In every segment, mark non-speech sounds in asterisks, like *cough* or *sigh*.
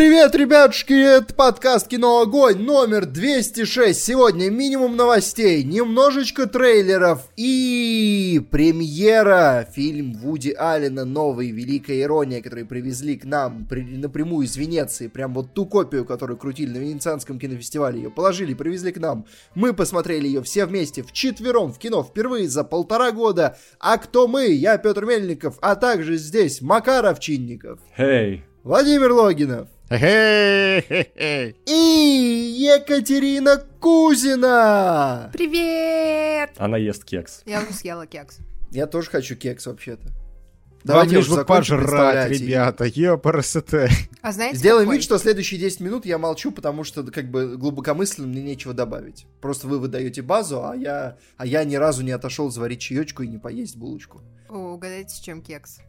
привет, ребятушки! Это подкаст «Кино Огонь» номер 206. Сегодня минимум новостей, немножечко трейлеров и премьера. Фильм Вуди Аллена «Новый. Великая ирония», который привезли к нам при, напрямую из Венеции. Прям вот ту копию, которую крутили на Венецианском кинофестивале. Ее положили, привезли к нам. Мы посмотрели ее все вместе, в четвером в кино впервые за полтора года. А кто мы? Я Петр Мельников, а также здесь Макар Овчинников. Эй! Владимир Логинов. Хе-хе-хе-хе. И Екатерина Кузина! Привет! Она ест кекс. Я уже съела кекс. Я тоже хочу кекс вообще-то. Вам Давайте лишь бы пожрать, ребята. Ёпарасоте. А знаете, Сделаем какой? вид, что следующие 10 минут я молчу, потому что как бы глубокомысленно мне нечего добавить. Просто вы выдаете базу, а я, а я ни разу не отошел заварить чаечку и не поесть булочку. О, угадайте, с чем кекс?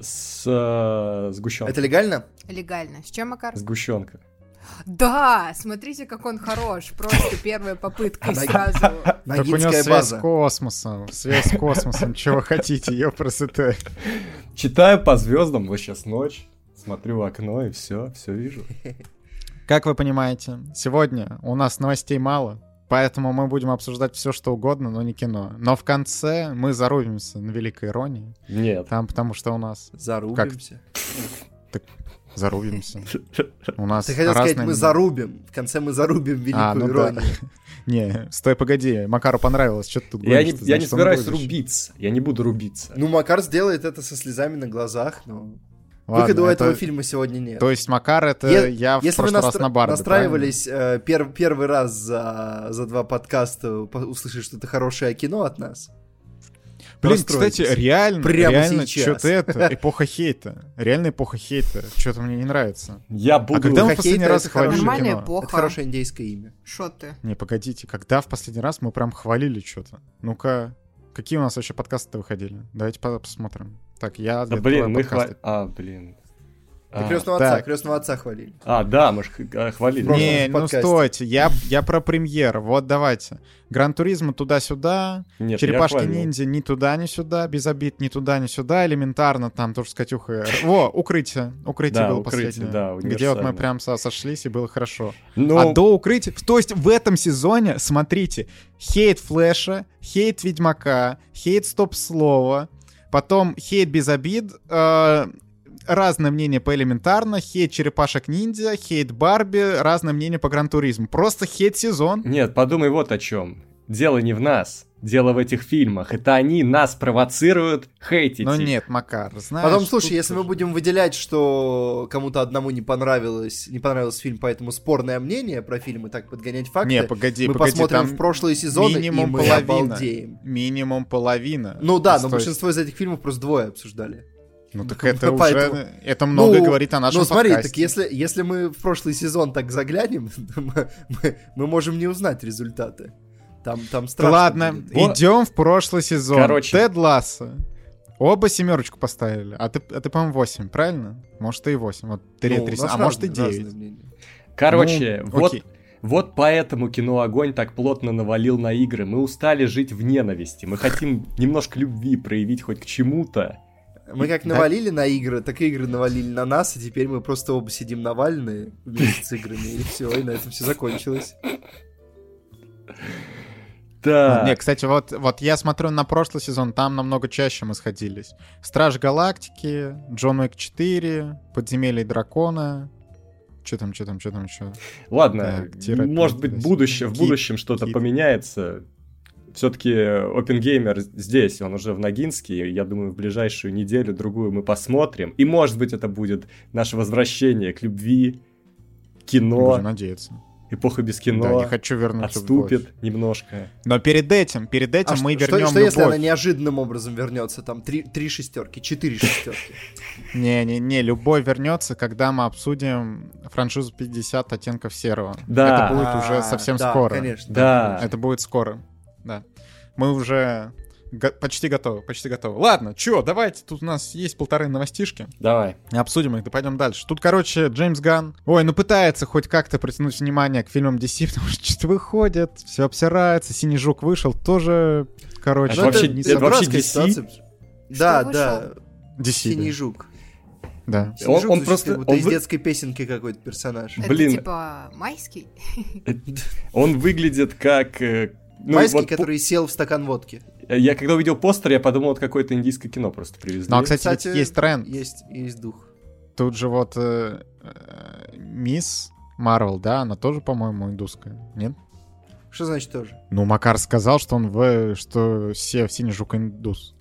С э, сгущенкой. Это легально? Легально. С чем, Макар? Сгущенка. Да! Смотрите, как он хорош. Просто первая попытка и Она- сразу. *laughs* Так у него связь с космосом. Связь с космосом. Чего хотите, ёпарасоте. Читаю по звездам, вот сейчас ночь. Смотрю в окно и все, все вижу. *laughs* Как вы понимаете, сегодня у нас новостей мало, поэтому мы будем обсуждать все, что угодно, но не кино. Но в конце мы зарубимся на великой иронии. Нет. Там, потому что у нас Зарубимся. зарубимся. У нас Ты хотел сказать, мы зарубим. В конце мы зарубим великую А, ну да. иронию. *laughs* Не, стой, погоди. Макару понравилось, что ты тут Я не, я не собираюсь рубиться. Я не буду рубиться. Ну, Макар сделает это со слезами на глазах, но Ладно, выхода у это- этого фильма сегодня нет. То есть Макар это Е- я в Если вы прошлый раз настра- на Барби, настраивались э, пер- первый раз за, за два подкаста по- услышать что-то хорошее кино от нас? Блин, кстати, реально, Прямо реально сейчас. что-то это, *laughs* эпоха хейта. Реально эпоха хейта. Что-то мне не нравится. Я А буду... когда мы в последний это раз хвалили Нормальная кино? эпоха. это хорошее индейское имя. Шо ты? Не, погодите, когда в последний раз мы прям хвалили что-то? Ну-ка, какие у нас вообще подкасты выходили? Давайте по- посмотрим. Так, я... Да блин, мы хвалили... А, блин. Ты А, крестного отца, так. крестного отца хвалили. а, да, мы же хвалили. Просто Не, ну стойте, я, я про премьер. Вот давайте. Гран Туризма туда-сюда, Нет, Черепашки ниндзя ни туда, ни сюда, без обид ни туда, ни сюда, элементарно там тоже с Катюхой. Во, укрытие. Укрытие Да, было «Укрытие», последнее. да, где вот мы прям со- сошлись и было хорошо. Ну, А до укрытия... То есть в этом сезоне, смотрите, хейт Флэша, хейт Ведьмака, хейт Стоп-слова, потом хейт без обид, э, разное мнение по элементарно, хейт Черепашек Ниндзя, хейт Барби, разное мнение по Гран-туризму. Просто хейт-сезон. Нет, подумай вот о чем. Дело не в нас, дело в этих фильмах. Это они нас провоцируют хейтить. Но их. нет, Макар, знаешь... Потом, слушай, если мы будем выделять, что кому-то одному не понравилось, не понравился фильм, поэтому спорное мнение про фильм и так подгонять факты, Не, погоди, мы погоди, посмотрим в прошлые сезоны, и минимум мы половина. обалдеем. Минимум половина. Ну да, но Стой. большинство из этих фильмов просто двое обсуждали. Ну так это *laughs* Поэтому- уже... Это много Ну, говорит о нашем Ну смотри, подкасте. так если, если мы в прошлый сезон так заглянем, *laughs* то мы, мы- мы можем не узнать результаты. Там, там страшно Ладно, будет. Идем в прошлый сезон. Короче. Тед Ласса. Оба семерочку поставили. А ты, а ты по-моему, 8, правильно? Может, и 8. Вот три, Ну, три, у нас а может и разные- 9. разные мнения. Короче, Ну, вот, окей. вот поэтому кино Огонь так плотно навалил на игры. Мы устали жить в ненависти. Мы хотим немножко любви проявить хоть к чему-то. Мы как Да. навалили на игры, так и игры навалили на нас, и теперь мы просто оба сидим наваленные вместе с играми, и все, и на этом все закончилось. Да. Не, кстати, вот, вот я смотрю на прошлый сезон, там намного чаще мы сходились. Страж Галактики, Джон Уик 4, Подземелье дракона. Че там, че там, че там, че? Ладно, терапия, может быть, будущее, в будущем что-то поменяется. Все-таки OpenGamer здесь, он уже в Ногинске. Я думаю, в ближайшую неделю-другую мы посмотрим. И, может быть, это будет наше возвращение к любви, кино, Будем надеяться. Эпоха без Да, кино я хочу вернуть любовь. отступит немножко. Но перед этим, перед этим А мы что, вернем что, если любовь. она неожиданным образом вернется? Там три, три шестерки, четыре шестерки. Не-не-не, любовь вернется, когда мы обсудим франшизу 50 оттенков серого. Да. Это будет А, уже совсем да, скоро. конечно. Да. Это будет скоро. Да. Мы уже го- почти готовы, почти готовы. Ладно, чё, давайте, тут у нас есть полторы новостишки. Давай. Обсудим их, да пойдем дальше. Тут, короче, Джеймс Ган. Ой, ну пытается хоть как-то притянуть внимание к фильмам DC, *laughs* потому что что-то выходит, все обсирается. Синий жук вышел, тоже, короче, Это вообще- не это вообще DC? ситуация. Да, Что да, DC. синий да. жук. Да. Он- Снежок он звучит, просто- как он из вы- детской песенки какой-то персонаж. Это Блин. типа майский? *laughs* Он выглядит как... э, ну, Майский, вот который сел в стакан водки. Я когда увидел постер, я подумал, это какое-то индийское кино просто привезли. Ну, а, кстати, ведь есть тренд. Есть, есть дух. Тут же вот э, э, Мисс Марвел, да, она тоже, по-моему, индусская, нет? Что значит тоже? Ну, Макар сказал, что он в... что все в синий жук индус.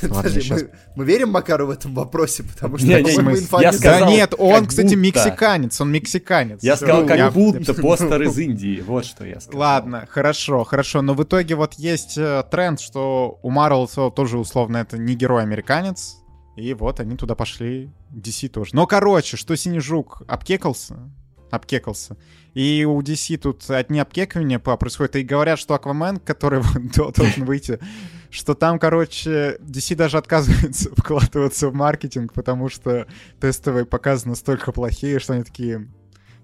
Подожди, мы, мы верим Макару в этом вопросе, потому что, Не, не, по-моему, мы- я сказал- да нет, он, кстати, будто. мексиканец, он мексиканец. Я сказал, как я- будто постер из Индии. Вот что я сказал. Ладно, хорошо, хорошо. Но в итоге вот есть э, тренд, что у Марвел тоже условно это не герой-американец. И вот они туда пошли. DC тоже. Но, короче, что Синий Жук обкекался, обкекался. И у DC тут одни обкекивания происходят. И говорят, что Аквамен, который *laughs* должен выйти, что там, короче, DC даже отказывается *laughs* вкладываться в маркетинг, потому что тестовые показы настолько плохие, что они такие,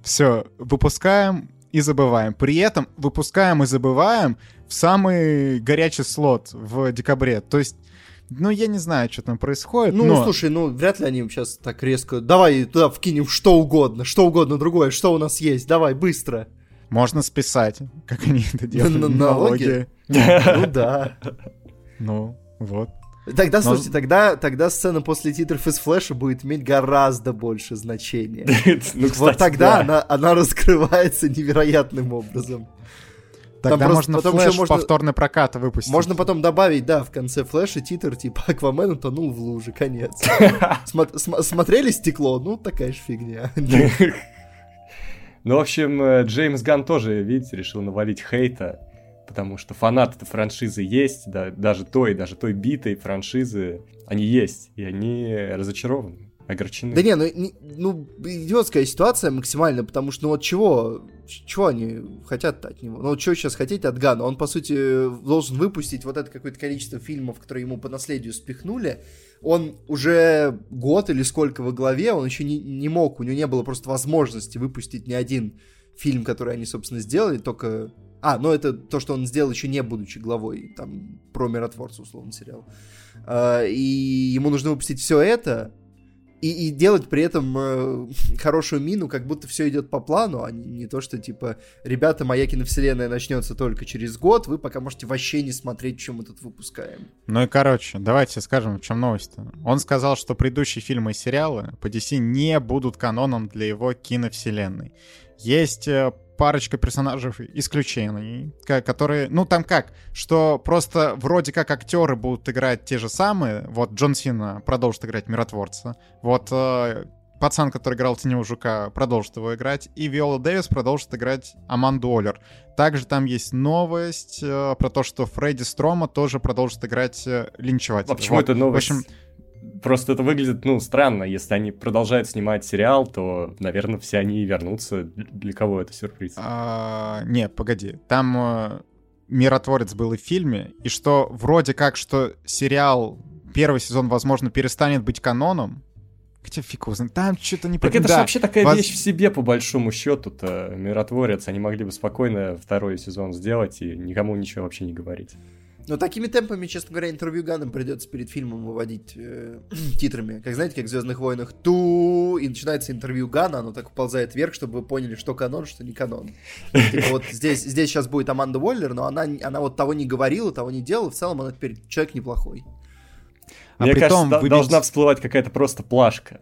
все, выпускаем и забываем. При этом выпускаем и забываем в самый горячий слот в декабре. То есть, ну, я не знаю, что там происходит, Ну, но... слушай, ну, вряд ли они сейчас так резко... Давай туда вкинем что угодно, что угодно другое, что у нас есть, давай, быстро. Можно списать, как они это делают. На- налоги. Ну *laughs* да. Ну, вот. Тогда, Но- слушайте, тогда, тогда сцена после титров из Флэша будет иметь гораздо больше значения. *laughs* Ну, Вот тогда да. она, она раскрывается невероятным образом. Тогда просто можно потом можно- повторный прокат выпустить. Можно потом добавить, да, в конце флеша титр, типа Аквамен утонул в луже, конец. *laughs* Смо- см- Смотрели стекло? Ну, такая же фигня. Ну, в общем, э, Джеймс Ган тоже, видите, решил навалить хейта, потому что фанаты этой франшизы есть, да, даже той, даже той битой франшизы, они есть, и они разочарованы, огорчены. Да не, ну, не- ну, идиотская ситуация максимально, потому что, ну вот чего, чего они хотят от него? Ну вот что сейчас хотеть от Гана? Он, по сути, должен выпустить вот это какое-то количество фильмов, которые ему по наследию спихнули. Он уже год или сколько во главе, он еще не, не мог, у него не было просто возможности выпустить ни один фильм, который они, собственно, сделали, только... А, ну это то, что он сделал еще не будучи главой, там, про миротворца, условно, сериал. А, и ему нужно выпустить все это, и, и делать при этом э, *laughs* хорошую мину, как будто все идет по плану, а не, не то, что типа, ребята, моя киновселенная начнется только через год, вы пока можете вообще не смотреть, что мы тут выпускаем. Ну и короче, давайте скажем, в чем новость-то. Он сказал, что предыдущие фильмы и сериалы по DC не будут каноном для его киновселенной. Есть э, парочка персонажей исключений, которые, ну там как, что просто вроде как актеры будут играть те же самые. Вот Джон Сина продолжит играть миротворца. Вот э, пацан, который играл Теневого Жука, продолжит его играть. И Виола Дэвис продолжит играть Аманду Оллер. Также там есть новость э, про то, что Фредди Строма тоже продолжит играть э, линчевателя. А почему Вот. это новость? В общем, Просто это выглядит, ну, странно. Если они продолжают снимать сериал, то, наверное, все они вернутся. Для кого это сюрприз? а, не, погоди. Там э, миротворец был и в фильме, и что вроде как, что сериал первый сезон, возможно, перестанет быть каноном. Хотя фиг его знает, там что-то не Так это же Да, вообще такая воз- вещь в себе, по большому счету-то, миротворец. Они могли бы спокойно второй сезон сделать и никому ничего вообще не говорить. Но такими темпами, честно говоря, интервью Ганом придется перед фильмом выводить э, *clears throat* титрами. Как знаете, как в Звездных войнах ту и начинается интервью Гана, оно так уползает вверх, чтобы вы поняли, что канон, что не канон. Типа вот здесь, здесь сейчас будет Аманда Уоллер, но она, она вот того не говорила, того не делала, в целом она теперь человек неплохой. А Мне притом кажется, вы должна ведь- всплывать какая-то просто плашка.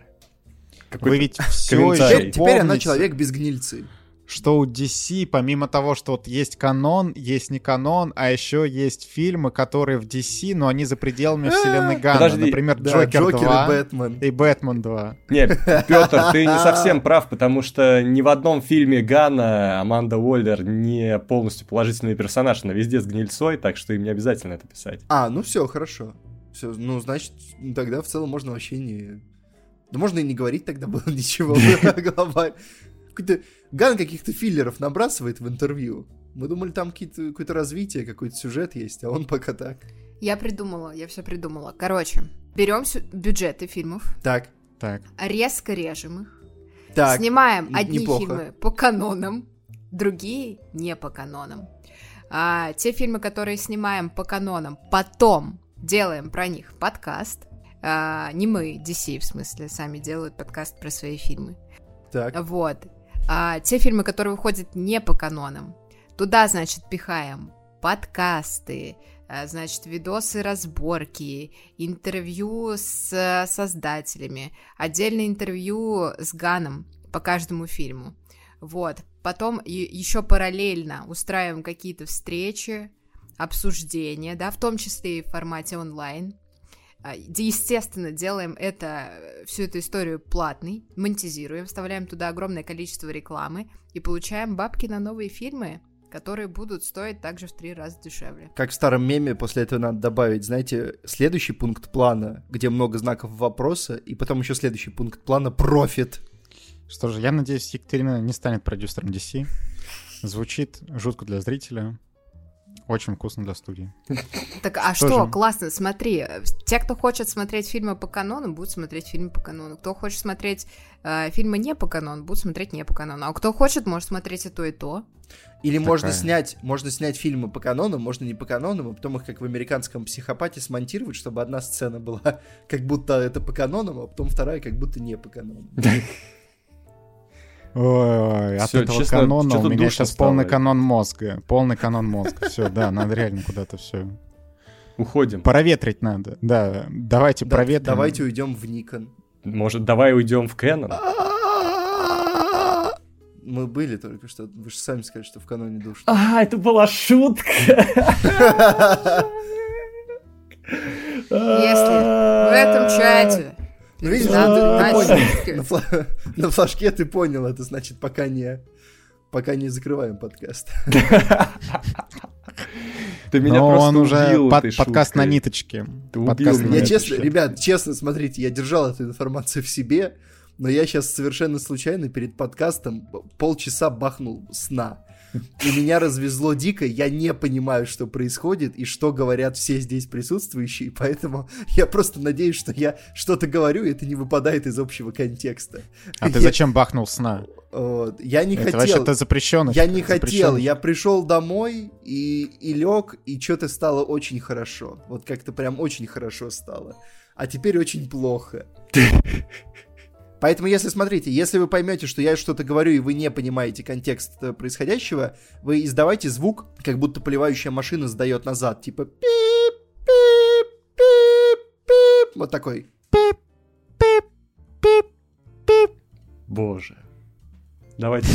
Вы ведь *laughs* все комментарий. Теперь, теперь она человек без гнильцы. Что у DC, помимо того, что вот есть канон, есть не канон, а еще есть фильмы, которые в DC, но они за пределами вселенной Ганна. подожди, Например, Да, Джокер, Джокер 2 и Бэтмен. и Бэтмен 2. Не, Петр, ты не *laughs* совсем прав, потому что ни в одном фильме Гана Аманда Уоллер не полностью положительный персонаж, она везде с гнильцой, так что им не обязательно это писать. А, ну все, хорошо. Все, ну, значит, тогда в целом можно вообще не... Да можно и не говорить тогда было *laughs* ничего. *laughs* Глобально. Какой-то Ган каких-то филлеров набрасывает в интервью. Мы думали, там какие-то- какое-то развитие, какой-то сюжет есть, а он пока так. Я придумала, я все придумала. Короче, берем сю- бюджеты фильмов, Так, Так. резко режем их, так. снимаем одни неплохо. фильмы по канонам, другие не по канонам. А те фильмы, которые снимаем по канонам, потом делаем про них подкаст. А, не мы, DC, в смысле, сами делают подкаст про свои фильмы. Так. Вот. А, те фильмы, которые выходят не по канонам, туда, значит, пихаем подкасты, а, значит, видосы разборки, интервью с э, создателями, отдельное интервью с Ганом по каждому фильму. Вот. Потом еще параллельно устраиваем какие-то встречи, обсуждения, да, в том числе и в формате онлайн. А, естественно, делаем это, всю эту историю платной, монетизируем, вставляем туда огромное количество рекламы и получаем бабки на новые фильмы, которые будут стоить также в три раза дешевле. Как в старом меме, после этого надо добавить, знаете, следующий пункт плана, где много знаков вопроса, и потом еще следующий пункт плана профит. Что же, я надеюсь, Екатерина не станет продюсером DC. Звучит жутко для зрителя. Очень вкусно для студии. Так, а что, что классно, смотри, те, кто хочет смотреть фильмы по канону, будут смотреть фильмы по канону. Кто хочет смотреть э, фильмы не по канону, будут смотреть не по канону. А кто хочет, может смотреть и то, и то. Или Такая. можно снять, можно снять фильмы по канону, можно не по канону, а потом их как в американском психопате смонтировать, чтобы одна сцена была *laughs* как будто это по канону, а потом вторая как будто не по канону. *laughs* Ой, от Всё, этого честно, канона у меня сейчас стало. полный канон мозга. Полный канон мозга. Все, да, надо реально куда-то все. Уходим. Проветрить надо. Да, давайте да, проветрим. Давайте уйдем в Никон. Может, давай уйдем в Canon? Мы были только что. Вы же сами сказали, что в каноне душ. А, это была шутка. *laughs* *laughs* Если в этом чате ну, видишь, да, ты, ты понял. *laughs* На, фла- на флажке ты понял, это значит, пока не, пока не закрываем подкаст. *laughs* Ты меня Но просто он уже убил под, подкаст на ниточке. Ты подкаст убил Я честно, ребят, честно, смотрите, я держал эту информацию в себе, но я сейчас совершенно случайно перед подкастом полчаса бахнул сна. И меня развезло дико, я не понимаю, что происходит и что говорят все здесь присутствующие, поэтому я просто надеюсь, что я что-то говорю, и это не выпадает из общего контекста. А ты зачем бахнул сна? Вот. Я не это хотел. Это запрещено. Я не хотел. Я пришел домой и, и лег, и что-то стало очень хорошо. Вот как-то прям очень хорошо стало. А теперь очень плохо. *laughs* Поэтому, если, смотрите, если вы поймете, что я что-то говорю, и вы не понимаете контекст происходящего, вы издавайте звук, как будто поливающая машина сдает назад, типа пип, пип, пип, пип, вот такой. Пип, пип, пип, пип. Боже. Давайте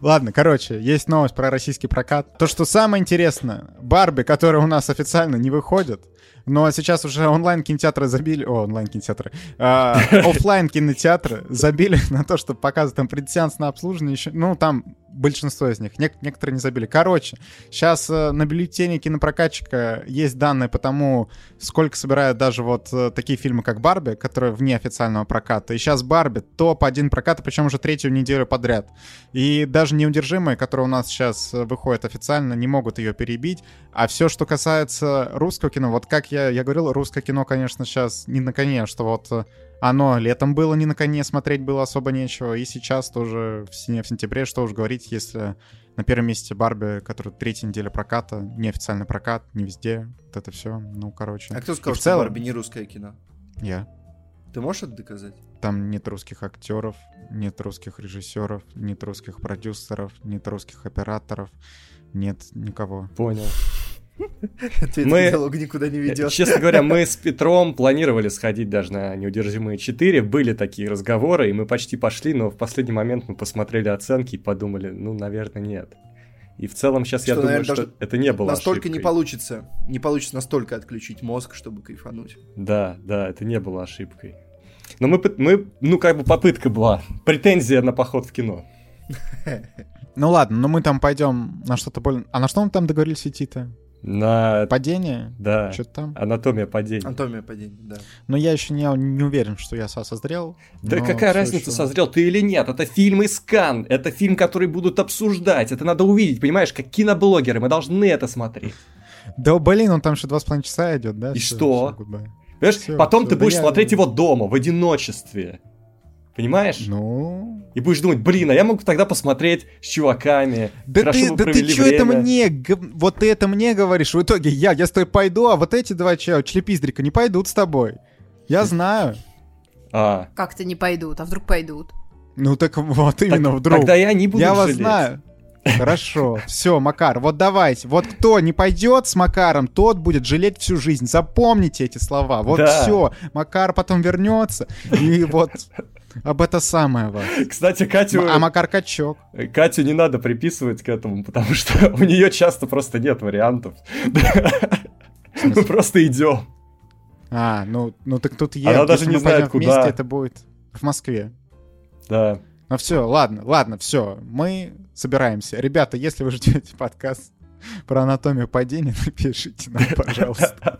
Ладно, короче, есть новость про российский прокат. То, что самое интересное, Барби, которая у нас официально не выходит, но сейчас уже онлайн-кинотеатры забили... О, онлайн-кинотеатры. А, *laughs* офлайн кинотеатры забили на то, чтобы показывать там предсеанс на обслуживание. Еще, ну, там большинство из них. Нек- некоторые не забили. Короче, сейчас э, на бюллетене кинопрокатчика есть данные по тому, сколько собирают даже вот э, такие фильмы, как «Барби», которые вне официального проката. И сейчас «Барби» топ-1 проката, причем уже третью неделю подряд. И даже «Неудержимые», которые у нас сейчас э, выходят официально, не могут ее перебить. А все, что касается русского кино, вот как я, я говорил, русское кино, конечно, сейчас не на коне, что вот э, оно летом было не на коне, смотреть было особо нечего, и сейчас тоже в, в сентябре, что уж говорить, если на первом месте Барби, который третья неделя проката, неофициальный прокат, не везде, вот это все, ну, короче. А кто сказал, что Барби не русское кино? Я. Ты можешь это доказать? Там нет русских актеров, нет русских режиссеров, нет русских продюсеров, нет русских операторов, нет никого. Понял *laughs* мы, диалог никуда не ведет. Честно говоря, мы с Петром планировали сходить даже на «Неудержимые 4». Были такие разговоры, и мы почти пошли, но в последний момент мы посмотрели оценки и подумали, ну, наверное, нет. И в целом сейчас что, я думаю, наверное, что это не было Настолько ошибкой. не получится. Не получится настолько отключить мозг, чтобы кайфануть. Да, да, это не было ошибкой. Но мы, мы ну, как бы попытка была. Претензия на поход в кино. *laughs* Ну ладно, но мы там пойдем на что-то более... А на что мы там договорились идти-то? На... Падение? Да. Что-то там? Анатомия падения. Анатомия падения, да. Но я еще не, не уверен, что я созрел. Да какая разница, еще... созрел ты или нет? Это фильм из Кан. Это фильм, который будут обсуждать. Это надо увидеть, понимаешь? Как киноблогеры. Мы должны это смотреть. Да блин, он там еще два с половиной часа идет, да? И все, что? Все, Понимаешь, все, потом все, ты будешь да смотреть я... его дома, в одиночестве. Понимаешь? Ну... И будешь думать, блин, а я могу тогда посмотреть с чуваками. Да Хорошо ты, да ты что это время». мне, вот ты это мне говоришь, в итоге я, я с тобой пойду, а вот эти два члепиздрика, не пойдут с тобой. Я знаю. А, Как-то не пойдут, а вдруг пойдут? Ну так вот именно так- вдруг. Тогда я не буду Я вас жалеть. знаю. Хорошо, *laughs* все, Макар, вот давайте. Вот кто не пойдет с Макаром, тот будет жалеть всю жизнь. Запомните эти слова. Вот Да. все. Макар потом вернется. И вот об это самое вас. *laughs* Кстати, Катю, А Макар качок. Катю не надо приписывать к этому, потому что *laughs* у нее часто просто нет вариантов. Мы просто идем. А, ну, ну так тут Она я. даже Если не знает, куда. вместе, это будет в Москве. Да. Ну все, ладно, ладно, все. Мы собираемся. Ребята, если вы ждете *laughs* подкаст про анатомию падения, напишите нам, пожалуйста.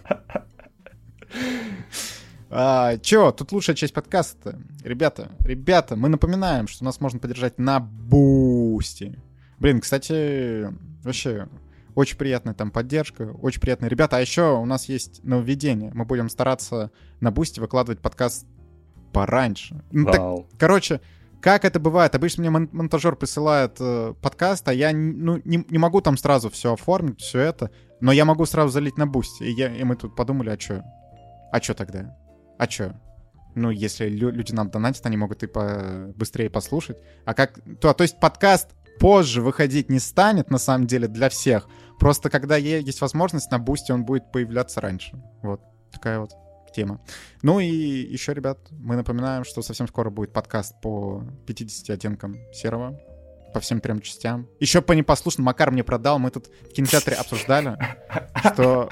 А, чё, тут лучшая часть подкаста. Ребята, ребята, мы напоминаем, что нас можно поддержать на Boosty. Блин, кстати, вообще очень приятная там поддержка, очень приятные ребята. А еще у нас есть нововведение. Мы будем стараться на Boosty выкладывать подкаст пораньше. Ну, так. Короче, как это бывает? Обычно мне мон- монтажер присылает э, подкаст, а я ну, не, не могу там сразу все оформить, все это, но я могу сразу залить на Boosty. И, я, и мы тут подумали, а что? А что тогда? А что? Ну, если лю- люди нам донатят, они могут и по- быстрее послушать. А как... То, то есть подкаст позже выходить не станет, на самом деле, для всех. Просто когда есть возможность, на Boosty он будет появляться раньше. Вот. Такая вот тема. Ну и еще, ребят, мы напоминаем, что совсем скоро будет подкаст по 50 оттенкам серого. По всем трем частям. Еще по непослушным. Макар мне продал. Мы тут в кинотеатре обсуждали, что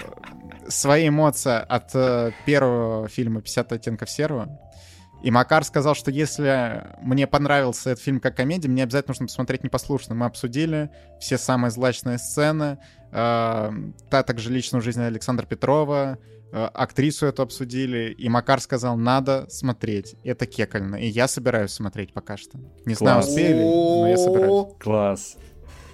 свои эмоции от э, первого фильма 50 оттенков серого. И Макар сказал, что если мне понравился этот фильм как комедия, мне обязательно нужно посмотреть непослушно. Мы обсудили все самые злачные сцены, э, та также личную жизнь Александра Петрова, э, актрису эту обсудили, и Макар сказал, надо смотреть. Это кекально. И я собираюсь смотреть пока что. Не знаю, Класс. успею ли, но я собираюсь. Класс.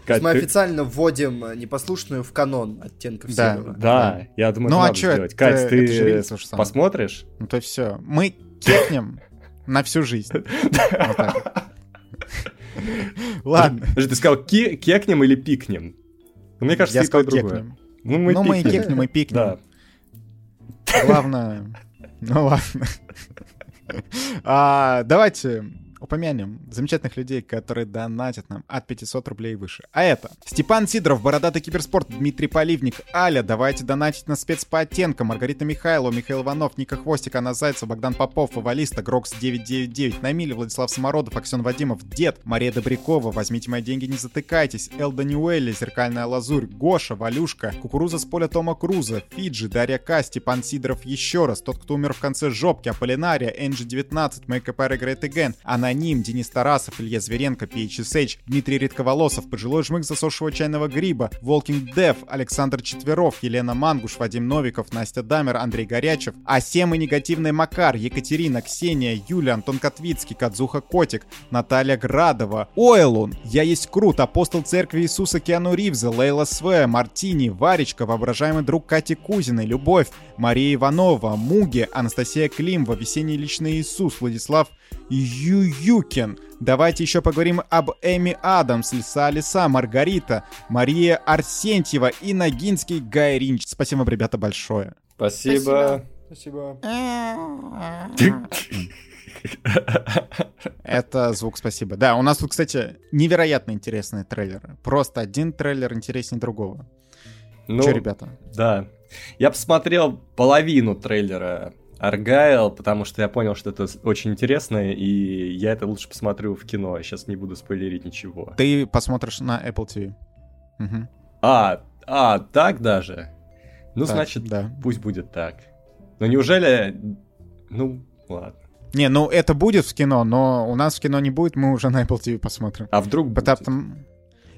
То есть Мы ты- официально вводим э, непослушную в канон оттенков Да. серого. Да, я думаю, Ну, это а надо чё, сделать. это- Кать, это ты самое. посмотришь? Ну то все. Мы кекнем *laughs* на всю жизнь. Вот так вот. *laughs* Ладно. Подожди, ты сказал кекнем или пикнем? Ну, мне кажется, Я сказал другое. кекнем. Ну, мы Ну мы и кекнем, и пикнем. Да. Главное... Ну ладно. А, Давайте упомянем замечательных людей, которые донатят нам от 500 рублей и выше. А это Степан Сидоров, Бородатый Киберспорт, Дмитрий Поливник, Аля, давайте донатить на спец по оттенкам, Маргарита Михайлова, Михаил Иванов, Ника Хвостик, Анна Зайцева, Богдан Попов, Фавалиста, Грокс 999, Намили, Владислав Самородов, Аксен Вадимов, Дед, Мария Добрякова, Возьмите мои деньги, не затыкайтесь, Эл Даниуэлли, Зеркальная Лазурь, Гоша, Валюшка, Кукуруза с поля Тома Круза, Фиджи, Дарья К, Степан Сидоров еще раз, тот, кто умер в конце жопки, Аполлинария, Энджи 19, Makeup Great Again, Аноним, Денис Тарасов, Илья Зверенко, PHSH, Дмитрий Редковолосов, Пожилой жмых засохшего чайного гриба, Walking Dev, Александр Четверов, Елена Мангуш, Вадим Новиков, Настя Дамер, Андрей Горячев, Асем и негативный Макар, Екатерина, Ксения, Юля, Антон Котвицкий, Кадзуха Котик, Наталья Градова, Ойлун, Я есть Крут, Апостол Церкви Иисуса Киану Ривза, Лейла Све, Мартини, Варечка, воображаемый друг Кати Кузиной, Любовь, Мария Иванова, Муги, Анастасия Климова, Весенний Личный Иисус, Владислав Ююкин. Давайте еще поговорим об Эми Адамс, Лиса Лиса, Маргарита, Мария Арсентьева и Ногинский Гай Ринч. Спасибо вам, ребята, большое. Спасибо. Спасибо. Это звук спасибо. Да, у нас тут, кстати, невероятно интересные трейлеры. Просто один трейлер интереснее другого. Ну, Че, ребята? Да. Я посмотрел половину трейлера Аргайл, потому что я понял, что это очень интересно, и я это лучше посмотрю в кино. Я сейчас не буду спойлерить ничего. Ты посмотришь на Apple TV. Мгм. А, а, так даже? Ну, Так, значит, да. пусть будет так. Но неужели... Ну, ладно. Не, ну это будет в кино, но у нас в кино не будет, мы уже на Apple TV посмотрим. А вдруг будет? Потому... там-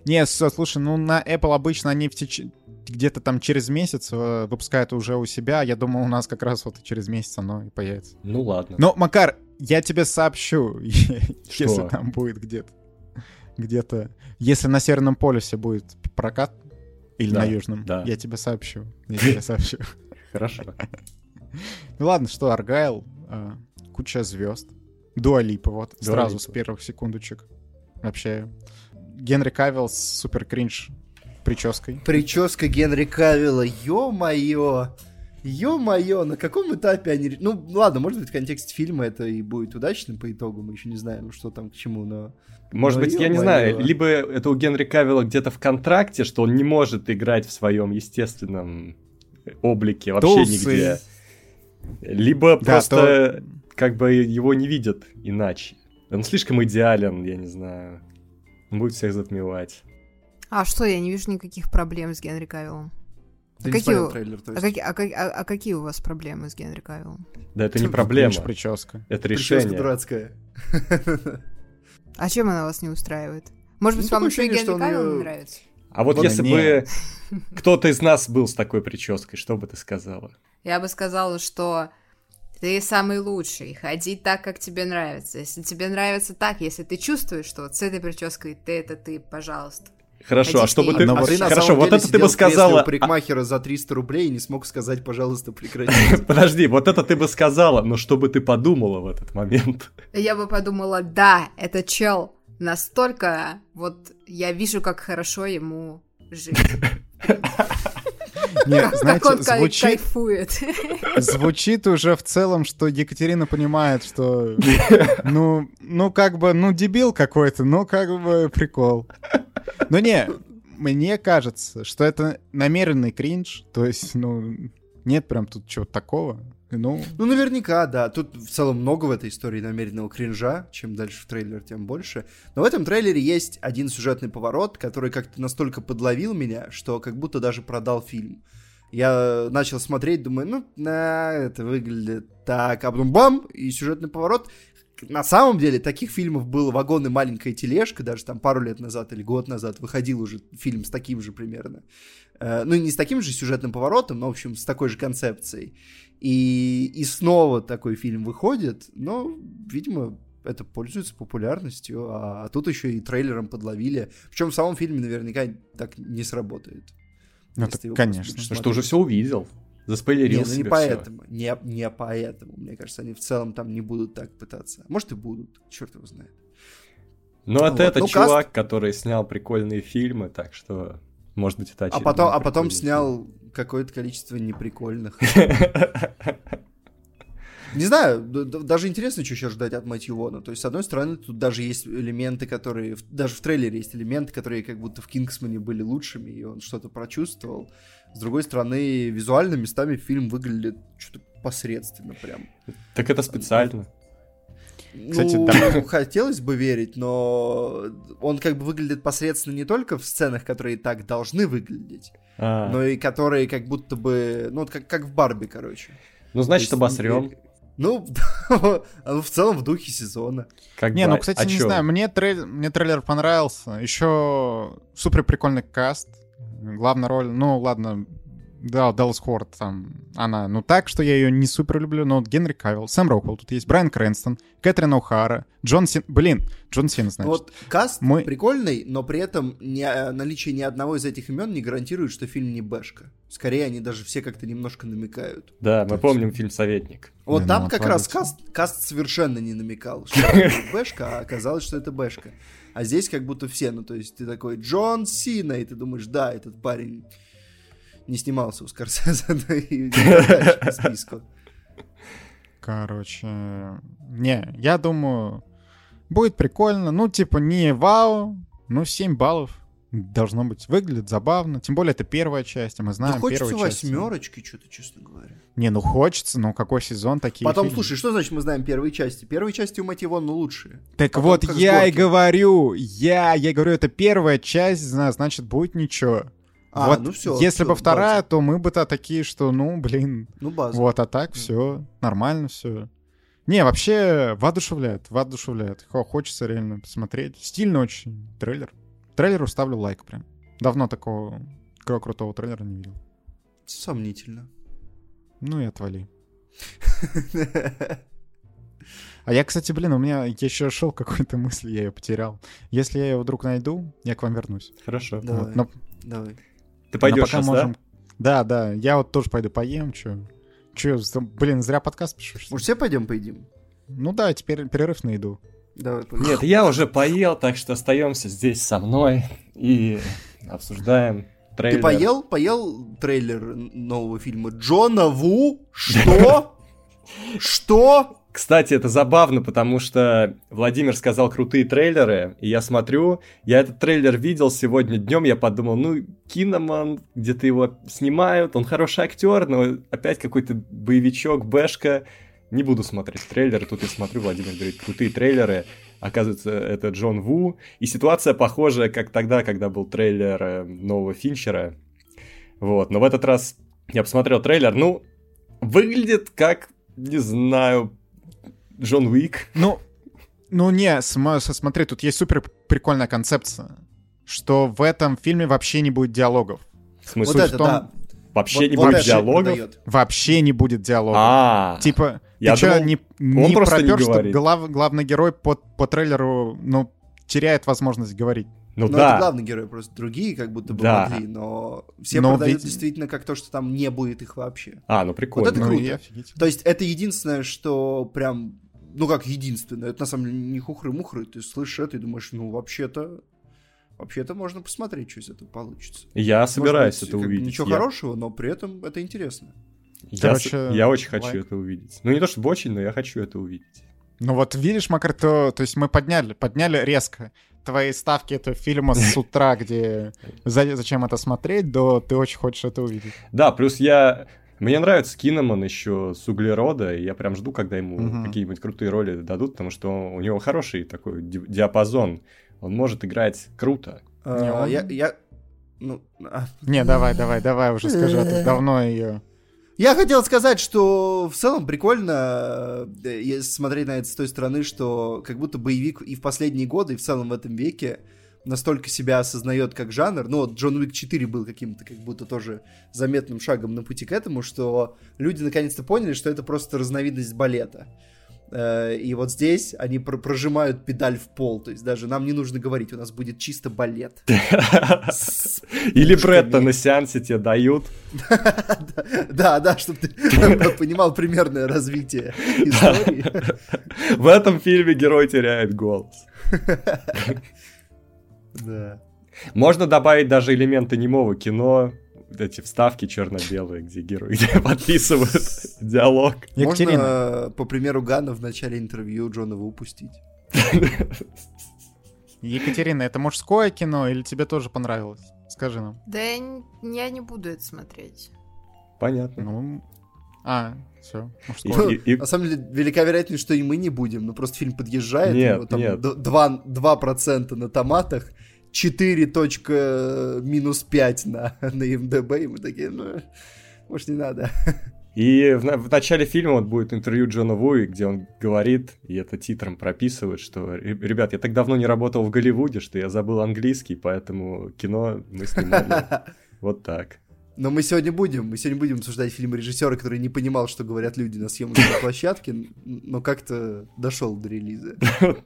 Не, слушай, ну на Apple обычно они в теч- где-то там через месяц э, выпускают уже у себя. Я думаю, у нас как раз вот через месяц оно и появится. Ну, ладно. Но, Макар, я тебе сообщу, *laughs* если там будет где-то. Где-то. Если на Северном полюсе будет прокат, или Да, на Южном, да. я тебе сообщу. Я тебе сообщу. *laughs* Хорошо. *laughs* Ну ладно, что, Аргайл, э, куча звезд. Дуалипа, вот, Дуа сразу Липа. с первых секундочек. Вообще. Генри Кавилл супер кринж прической. Прическа Генри Кавилла, ё-моё. Ё-моё, на каком этапе они... Ну, ладно, может быть, в контексте фильма это и будет удачно по итогу, мы еще не знаем, что там к чему, но... Может Ну, быть, я не знаю, либо это у Генри Кавилла где-то в контракте, что он не может играть в своем естественном облике вообще Тусы. нигде. Либо Да, просто как бы его не видят иначе. Он слишком идеален, я не знаю. Он будет всех затмевать. А что, я не вижу никаких проблем с Генри Кавиллом. Ты А какие трейлер, то А какие, а, как- а- а какие у вас проблемы с Генри Кавиллом? Да это не проблема, Кринж прическа. это Прическа решение. дурацкая. А чем она вас не устраивает? Может Ну, быть, вам еще и Генри Кавилл не нравится? А вот Вот если не. бы кто-то из нас был с такой прической, что бы ты сказала? Я бы сказала, что ты самый лучший, ходи так, как тебе нравится. Если тебе нравится так, если ты чувствуешь, что вот с этой прической ты это ты, пожалуйста. Хорошо, а Хотите что бы и- ты... А Хорошо, вот это ты бы сказала... у парикмахера за 300 рублей и не смог сказать, пожалуйста, прекрати. а, *laughs* Подожди, вот это ты бы сказала, но что бы ты подумала в этот момент? Я бы подумала, да, этот чел настолько, вот я вижу, как хорошо ему жить. *laughs* Не, Как знаете, он кай- звучит, кайфует. звучит уже в целом, что Екатерина понимает, что ну, ну как бы, ну дебил какой-то, ну как бы прикол. Ну не, мне кажется, что это намеренный кринж, то есть, ну, нет прям тут чего-то такого. Ну, Ну, наверняка, да. Тут в целом много в этой истории намеренного кринжа. Чем дальше в трейлер, тем больше. Но в этом трейлере есть один сюжетный поворот, который как-то настолько подловил меня, что как будто даже продал фильм. Я начал смотреть, думаю, ну, на, это выглядит так, а потом бам, и сюжетный поворот. На самом деле, таких фильмов было «Вагон и маленькая тележка», даже там пару лет назад или год назад выходил уже фильм с таким же примерно. Э, Ну, не с таким же сюжетным поворотом, но, в общем, с такой же концепцией. И, и снова такой фильм выходит, но, видимо, это пользуется популярностью, а, тут еще и трейлером подловили. Причем в самом фильме наверняка так не сработает. Ну, так, конечно. Ну что, уже все увидел. Заспойлерил Не, ну не поэтому. Не, не поэтому. Мне кажется, они в целом там не будут так пытаться. Может и будут, черт его знает. Ну, это Вот. это Ну, чувак, который снял прикольные фильмы, так что, может быть, это А потом, а потом снял какое-то количество неприкольных. *laughs* Не знаю, даже интересно, что сейчас ждать от Мэтью Вона. То есть, с одной стороны, тут даже есть элементы, которые... Даже в трейлере есть элементы, которые как будто в Кингсмане были лучшими, и он что-то прочувствовал. С другой стороны, визуально местами фильм выглядит что-то посредственно прям. Так это специально. Кстати, ну, да. *laughs* хотелось бы верить, но он как бы выглядит посредственно не только в сценах, которые так должны выглядеть, А, но и которые как будто бы, ну, как, как в Барби, короче. ну, значит, обосрем. Ну, ну, *laughs* в целом в духе сезона. Как Не, бы, ну, а кстати, не чё? знаю, мне, трейлер, мне трейлер понравился. Еще супер прикольный каст. Главная роль, ну, ладно, да, Даллас Хорт там, она, ну, так, что я ее не супер люблю, но Генри Кавилл, Сэм Роквелл, тут есть Брайан Крэнстон, Кэтрин О'Хара, Джон Син, блин, Джон Син, значит. Вот каст Мы- прикольный, но при этом не- э, наличие ни одного из этих имен не гарантирует, что фильм не бэшка. Скорее, они даже все как-то немножко намекают. Да, мы помним фильм «Советник». Вот Да, там ну, как раз каст, каст совершенно не намекал, что это *laughs* бэшка, а оказалось, что это бэшка. А здесь как будто все, ну то есть ты такой Джон Сина, и ты думаешь, да, этот парень не снимался у Скорсезе, *laughs* ну и по списку. Короче, не, я думаю, будет прикольно. Ну, типа, не вау, ну, 7 баллов должно быть. Выглядит забавно. Тем более, это первая часть, а мы Да знаем хочется первую часть. восьмерочки, что-то, честно говоря. Не, ну хочется, но какой сезон такие Потом, фильмы? слушай, что значит мы знаем первые части? Первые части у Мэтью Вона лучшие. Так потом вот, я и сборки. говорю, я, я говорю, это первая часть, зна- значит, будет ничего. А, вот, ну всё, если всё, бы вторая, база. то мы бы-то такие, что, ну, блин, Ну, база. вот, а так все нормально все. Не, вообще воодушевляет, воодушевляет. Хо- Хочется реально посмотреть. Стильно очень трейлер. Трейлеру ставлю лайк прям. Давно такого кру- крутого трейлера не видел. Сомнительно. Ну и отвали. *laughs* А я, кстати, блин, у меня еще шел какой-то мысль, я ее потерял. Если я ее вдруг найду, я к вам вернусь. Хорошо. Давай, Вот, но- давай. Ты пойдешь пока сейчас, можем- да? Да, да, я вот тоже пойду поем, чё. Чё, за- блин, зря подкаст пишу. что? Может, все пойдем поедим? Ну да, теперь перерыв на еду. Давай, погнали. Нет, я уже поел, так что остаемся здесь со мной и обсуждаем трейлер. Ты поел? Поел трейлер нового фильма Джона Ву? Что? *laughs* Что? Кстати, это забавно, потому что Владимир сказал крутые трейлеры, и я смотрю, я этот трейлер видел сегодня днем, я подумал, ну, Киноман, где-то его снимают, он хороший актер, но опять какой-то боевичок, бэшка. Не буду смотреть трейлеры, тут я смотрю, Владимир говорит, крутые трейлеры, оказывается, это Джон Ву, и ситуация похожая, как тогда, когда был трейлер э, нового Финчера, вот, но в этот раз я посмотрел трейлер, ну, выглядит как, не знаю, Джон Уик. Ну, ну не, смотри, тут есть супер прикольная концепция, что в этом фильме вообще не будет диалогов. В смысле, Вот это, в том- да. вообще Вот- не вот будет это диалогов? продает. Вообще не будет диалогов. А, Типа, Я ты думал, не, не просто не пропер, что говорит. глав- главный герой по, по трейлеру, ну, теряет возможность говорить. ну Ну, это да. главный герой, просто другие как будто бы Да. могли, но все Но продают ведь- действительно как то, что там не будет их вообще. А, ну прикольно. Вот это ну, круто. офигительно. То есть это единственное, что прям, ну как единственное, это на самом деле не хухры-мухры, ты слышишь это и думаешь, ну вообще-то, вообще-то можно посмотреть, что из этого получится. Я Может собираюсь быть, это увидеть. Ничего я, хорошего, но при этом это интересно. я, Короче, с- я очень хочу лайк. это увидеть. Ну не то чтобы очень, но я хочу это увидеть. Ну вот видишь, Макар, то, то есть мы подняли, подняли резко твои ставки этого фильма с утра, где за- зачем это смотреть, до ты очень хочешь это увидеть. Да, плюс я... Мне нравится Киноман еще с углерода, и я прям жду, когда ему Мгм. какие-нибудь крутые роли дадут, потому что у него хороший такой ди- диапазон. Он может играть круто. А, он- я, я, ну, а, Не, давай, давай, давай уже скажи, а то *laughs* давно ее... Я хотел сказать, что в целом прикольно э, если смотреть на это с той стороны, что как будто боевик и в последние годы, и в целом в этом веке настолько себя осознает как жанр. Ну вот Джон Уик 4 был каким-то как будто тоже заметным шагом на пути к этому, что люди наконец-то поняли, что это просто разновидность балета. Э, И вот здесь они пр- прожимают педаль в пол. То есть даже нам не нужно говорить, у нас будет чисто балет. *laughs* Или. Бретта на сеансе тебе дают. *laughs* Да, да, чтобы ты *laughs* понимал примерное развитие истории. В этом фильме герой теряет голос. Да. Можно добавить даже элементы немого кино, вот эти вставки черно-белые, где герои где *laughs* подписывают диалог. Екатерина, Можно, э, по примеру Гана, в начале интервью Джона выпустить. Екатерина, это мужское кино или тебе тоже понравилось? Скажи нам. Да я не, я не буду это смотреть. Понятно. Ну, а, все, И- мужское. и- и- На самом деле, велика вероятность, что и мы не будем. Ну, просто фильм подъезжает, Нет, у него там нет. д- 2, 2% на томатах, 4 точка минус 5 на, на МДБ, и мы такие, ну, может, не надо. И в, в начале фильма вот будет интервью Джона Вуи, где он говорит, и это титром прописывает, что «Ре- «Ребят, я так давно не работал в Голливуде, что я забыл английский, поэтому кино мы снимали *laughs* вот так». Но мы сегодня будем, мы сегодня будем обсуждать фильм режиссера, который не понимал, что говорят люди на съемочной *laughs* площадке, но как-то дошел до релиза. *laughs*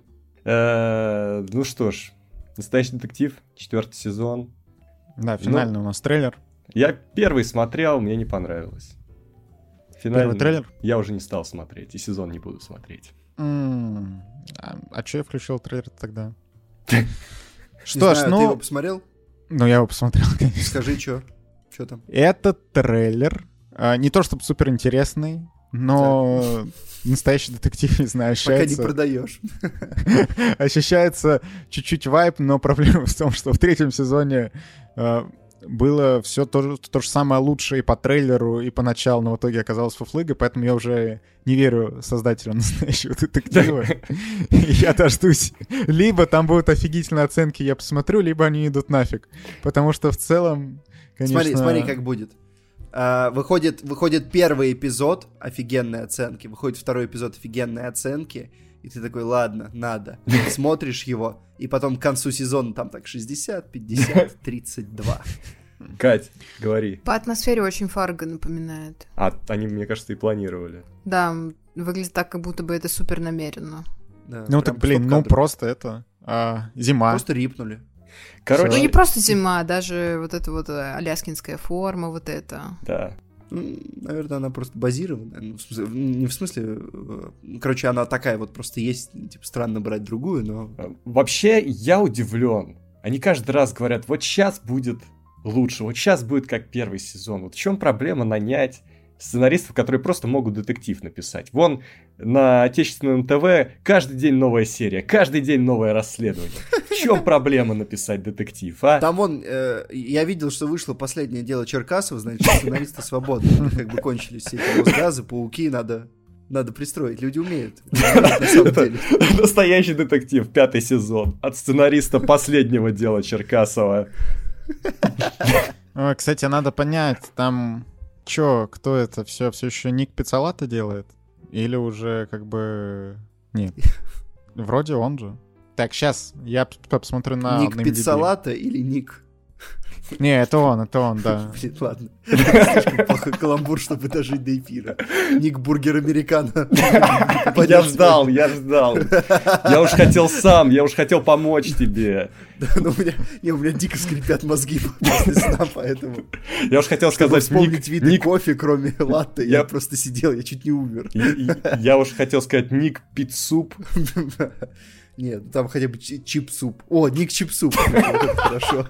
Э, Ну что ж, «Настоящий детектив», четвертый сезон. Да, финальный у нас трейлер. Я первый смотрел, мне не понравилось. Финальный Первый трейлер? я уже не стал смотреть, и сезон не буду смотреть. М, А, а чё я включил трейлер тогда? *laughs* Что ж, знаю, ты его ну... посмотрел? Ну, я его посмотрел, конечно. Скажи, что? Что там? Этот трейлер а, не то чтобы супер интересный, но настоящий детектив, не знаю, Пока не ощущается, продаешь. *laughs* ощущается чуть-чуть вайп, но проблема в том, что в третьем сезоне а, было все то, же- то же самое лучшее и по трейлеру, и по началу, но в итоге оказалось фуфлыгой, поэтому я уже не верю создателям *laughs* настоящего детектива. *laughs* Я дождусь. Либо там будут офигительные оценки, я посмотрю, либо они идут нафиг. Потому что в целом, конечно... Смотри, смотри, как будет. А, выходит, выходит первый эпизод офигенной оценки, выходит второй эпизод офигенной оценки, и ты такой, ладно, надо. *laughs* Смотришь его, и потом к концу сезона там так 60, 50, 32. Кать, говори. По атмосфере очень Фарго напоминает. А они, мне кажется, и планировали. Да, выглядит так, как будто бы это супер намеренно. Да, Ну так, блин, ну просто это... а, зима. Просто рипнули. Короче, Ну не просто зима, даже вот эта вот э, аляскинская форма, вот это. да. Ну, Наверное, она просто базированная. Ну, в смысле- не в смысле... э, Короче, она такая вот просто есть. Типа, странно брать другую, но... Вообще, я удивлен. Они каждый раз говорят, вот сейчас будет лучше, вот сейчас будет как первый сезон. Вот в чем проблема нанять сценаристов, которые просто могут детектив написать? Вон на отечественном ТВ каждый день новая серия, каждый день новое расследование. В чем *laughs* проблема написать детектив, а? Там вон, э, я видел, что вышло последнее дело Черкасова, значит, сценаристы свободны. Как бы кончились все эти Росгазы, пауки, надо, надо пристроить. Люди умеют. На самом деле. Настоящий детектив, пятый сезон. От сценариста последнего дела Черкасова. Кстати, надо понять, там чё, кто это все, все еще Ник Пиццалата делает? Или уже как бы... Нет. *laughs* Вроде он же. Так, сейчас я посмотрю на... Ник. Пиццалата или Ник? Не, это он, это он, да. *laughs* Блин, ладно. Слишком плохой каламбур, чтобы дожить до эфира. Ник Бургер Американо. *laughs* Я ждал, я ждал. Я уж хотел сам, я уж хотел помочь тебе. Да, но у меня, не, у меня дико скрипят мозги после сна, поэтому... Я уж хотел сказать ник, вспомнить виды ник кофе, кроме латте, я просто сидел, я чуть не умер. Я, уж хотел сказать ник пиццуп. *laughs* Нет, там хотя бы чи- чип-суп. О, Ник Чип-суп. Хорошо.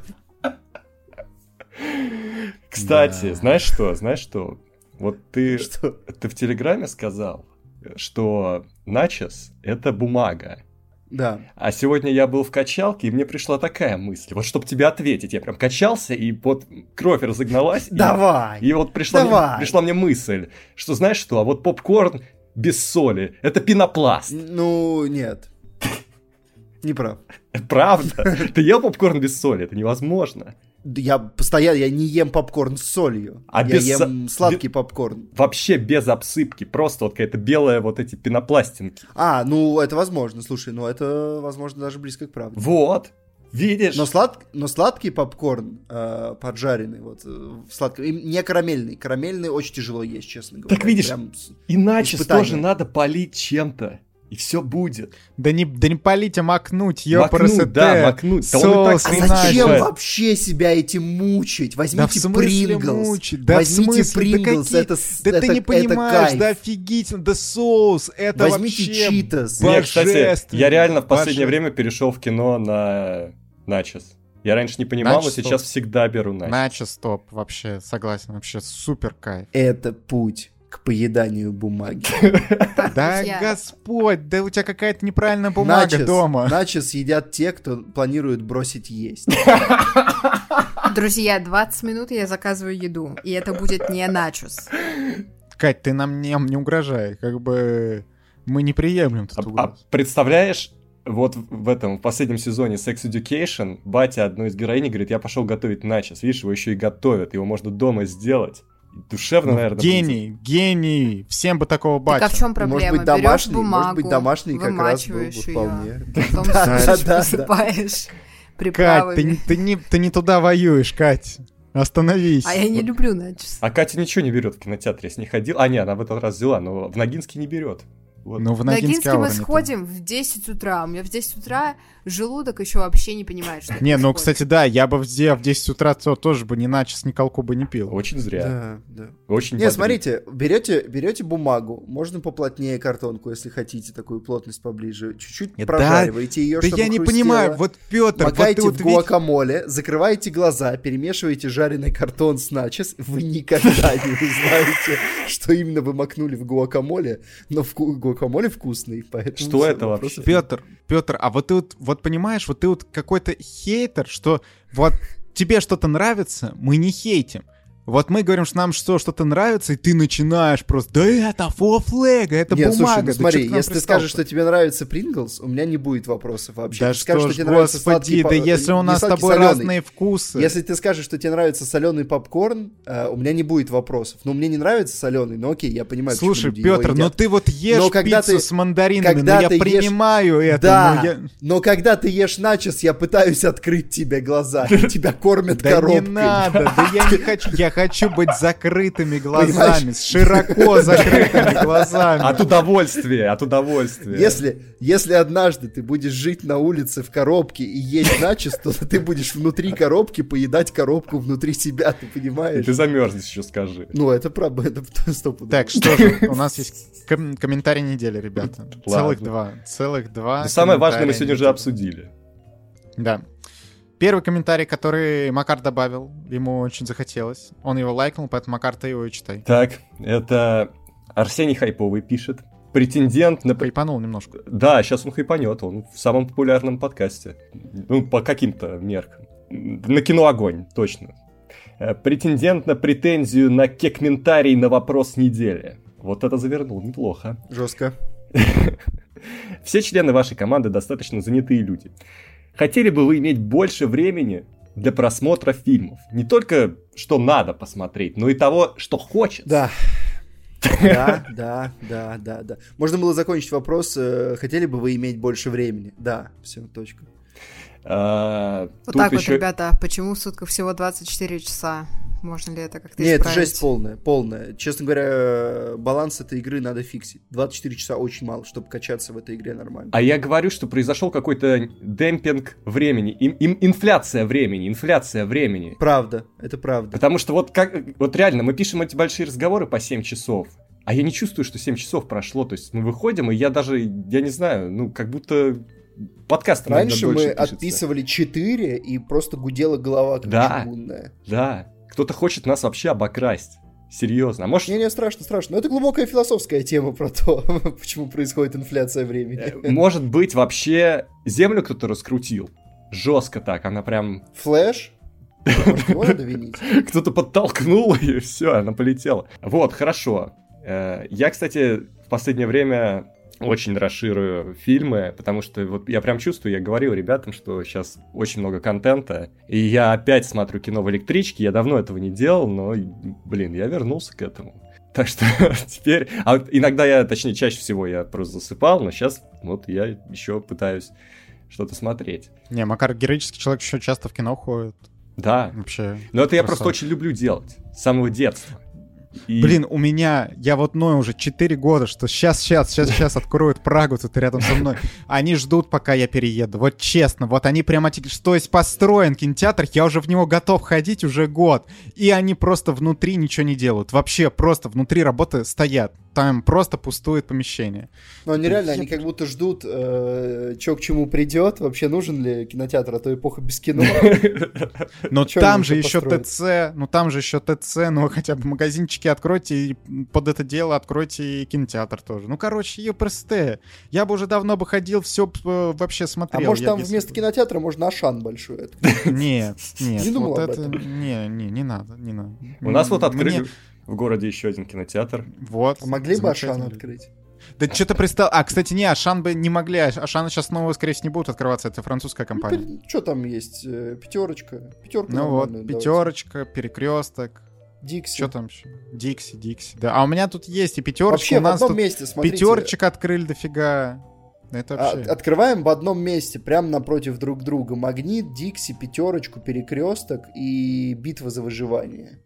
Кстати, Да. знаешь что? Знаешь что? Вот ты, *laughs* Что? ты в Телеграме сказал, что начос — это бумага. Да. А сегодня я был в качалке, и мне пришла такая мысль. Вот чтобы тебе ответить, я прям качался, и вот кровь разогналась. и- Давай. И вот пришла, мне, Давай. пришла мне мысль, что знаешь что, а вот попкорн без соли — это пенопласт. Ну, нет. *laughs* Не прав. Правда? *laughs* Ты ел попкорн без соли? Это невозможно. Я постоянно, я не ем попкорн с солью. А я без ем сладкий попкорн. Вообще без обсыпки, просто вот какая-то белая вот эти пенопластинки. А, ну это возможно, слушай, ну это возможно даже близко к правде. Вот, видишь? Но, слад... Но сладкий попкорн э, поджаренный, вот, э, и не карамельный. Карамельный очень тяжело есть, честно говоря. Так видишь, Прям Иначе испытание. тоже надо полить чем-то, и все будет. Да не, да не полить, а макнуть, ёпрст. да, макнуть. Да он и так Соус А зачем вообще себя этим мучить? Да в Возьмите смысле Принглс. мучить? Да в Возьмите? Да Принглс, какие- это, Да это, ты не это понимаешь, кайф. да офигительно, да соус, это Возьмите вообще читос. Не, кстати, божественно, я реально в последнее боже- время перешел в кино на начос. Я раньше не понимал, но Начос сейчас топ. всегда беру начос. Начос топ, вообще, согласен, вообще супер кайф. Это путь к поеданию бумаги. *laughs* Да господь, да у тебя какая-то неправильная бумага дома. Начос едят те, кто планирует бросить есть. Друзья, 20 минут и я заказываю еду. И это будет не начос. Кать, ты нам не, не угрожай, как бы мы не приемлем А, тут а угроз. представляешь, вот в этом в последнем сезоне Sex Education батя одной из героинь говорит, я пошел готовить начос. Видишь, его еще и готовят, его можно дома сделать. Душевно, Ну, наверное. гений, гений, всем бы такого Так а батя. в чем проблема? Может быть, Берешь домашний, бумагу, может быть, домашний как раз был бы вполне. потом Да, да. Кать, ты, не- ты, не, ты не туда воюешь, Кать. Остановись. А я не люблю начос. А Катя ничего не берет в кинотеатре, я с ней ходил. А, не, она в этот раз взяла, но в Ногинске не берет. Вот. Ну, в Ногинске Гинске мы сходим в 10 утра. У меня в 10 утра желудок еще вообще не понимает, что Не, ну, кстати, да, я бы в, де- в 10 утра то, тоже бы ни начос, ни колку бы не пил. Очень зря. Да, да. Очень Не, смотрите, берете, берете бумагу, можно поплотнее картонку, если хотите, такую плотность поближе, чуть-чуть Да, прожариваете ее, Да чтобы я не хрустело. понимаю, вот Петр, вот Макайте ты вот в видишь- гуакамоле, закрываете глаза, перемешиваете жареный картон с начос, вы никогда не узнаете, что именно вы макнули в гуакамоле, но вку- гуакамоле вкусный, поэтому... Что это вообще? Петр, Петр, а вот ты вот, вот понимаешь, вот ты вот какой-то хейтер, что вот тебе что-то нравится, мы не хейтим. Вот мы говорим, что нам что, что-то нравится, и ты начинаешь просто, да это флэга, это Нет, бумага. слушай, ну да смотри, нам если ты пристал-то?» скажешь, что тебе нравится Принглс, у меня не будет вопросов вообще. Да скажешь, что что ж, тебе нравится господи, сладкий да если у нас с тобой солёный. разные вкусы. Если ты скажешь, что тебе нравится соленый попкорн, э, у меня не будет вопросов. Ну, мне не нравится соленый, но окей, я понимаю, Слушай, Петр, ну едят. ты вот ешь Но когда пиццу ты- с мандаринами, когда но я ты ешь- принимаю это. Да, но я- но когда ты ешь начос, я пытаюсь открыть тебе глаза. *laughs* Тебя кормят Да не коробкой. надо, да я не хочу. Я хочу быть закрытыми глазами, с широко закрытыми *laughs* глазами. От удовольствия, от удовольствия. Если, если однажды ты будешь жить на улице в коробке и есть начисто, то ты будешь внутри коробки поедать коробку внутри себя, ты И понимаешь? ты замерзнешь еще, скажи. Ну, это правда, это стопудово. Так, что же, *laughs* у нас есть ком- комментарий недели, ребята. Целых два. Целых два. Самое важное мы сегодня уже обсудили. Да. Первый комментарий, который Макар добавил, ему очень захотелось. Он его лайкнул, поэтому, Макар, ты его и читай. Так, это Арсений Хайповый пишет. Претендент на... Хайпанул немножко. Да, сейчас он хайпанет, он в самом популярном подкасте. Ну, по каким-то меркам. На кино огонь, точно. Э, Претендент на претензию на кекментарий на вопрос недели. Вот это завернул, неплохо. Жестко. *laughs* Все члены вашей команды достаточно занятые люди. Хотели бы вы иметь больше времени для просмотра фильмов? Не только что надо посмотреть, но и того, что хочется. Да. *laughs* Да, да, да, да, да. Можно было закончить вопрос, э, хотели бы вы иметь больше времени? Да, все, точка. А, Вот так вот, ребята, почему в сутках всего 24 часа? Можно ли это как-то Нет, это исправить? жесть полная, полная. Честно говоря, баланс этой игры надо фиксить. 24 часа очень мало, чтобы качаться в этой игре нормально. А я говорю, что произошел какой-то демпинг времени, им, им- инфляция времени, инфляция времени. Правда, это правда. Потому что вот как, вот реально, мы пишем эти большие разговоры по 7 часов, а я не чувствую, что 7 часов прошло. То есть мы выходим, и я даже, я не знаю, ну, как будто подкаст Раньше мы пишется. отписывали 4 и просто гудела голова как Да. чугунная. Да, кто-то хочет нас вообще обокрасть. Серьезно. А может, Не-не, страшно, страшно. Но это глубокая философская тема про то, *laughs* почему происходит инфляция э, времени. может быть, вообще землю кто-то раскрутил? Жестко так, она прям Флэш? *laughs* Кто-то подтолкнул, и все, она полетела. Вот, хорошо. Э, Я, кстати, в последнее время очень расширю фильмы, потому что вот я прям чувствую, я говорил ребятам, что сейчас очень много контента, и я опять смотрю кино в электричке, я давно этого не делал, но, блин, я вернулся к этому. *laughs* Так что *laughs* теперь... А иногда я, точнее, чаще всего я просто засыпал, но сейчас вот я еще пытаюсь что-то смотреть. Не, Макар героический человек еще часто в кино ходит. Да, Вообще. но это я просто Красавчик. очень люблю делать. С самого детства. И- Блин, у меня, я вот ною уже 4 года, что сейчас, сейчас, сейчас, сейчас откроют Прагу тут рядом со мной. Они ждут, пока я перееду. Вот честно, вот они прямо... те- То есть построен кинотеатр, я уже в него готов ходить уже год. И они просто внутри ничего не делают. Вообще просто внутри работы стоят. Там просто пустует помещение. Но они реально, они как будто ждут, что к чему придет, вообще нужен ли кинотеатр, а то эпоха без кино. *laughs* Но Чё там же еще? ТЦ, ну там же еще ТЦ, ну хотя бы магазинчики откройте и под это дело откройте и кинотеатр тоже. Ну короче, ЕПРСТ. Я бы уже давно бы ходил, все вообще А смотрел. может я там вместо кинотеатра можно Ашан большой? Нет, *laughs* нет, Не думал об это... этом. Не, не, не надо, не надо. У нас вот открыли в городе еще один кинотеатр. Вот. А могли бы Ашан открыть? Да что-то пристал... А, кстати, не, Ашан бы не могли. Аш- Ашан сейчас снова, скорее всего, не будут открываться. Это французская компания. Что там есть? Э, Пятерочка. Пятерка Ну вот, нормальная, давайте. пятерочка, перекресток. Дикси. Что там еще? Дикси, Дикси. Да. А у меня тут есть и пятерочка. Вообще у в нас одном тут месте, смотрите. пятерочек открыли дофига. Это а, вообще... Открываем в одном месте, прямо напротив друг друга. Магнит, Дикси, пятерочку, перекресток и битва за выживание.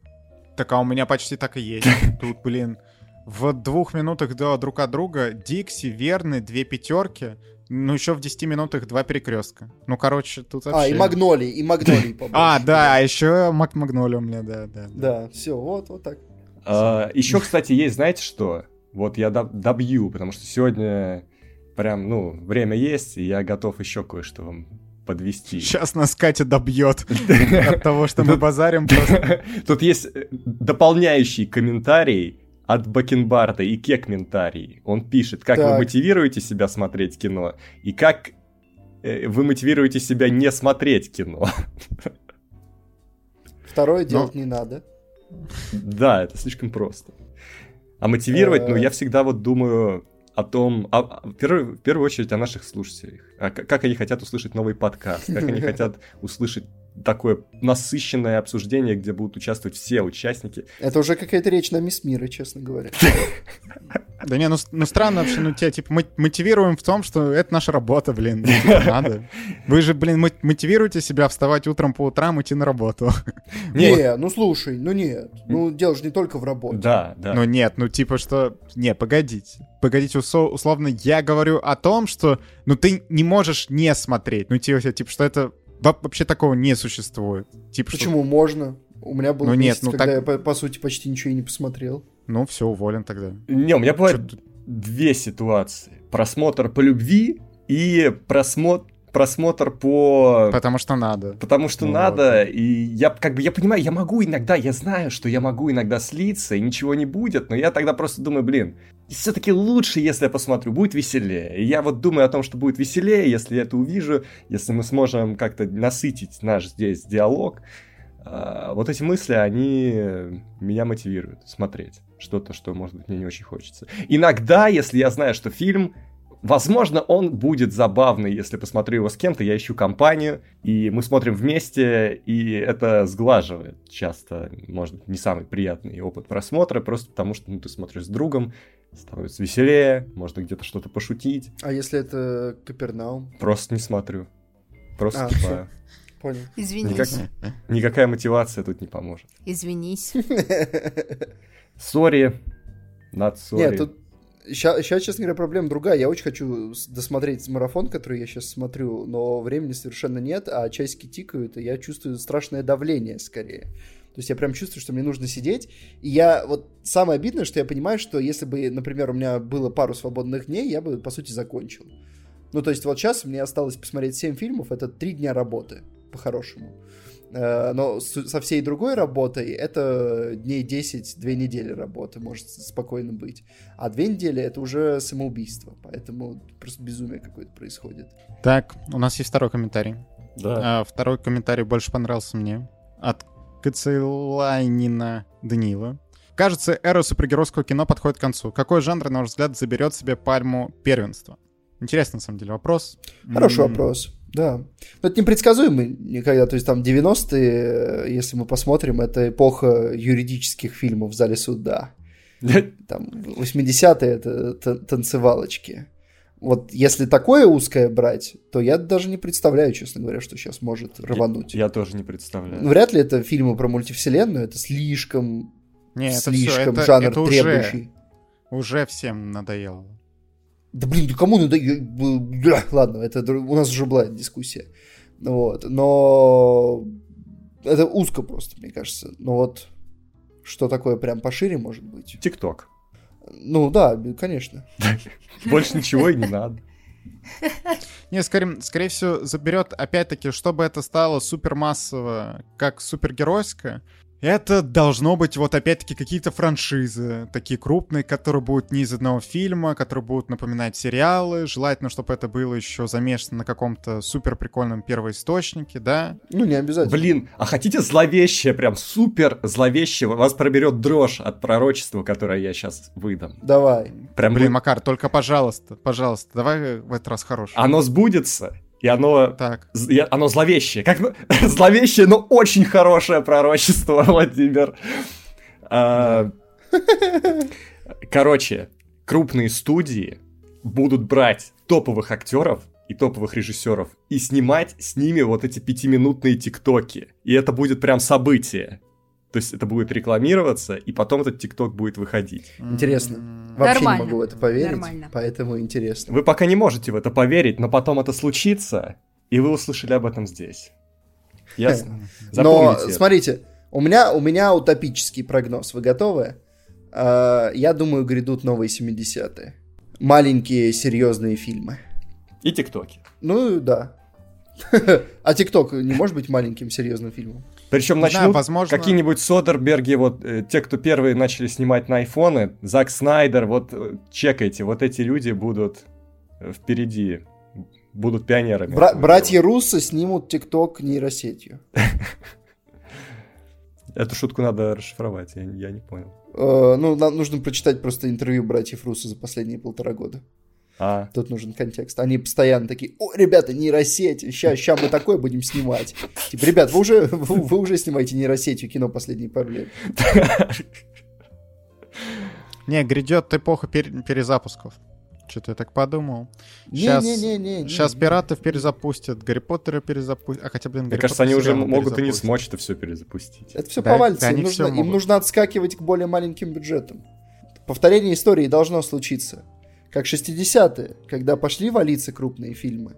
Так, а у меня почти так и есть. *laughs* Тут, блин, в двух минутах до друг от друга Дикси, Верны, две пятерки. Ну, еще в 10 минутах два перекрестка. Ну, короче, тут вообще... А, и Магнолий, и Магнолий, *laughs* по-моему. А, да, а еще Мак Магнолия у меня, да, да. Да, все, вот, вот так. А, еще, кстати, есть, знаете что? Вот я доб- добью, потому что сегодня прям, ну, время есть, и я готов еще кое-что вам подвести. Сейчас нас Катя добьет *laughs* от того, что мы базарим *laughs* просто. Тут есть э, дополняющий комментарий от Бакенбарда и кек-ментарий. Он пишет, как вы мотивируете себя смотреть кино, и как э, вы мотивируете себя не смотреть кино. Второе делать не надо. Да, это слишком просто. А мотивировать, ну, Э. я всегда вот думаю о том, а- а, в, первую, в первую очередь о наших слушателях. А к- как они хотят услышать новый подкаст, как они *laughs* хотят услышать такое насыщенное обсуждение, где будут участвовать все участники. Это уже какая-то речь на мисс мира, честно говоря. Да не, ну, ну странно вообще, ну тебя типа мотивируем в том, что это наша работа, блин, ну, типа, *laughs* надо. Вы же, блин, мотивируете себя вставать утром по утрам, идти на работу. *laughs* Не, ну слушай, ну нет, ну дело же не только в работе. Да, да. Ну нет, ну типа что, не, погодите, погодите, условно, я говорю о том, что, ну ты не можешь не смотреть, ну типа, типа что это вообще такого не существует. Типа, Почему что... можно? У меня был ну, месяц, нет, ну, когда так... я, по, по сути, почти ничего и не посмотрел. Ну, все, уволен тогда. Не, у меня бывает две ситуации. Просмотр по любви и просмотр просмотр по... Потому что надо. Потому что ну, надо, вот. и я как бы, я понимаю, я могу иногда, я знаю, что я могу иногда слиться, и ничего не будет, но я тогда просто думаю, блин, все-таки лучше, если я посмотрю, будет веселее. И я вот думаю о том, что будет веселее, если я это увижу, если мы сможем как-то насытить наш здесь диалог. А, вот эти мысли, они меня мотивируют смотреть что-то, что, может быть, мне не очень хочется. Иногда, если я знаю, что фильм Возможно, он будет забавный, если посмотрю его с кем-то, я ищу компанию, и мы смотрим вместе, и это сглаживает часто, может быть, не самый приятный опыт просмотра, просто потому что ну, ты смотришь с другом, становится веселее, можно где-то что-то пошутить. А если это Капернаум? Просто не смотрю. Просто а, кипаю. Понял. Извинись. Никак, никакая мотивация тут не поможет. Извинись. *laughs* Сори. Над сори. Нет, тут Сейчас, сейчас, честно говоря, проблема другая. Я очень хочу досмотреть марафон, который я сейчас смотрю, но времени совершенно нет, а часики тикают, и я чувствую страшное давление скорее. То есть я прям чувствую, что мне нужно сидеть. И я вот самое обидное, что я понимаю, что если бы, например, у меня было пару свободных дней, я бы, по сути, закончил. Ну, то есть вот сейчас мне осталось посмотреть 7 фильмов, это 3 дня работы, по-хорошему. Э, но со всей другой работой это дней 10, две недели работы может спокойно быть. А две недели это уже самоубийство, поэтому просто безумие какое-то происходит. Так, у нас есть второй комментарий. Да. А, второй комментарий больше понравился мне. От Кацелайнина Данила. Кажется, эра супергеройского кино подходит к концу. Какой жанр, на ваш взгляд, заберет себе пальму первенства? Интересный, на самом деле, вопрос. Хороший mm. вопрос. Да. Но это непредсказуемо никогда. То есть там 90-е, если мы посмотрим, это эпоха юридических фильмов в зале суда. *laughs* Там 80-е это танцевалочки. Вот если такое узкое брать, то я даже не представляю, честно говоря, что сейчас может рвануть. Я, я тоже не представляю. Ну, вряд ли это фильмы про мультивселенную, это слишком, не, слишком это все, жанр это, это требующий. Уже, уже всем надоело. Да блин, кому надо... Ладно, это у нас уже была дискуссия. Вот, но это узко просто, мне кажется. Но вот что такое прям пошире может быть? Тикток. Ну да, конечно. *laughs* Больше ничего и не надо. Не, скорее, скорее всего, заберет, опять-таки, чтобы это стало супермассово, как супергеройское, это должно быть вот опять-таки какие-то франшизы, такие крупные, которые будут не из одного фильма, которые будут напоминать сериалы. Желательно, чтобы это было еще замешано на каком-то супер прикольном первоисточнике, да? Ну, не обязательно. Блин, а хотите зловещее, прям супер зловещее? Вас проберет дрожь от пророчества, которое я сейчас выдам. Давай. Прям Блин, Макар, только пожалуйста, пожалуйста, давай в этот раз хороший. Оно сбудется, и оно, так. оно зловещее. Как *laughs* зловещее, но очень хорошее пророчество, *laughs* Владимир. А, короче, крупные студии будут брать топовых актеров и топовых режиссеров и снимать с ними вот эти пятиминутные тиктоки. И это будет прям событие. То есть это будет рекламироваться, и потом этот ТикТок будет выходить. Интересно. Вообще Нормально. не могу в это поверить, Нормально. поэтому интересно. Вы пока не можете в это поверить, но потом это случится, и вы услышали об этом здесь. Ясно? Но смотрите, у меня, у меня утопический прогноз. Вы готовы? Uh, я думаю, грядут новые 70-е. Маленькие серьезные фильмы. И ТикТоки. Ну да. *laughs* А ТикТок не может быть маленьким серьезным фильмом? Причем начнут да, возможно... какие-нибудь Содерберги, вот э, те, кто первые начали снимать на айфоны, Зак Снайдер, вот э, чекайте, вот эти люди будут э, впереди, будут пионерами. Бра- братья Руссо снимут ТикТок нейросетью. *laughs* Эту шутку надо расшифровать, я, я не понял. Uh, ну, нам нужно прочитать просто интервью братьев Руссо за последние полтора года. А, Тут нужен контекст. Они постоянно такие, о, ребята, нейросеть, сейчас, сейчас мы такое будем снимать. Типа, ребят, вы уже, вы, вы уже снимаете нейросетью кино последние пару лет. *laughs* Не, грядет эпоха пер- перезапусков. Что-то я так подумал. Сейчас, Не-не-не-не. сейчас пираты перезапустят, Гарри Поттера перезапустят. А хотя, блин, мне Гарри кажется, Поттер они уже могут и не смочь это все перезапустить. Это все Да, повалится. Им нужно отскакивать к более маленьким бюджетам. Повторение истории должно случиться. Как 60-е, когда пошли валиться крупные фильмы,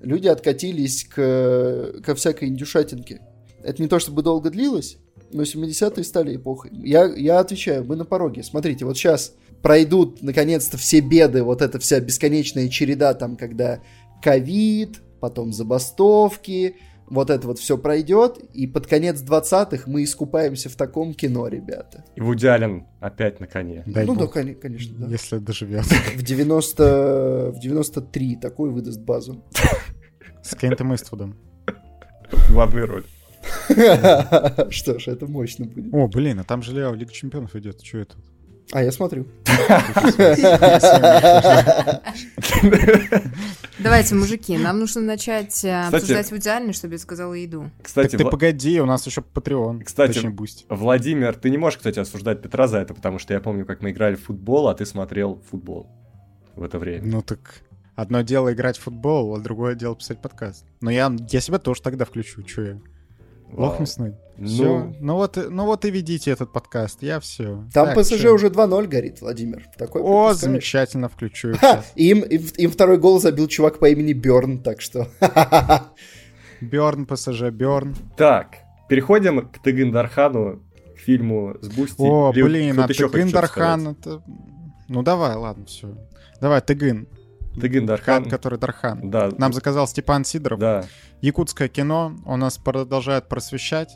люди откатились к, ко всякой индюшатинке. Это не то чтобы долго длилось, но 70-е стали эпохой. Я, я отвечаю, мы на пороге. Смотрите, вот сейчас пройдут наконец-то все беды, вот эта вся бесконечная череда, там, когда ковид, потом забастовки, вот это вот все пройдет, и под конец 20-х мы искупаемся в таком кино, ребята. И Вуди Аллен опять на коне. Дай ну бог, да, коне- конечно, да. Если доживет. В 90... в 93 такой выдаст базу. С Кентом Иствудом. Главную роль. Что ж, это мощно будет. О, блин, а там же Лео Лига Чемпионов идет. Что это? А я смотрю. *laughs* Давайте, мужики, нам нужно начать э, Кстати- обсуждать в идеальной, чтобы я сказала еду. Кстати, Так ты Вла- погоди, у нас еще Patreon. Кстати, Точнее. Владимир, ты не можешь, кстати, осуждать Петра за это, потому что я помню, как мы играли в футбол, а ты смотрел футбол в это время. Ну так одно дело играть в футбол, а другое дело писать подкаст. Но я, я себя тоже тогда включу, что я. Вау. Лох местный. Ну, Все. Ну вот, и- ну вот и ведите этот подкаст, я все. Там ПСЖ уже 2-0 горит, Владимир. Такой О, замечательно, включу. их Ха, им, им, им второй гол забил чувак по имени Берн, так что... *laughs* Бёрн, ПСЖ, Бёрн. Так, переходим к Тыгын Дархану, к фильму с Бусти. О, Или блин, а еще хочет Тыгын что-то Дархан, это... Ну давай, ладно, все. Давай, Тыгын. Тыгын Дархан. Хан, который Дархан. Да, Нам заказал Степан Сидоров. да. Якутское кино, он нас продолжает просвещать.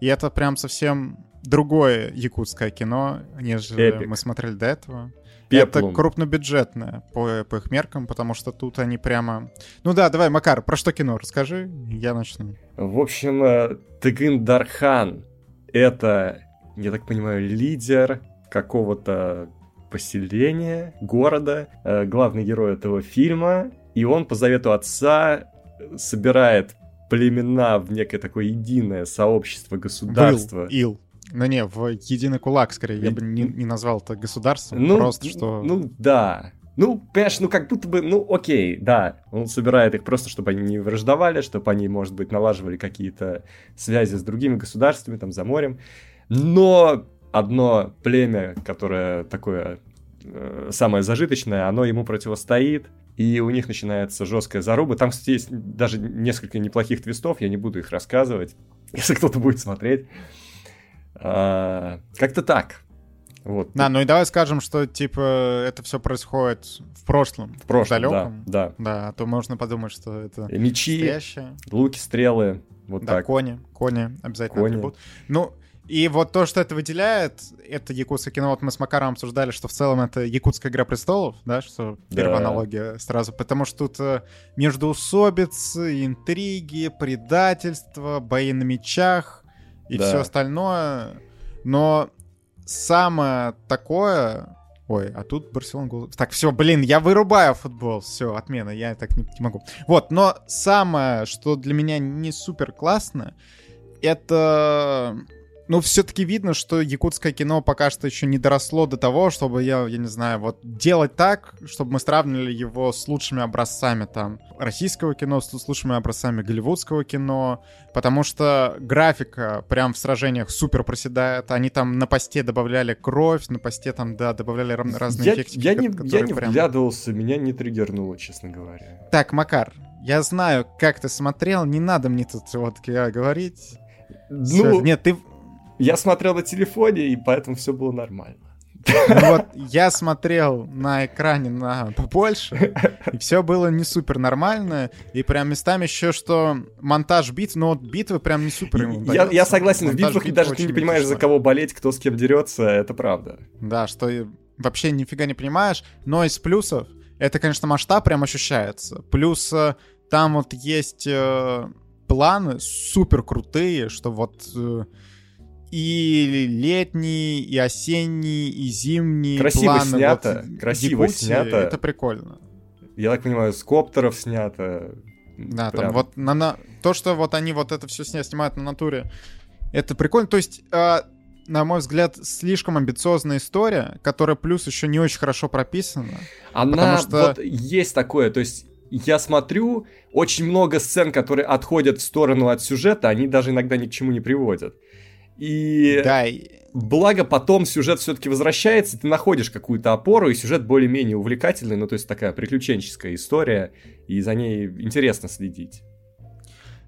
И это прям совсем другое якутское кино, нежели Эпик. мы смотрели до этого. Пеплум. Это крупнобюджетное по, по их меркам, потому что тут они прямо... Ну да, давай, Макар, про что кино? Расскажи, я начну. В общем, э, Тыгын Дархан — это, я так понимаю, лидер какого-то поселения, города, э, главный герой этого фильма, и он по завету отца собирает племена в некое такое единое сообщество, государство. Был, Ил. Ну не, в единый кулак, скорее. Я бы не, не назвал это государством, Ну, просто что... Ну, да. Ну, понимаешь, ну как будто бы, ну окей, да, он собирает их просто, чтобы они не враждовали, чтобы они, может быть, налаживали какие-то связи с другими государствами, там, за морем. Но одно племя, которое такое э, самое зажиточное, оно ему противостоит, и у них начинается жесткая заруба. Там, кстати, есть даже несколько неплохих твистов, я не буду их рассказывать, *laughs* если кто-то будет смотреть. А, Как-то так. Вот. Да, ну и давай скажем, что, типа, это все происходит в прошлом. В прошлом, далеком. да, Да, а то можно подумать, что это да. Мечи, настоящее. луки, стрелы, вот Да, так. кони, кони обязательно Кони. атрибут. Ну, и вот то, что это выделяет, это якутское кино. Вот мы с Макаром обсуждали, что в целом это якутская игра престолов, да, что первая Да. аналогия сразу. Потому что тут э, междоусобицы, интриги, предательство, бои на мечах и Да. все остальное. Но самое такое... Ой, а тут Барселона. Так, все, блин, я вырубаю футбол. Все, отмена, я так не, не могу. Вот, но самое, что для меня не супер классно, это... Ну, все-таки видно, что якутское кино пока что еще не доросло до того, чтобы, я, я не знаю, вот делать так, чтобы мы сравнивали его с лучшими образцами там российского кино, с, с лучшими образцами голливудского кино, потому что графика прям в сражениях супер проседает. Они там на посте добавляли кровь, на посте там, да, добавляли ра- разные Я, эффектики. я не, я не прям- вглядывался, меня не триггернуло, честно говоря. Так, Макар, я знаю, как ты смотрел, не надо мне тут вот э, говорить. Ну, Нет, ты... я смотрел на телефоне, и поэтому все было нормально. Ну вот я смотрел на экране на побольше, и все было не супер нормально, и прям местами еще что монтаж битв, но вот битвы прям не супер ему Я, я согласен, в Монтаж битвах битв даже ты не понимаешь, за кого болеть, кто с кем дерется, это правда. Да, что вообще нифига не понимаешь, но из плюсов, это, конечно, масштаб прям ощущается. Плюс э, там вот есть э, планы супер крутые, что вот э, и летний, и осенний, и зимний Красиво планы. снято, вот, красиво Якутии, снято. Это прикольно. я так понимаю, с коптеров снято. Да, Прям. там вот на, на то, что вот они вот это все снимают на натуре, это прикольно. То есть, а, на мой взгляд, слишком амбициозная история, которая плюс еще не очень хорошо прописана. Она Потому что- вот есть такое, то есть я смотрю, очень много сцен, которые отходят в сторону от сюжета, они даже иногда ни к чему не приводят. И Да, благо потом сюжет все-таки возвращается, ты находишь какую-то опору, и сюжет более-менее увлекательный, ну то есть такая приключенческая история, и за ней интересно следить.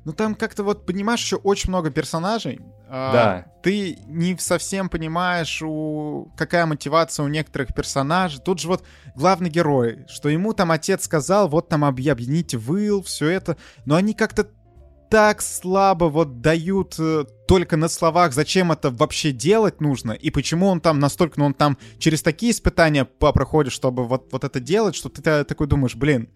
ну там как-то вот понимаешь еще очень много персонажей. а, Да. Ты не совсем понимаешь, у... какая мотивация у некоторых персонажей. Тут же вот главный герой, что ему там отец сказал, вот там объ- объедините выл, все это. Но они как-то так слабо вот дают э, только на словах, зачем это вообще делать нужно, и почему он там настолько, ну он там через такие испытания проходит, чтобы вот, вот это делать, что ты та- такой думаешь, блин,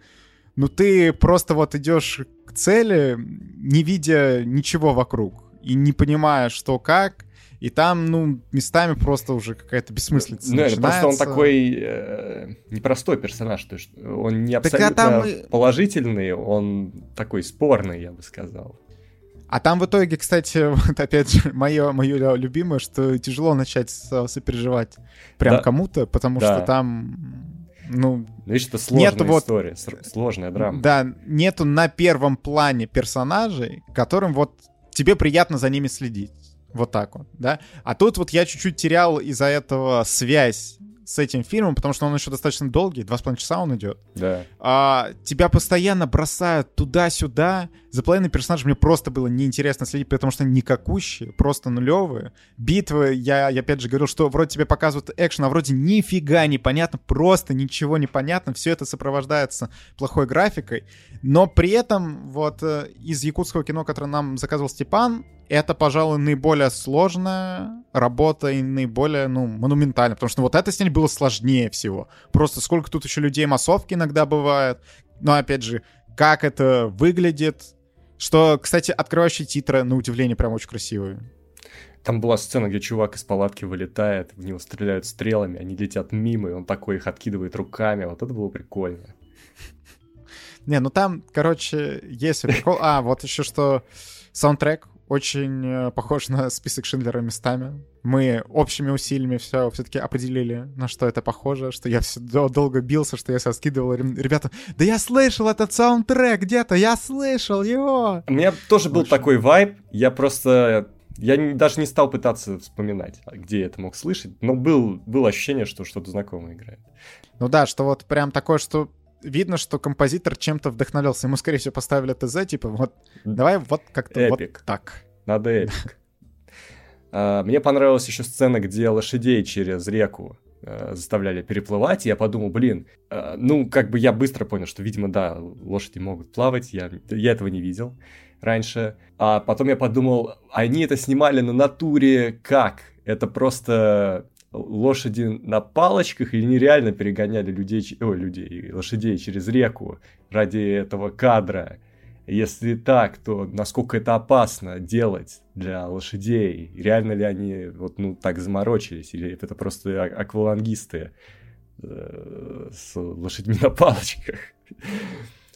ну ты просто вот идешь к цели, не видя ничего вокруг, и не понимая, что как, и там, ну, местами просто уже какая-то бессмыслица Ну, это просто он начинается. такой э, непростой персонаж, то есть он не Так а абсолютно там положительный, он такой спорный, я бы сказал. А там в итоге, кстати, *laughs* вот опять же, мое, мое любимое, что тяжело начать со- сопереживать прям Да. кому-то, потому Да. что там, ну, видишь, это сложная Нету вот- история, ср- сложная драма. да, нету на первом плане персонажей, которым вот тебе приятно за ними следить. Вот так вот, да. А тут вот я чуть-чуть терял из-за этого связь с этим фильмом, потому что он еще достаточно долгий, два с половиной часа он идет. Да. а, тебя постоянно бросают туда-сюда. За половиной персонажей мне просто было неинтересно следить, потому что они никакущие, просто нулевые. Битвы, я, я опять же говорил, что вроде тебе показывают экшен, а вроде нифига непонятно, просто ничего не понятно. Все это сопровождается плохой графикой. Но при этом вот э, из якутского кино, которое нам заказывал Степан, это, пожалуй, наиболее сложная работа и наиболее, ну, монументальная, потому что вот это снять было сложнее всего. Просто сколько тут еще людей массовки иногда бывает. Но, опять же, как это выглядит. Что, кстати, открывающие титры, на удивление, прям очень красивые. Там была сцена, где чувак из палатки вылетает, в него стреляют стрелами, они летят мимо, и он такой их откидывает руками. Вот это было прикольно. Не, ну там, короче, есть прикол. А, вот еще что саундтрек очень э, похож на список Шиндлера местами. Мы общими усилиями все все-таки определили, на что это похоже, что я все долго бился, что я себя скидывал. Ребята, да я слышал этот саундтрек где-то, я слышал его! У меня тоже был Очень. такой вайб, я просто... Я даже не стал пытаться вспоминать, где я это мог слышать, но был, было ощущение, что что-то знакомое играет. Ну да, что вот прям такое, что видно, что композитор чем-то вдохновлялся. Ему, скорее всего, поставили ТЗ, типа, вот, давай вот как-то вот так. Надо эпик. А, Мне понравилась еще сцена, где лошадей через реку э, заставляли переплывать, и я подумал, блин, э, ну, как бы я быстро понял, что, видимо, да, лошади могут плавать, я, я этого не видел раньше. А потом я подумал, они это снимали на натуре как? Это просто лошади на палочках или нереально перегоняли людей, ой, людей, лошадей через реку ради этого кадра? Если так, то насколько это опасно делать для лошадей? Реально ли они вот ну так заморочились? Или это просто а- аквалангисты э, с лошадьми на палочках?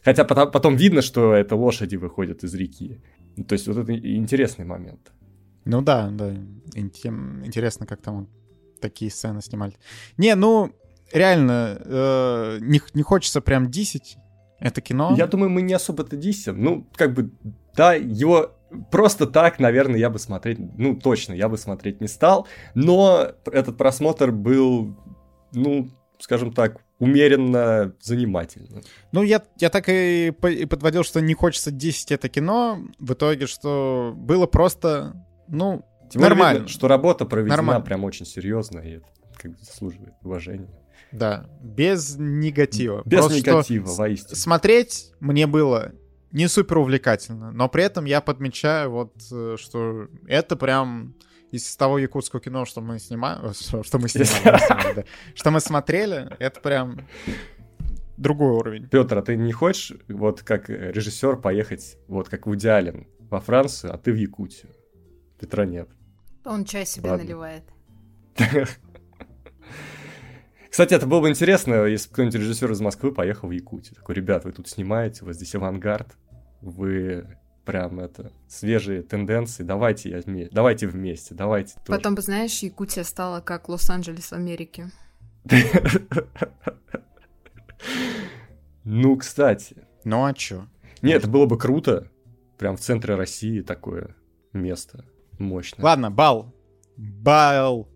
Хотя потом, потом видно, что это лошади выходят из реки. То есть вот это интересный момент. Ну да, да. Интересно, как там такие сцены снимали. Не, ну, реально, э, не, не хочется прям дисить это кино. Я думаю, мы не особо-то дисим. Ну, как бы, да, его просто так, наверное, я бы смотреть, ну, точно, я бы смотреть не стал. Но этот просмотр был, ну, скажем так, умеренно занимательным. Ну, я, я так и, по- и подводил, что не хочется дисить это кино. В итоге, что было просто, ну, Тем Нормально. видно, что работа проведена Нормально. прям очень серьезно, и это как бы заслуживает уважения. да, без негатива. Без Просто негатива, воистину. Смотреть мне было не супер увлекательно, но при этом я подмечаю вот, э, что это прям из того якутского кино, что мы снимаем, *laughs* что, что мы снимали, *laughs* что мы смотрели, это прям другой уровень. Петр, а ты не хочешь, вот как режиссер, поехать, вот как в идеален, во Францию, а ты в Якутию? Петра нет. Он чай себе Ладно. наливает. *laughs* Кстати, это было бы интересно, если бы кто-нибудь режиссер из Москвы поехал в Якутию. Такой, ребят, вы тут снимаете, у вас здесь авангард, вы прям это свежие тенденции, давайте, я вме- давайте вместе, давайте тоже. Потом бы, знаешь, Якутия стала как Лос-Анджелес Америки. *laughs* Ну, кстати. Ну а чё? Нет, это было бы круто. Прям в центре России такое место мощное. Ладно, бал. Бал.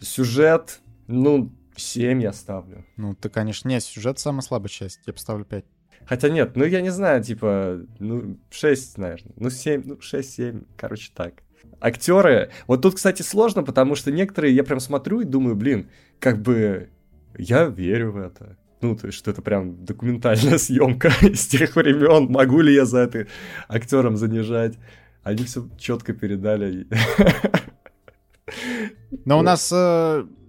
Сюжет, ну, 7 я ставлю. Ну, ты, конечно, нет, сюжет самая слабая часть. Я поставлю 5. Хотя нет, ну я не знаю, типа, ну, 6, наверное. Ну, 7, ну, 6-7, короче, так. Актеры. Вот тут, кстати, сложно, потому что некоторые я прям смотрю и думаю, блин, как бы я верю в это. Ну, то есть, что это прям документальная *laughs* съемка *laughs* из тех времен. Могу ли я за это актером занижать? Они все четко передали. *laughs* Но у нас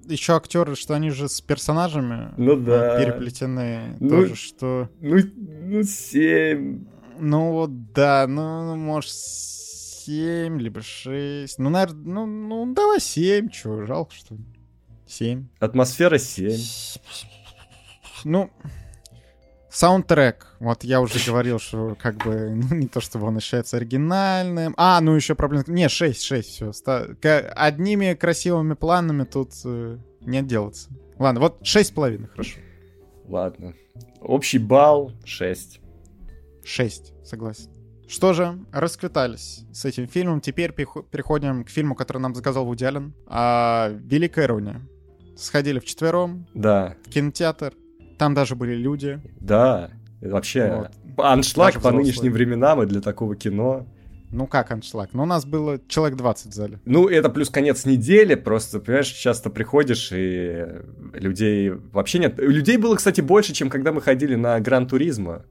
еще актеры, что они же с персонажами Ну э, да. переплетены. Ну, Тоже, что... Ну, ну, 7. Ну вот, да, ну, может, 7, либо 6. Ну, наверное, ну, ну давай 7, чё, жалко, что. 7. Атмосфера 7. Ну, саундтрек. Вот я уже говорил, что как бы ну, не то, чтобы он считается оригинальным. А, ну еще проблема. Не, 6, 6, все. Одними красивыми планами тут э, не отделаться. Ладно, вот 6,5, хорошо. Ладно. Общий балл 6. 6, согласен. Что же, расквитались с этим фильмом. Теперь перехо- переходим к фильму, который нам заказал Вуди Аллен. А, «Великая ирония». Сходили вчетвером Да, в кинотеатр. Там даже были люди. да. Вообще, Вот. аншлаг Даже по взрослые. нынешним временам и для такого кино. Ну как аншлаг? Ну у нас было человек 20 в зале. Ну, это плюс конец недели, просто, понимаешь, часто приходишь, и людей вообще нет. Людей было, кстати, больше, чем когда мы ходили на Гран-туризмо.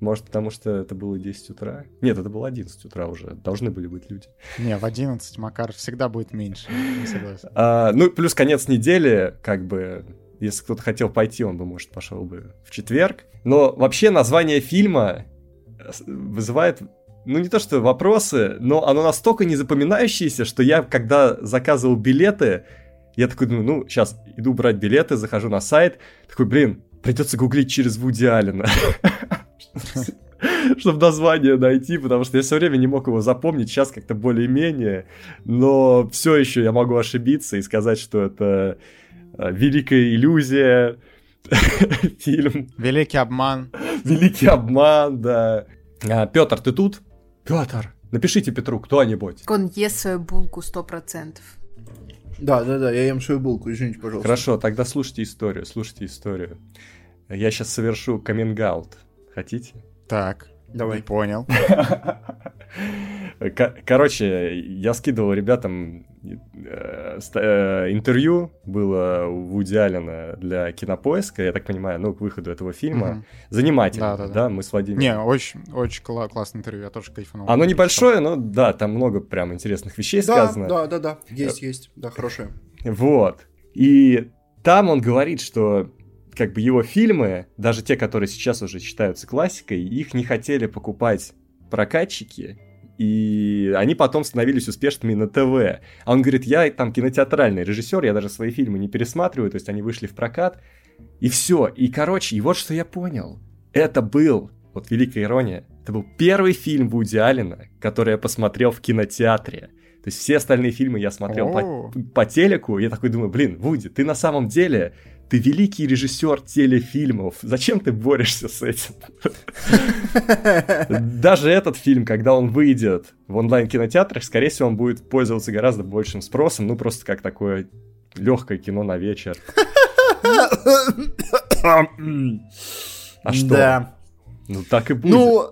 Может, потому что это было 10 утра? Нет, это было 11 утра уже. Должны были быть люди. Не, в 11 Макар всегда будет меньше. Не согласен. А, ну, плюс конец недели, как бы, если кто-то хотел пойти, он бы, может, пошел бы в четверг. Но вообще название фильма с- вызывает, ну, не то что вопросы, но оно настолько незапоминающееся, что я, когда заказывал билеты, я такой думаю, ну, сейчас иду брать билеты, захожу на сайт, такой, блин, придется гуглить через Вуди Аллена. *laughs* Чтобы название найти, потому что я все время не мог его запомнить, сейчас как-то более-менее, но все еще я могу ошибиться и сказать, что это э, великая иллюзия, *laughs* фильм, Великий обман. великий обман, да. Петр, ты тут? Петр, напишите Петру кто-нибудь. Он ест свою булку сто процентов. Да, да, да, я ем свою булку, извините, пожалуйста. Хорошо, тогда слушайте историю, слушайте историю. Я сейчас совершу каминг-аут. Хотите? Так, Давай. не понял. *laughs* Ко- Короче, я скидывал ребятам э, э, интервью, было у Вуди Аллена для кинопоиска, я так понимаю, ну, к выходу этого фильма. Мгм. Занимательно, Да-да-да. да, мы с Владимиром. Не, очень, очень кла- классное интервью, я тоже кайфанул. Оно небольшое, но да, там много прям интересных вещей Да, сказано. да, да, да, есть, есть, да, хорошее. Вот. И там он говорит, что как бы его фильмы, даже те, которые сейчас уже считаются классикой, их не хотели покупать прокатчики, и они потом становились успешными на ТВ. А он говорит, я там кинотеатральный режиссер, я даже свои фильмы не пересматриваю, то есть они вышли в прокат, и все. И, короче, и вот что я понял. Это был, вот великая ирония, это был первый фильм Вуди Аллена, который я посмотрел в кинотеатре. То есть все остальные фильмы я смотрел по, по телеку, я такой думаю, блин, Вуди, ты на самом деле, ты великий режиссер телефильмов, зачем ты борешься с этим? Даже этот фильм, когда он выйдет в онлайн-кинотеатрах, скорее всего, он будет пользоваться гораздо большим спросом, ну просто как такое легкое кино на вечер. *coughs* А что? Да. Ну так и будет. Ну,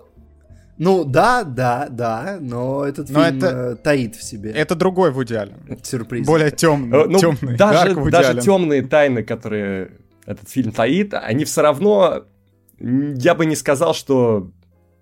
ну да, да, да, но этот Но фильм это- э, таит в себе Это другой Вуди Аллен. сюрприз. Более Э, темный. ну, темный. даже, даже Аллен. темные тайны, которые этот фильм таит, они все равно, я бы не сказал, что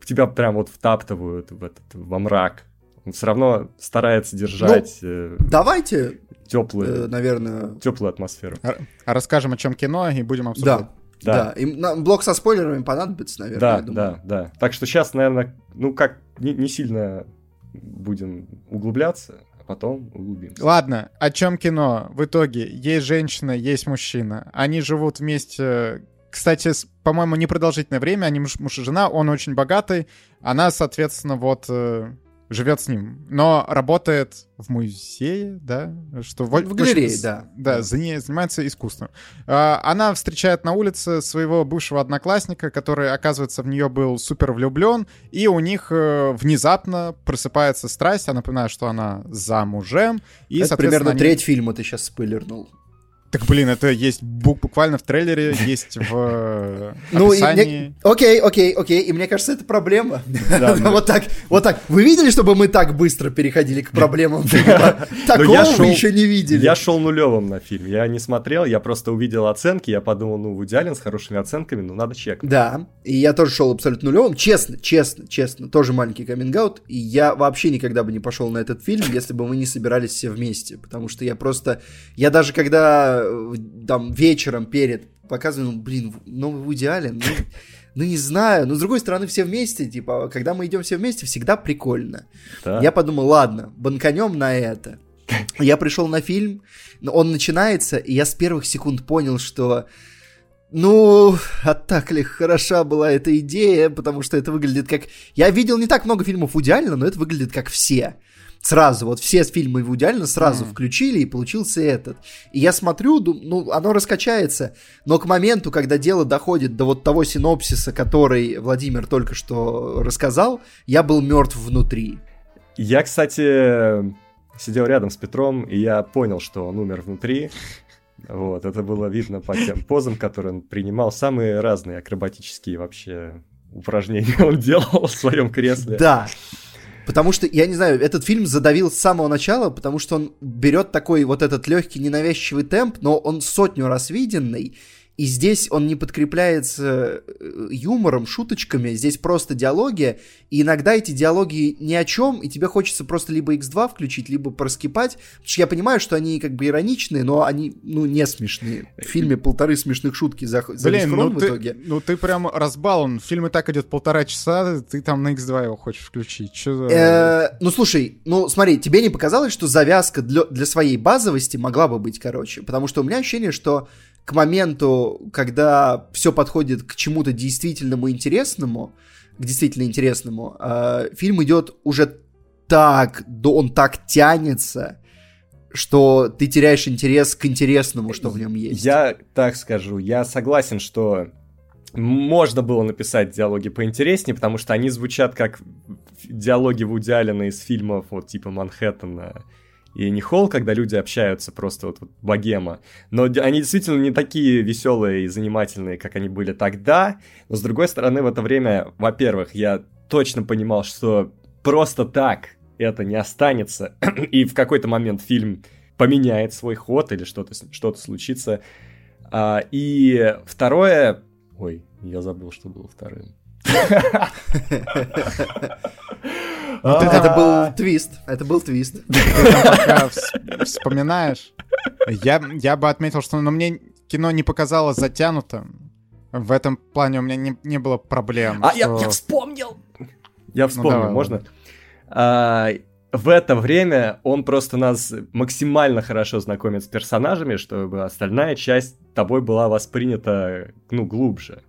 тебя прям вот втаптывают в этот, во мрак. Он все равно старается держать Давайте, э, теплую, наверное, теплую атмосферу. А расскажем, о чем кино, и будем обсуждать. да. Да, Да. им нам блок со спойлерами понадобится, наверное, Да, я думаю. да, да. Так что сейчас, наверное, ну как, не, не сильно будем углубляться потом углубимся. Ладно, о чем кино? В итоге есть женщина, есть мужчина. Они живут вместе кстати, по-моему, непродолжительное время, они муж, муж и жена, он очень богатый, она, соответственно, вот э, живет с ним, но работает в музее, да, что в, в галерее, да, да, занимается искусством. А, она встречает на улице своего бывшего одноклассника, который, оказывается, в нее был супер влюблен, и у них э, внезапно просыпается страсть. Я напоминаю, что она замужем, и, Это примерно они... треть фильма ты сейчас спойлернул. Так, блин, это есть буквально в трейлере, есть в э, ну, описании. Окей, окей, окей, и мне кажется, это проблема. *laughs* Вот так, вот так. Вы видели, чтобы мы так быстро переходили к проблемам? Такого мы еще не видели. Я шел нулевым на фильм, я не смотрел, я просто увидел оценки, я подумал, ну, Вуди с хорошими оценками, ну, надо чек. Да, и я тоже шел абсолютно нулевым, честно, честно, честно, тоже маленький каминг и я вообще никогда бы не пошел на этот фильм, если бы мы не собирались все вместе, потому что я просто, я даже когда там вечером перед показываю, ну, блин, новый Вуди Аллен, ну, ну, не знаю, но с другой стороны, все вместе, типа, когда мы идем все вместе, всегда прикольно. Да. Я подумал, ладно, банканем на это. Я пришел на фильм, он начинается, и я с первых секунд понял, что ну, а так ли хороша была эта идея, потому что это выглядит как... Я видел не так много фильмов Вуди Аллена, но это выглядит как все сразу, вот все фильмы Вуди Аллена сразу mm. включили, и получился этот. И я смотрю, ну, оно раскачается, но к моменту, когда дело доходит до вот того синопсиса, который Владимир только что рассказал, я был мертв внутри. Я, кстати, сидел рядом с Петром, и я понял, что он умер внутри. Вот, это было видно по тем позам, которые он принимал. Самые разные акробатические вообще упражнения он делал в своем кресле. Да, Потому что, я не знаю, этот фильм задавил с самого начала, потому что он берет такой вот этот легкий ненавязчивый темп, но он сотню раз виденный, и здесь он не подкрепляется э, юмором, шуточками, здесь просто диалоги, и иногда эти диалоги ни о чем, и тебе хочется просто либо X2 включить, либо проскипать, я понимаю, что они как бы ироничные, но они, ну, не смешные. В фильме полторы смешных шутки за, за Блин, ну в ты, итоге. Ну ты прям разбалован, фильм и так идет полтора часа, ты там на X2 его хочешь включить, что за... Э, ну слушай, ну смотри, тебе не показалось, что завязка для, для своей базовости могла бы быть короче? Потому что у меня ощущение, что к моменту, когда все подходит к чему-то действительному интересному, к действительно интересному, э, фильм идет уже так, да он так тянется, что ты теряешь интерес к интересному, что в нем есть. Я так скажу, я согласен, что можно было написать диалоги поинтереснее, потому что они звучат как диалоги Вуди Аллена из фильмов вот типа Манхэттена и не холл, когда люди общаются просто вот, вот богема. Но они действительно не такие веселые и занимательные, как они были тогда. Но с другой стороны, в это время, во-первых, я точно понимал, что просто так это не останется. *clears throat* и в какой-то момент фильм поменяет свой ход или что-то что случится. А, и второе... Ой, я забыл, что было вторым. *laughs* *laughs* Вот это, это был твист. Это был твист. *laughs* пока вспоминаешь. Я, я бы отметил, что но мне кино не показалось затянутым. В этом плане у меня не, не было проблем. А, что... я, я вспомнил! Я ну, вспомнил, ну, давай, можно? А, в это время он просто нас максимально хорошо знакомит с персонажами, чтобы остальная часть тобой была воспринята, ну, глубже.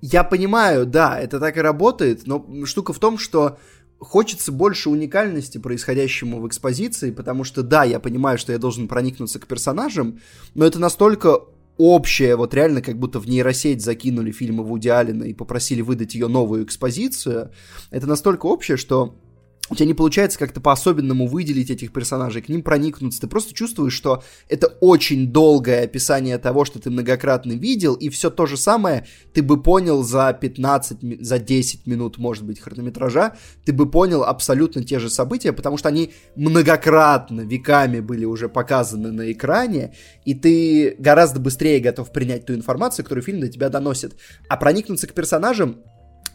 Я понимаю, да, это так и работает, но штука в том, что хочется больше уникальности происходящему в экспозиции, потому что, да, я понимаю, что я должен проникнуться к персонажам, но это настолько общее, вот реально как будто в нейросеть закинули фильмы Вуди Аллена и попросили выдать ее новую экспозицию, это настолько общее, что у тебя не получается как-то по-особенному выделить этих персонажей, к ним проникнуться. Ты просто чувствуешь, что это очень долгое описание того, что ты многократно видел, и все то же самое ты бы понял за 15, за 10 минут, может быть, хронометража, ты бы понял абсолютно те же события, потому что они многократно, веками были уже показаны на экране, и ты гораздо быстрее готов принять ту информацию, которую фильм до тебя доносит. А проникнуться к персонажам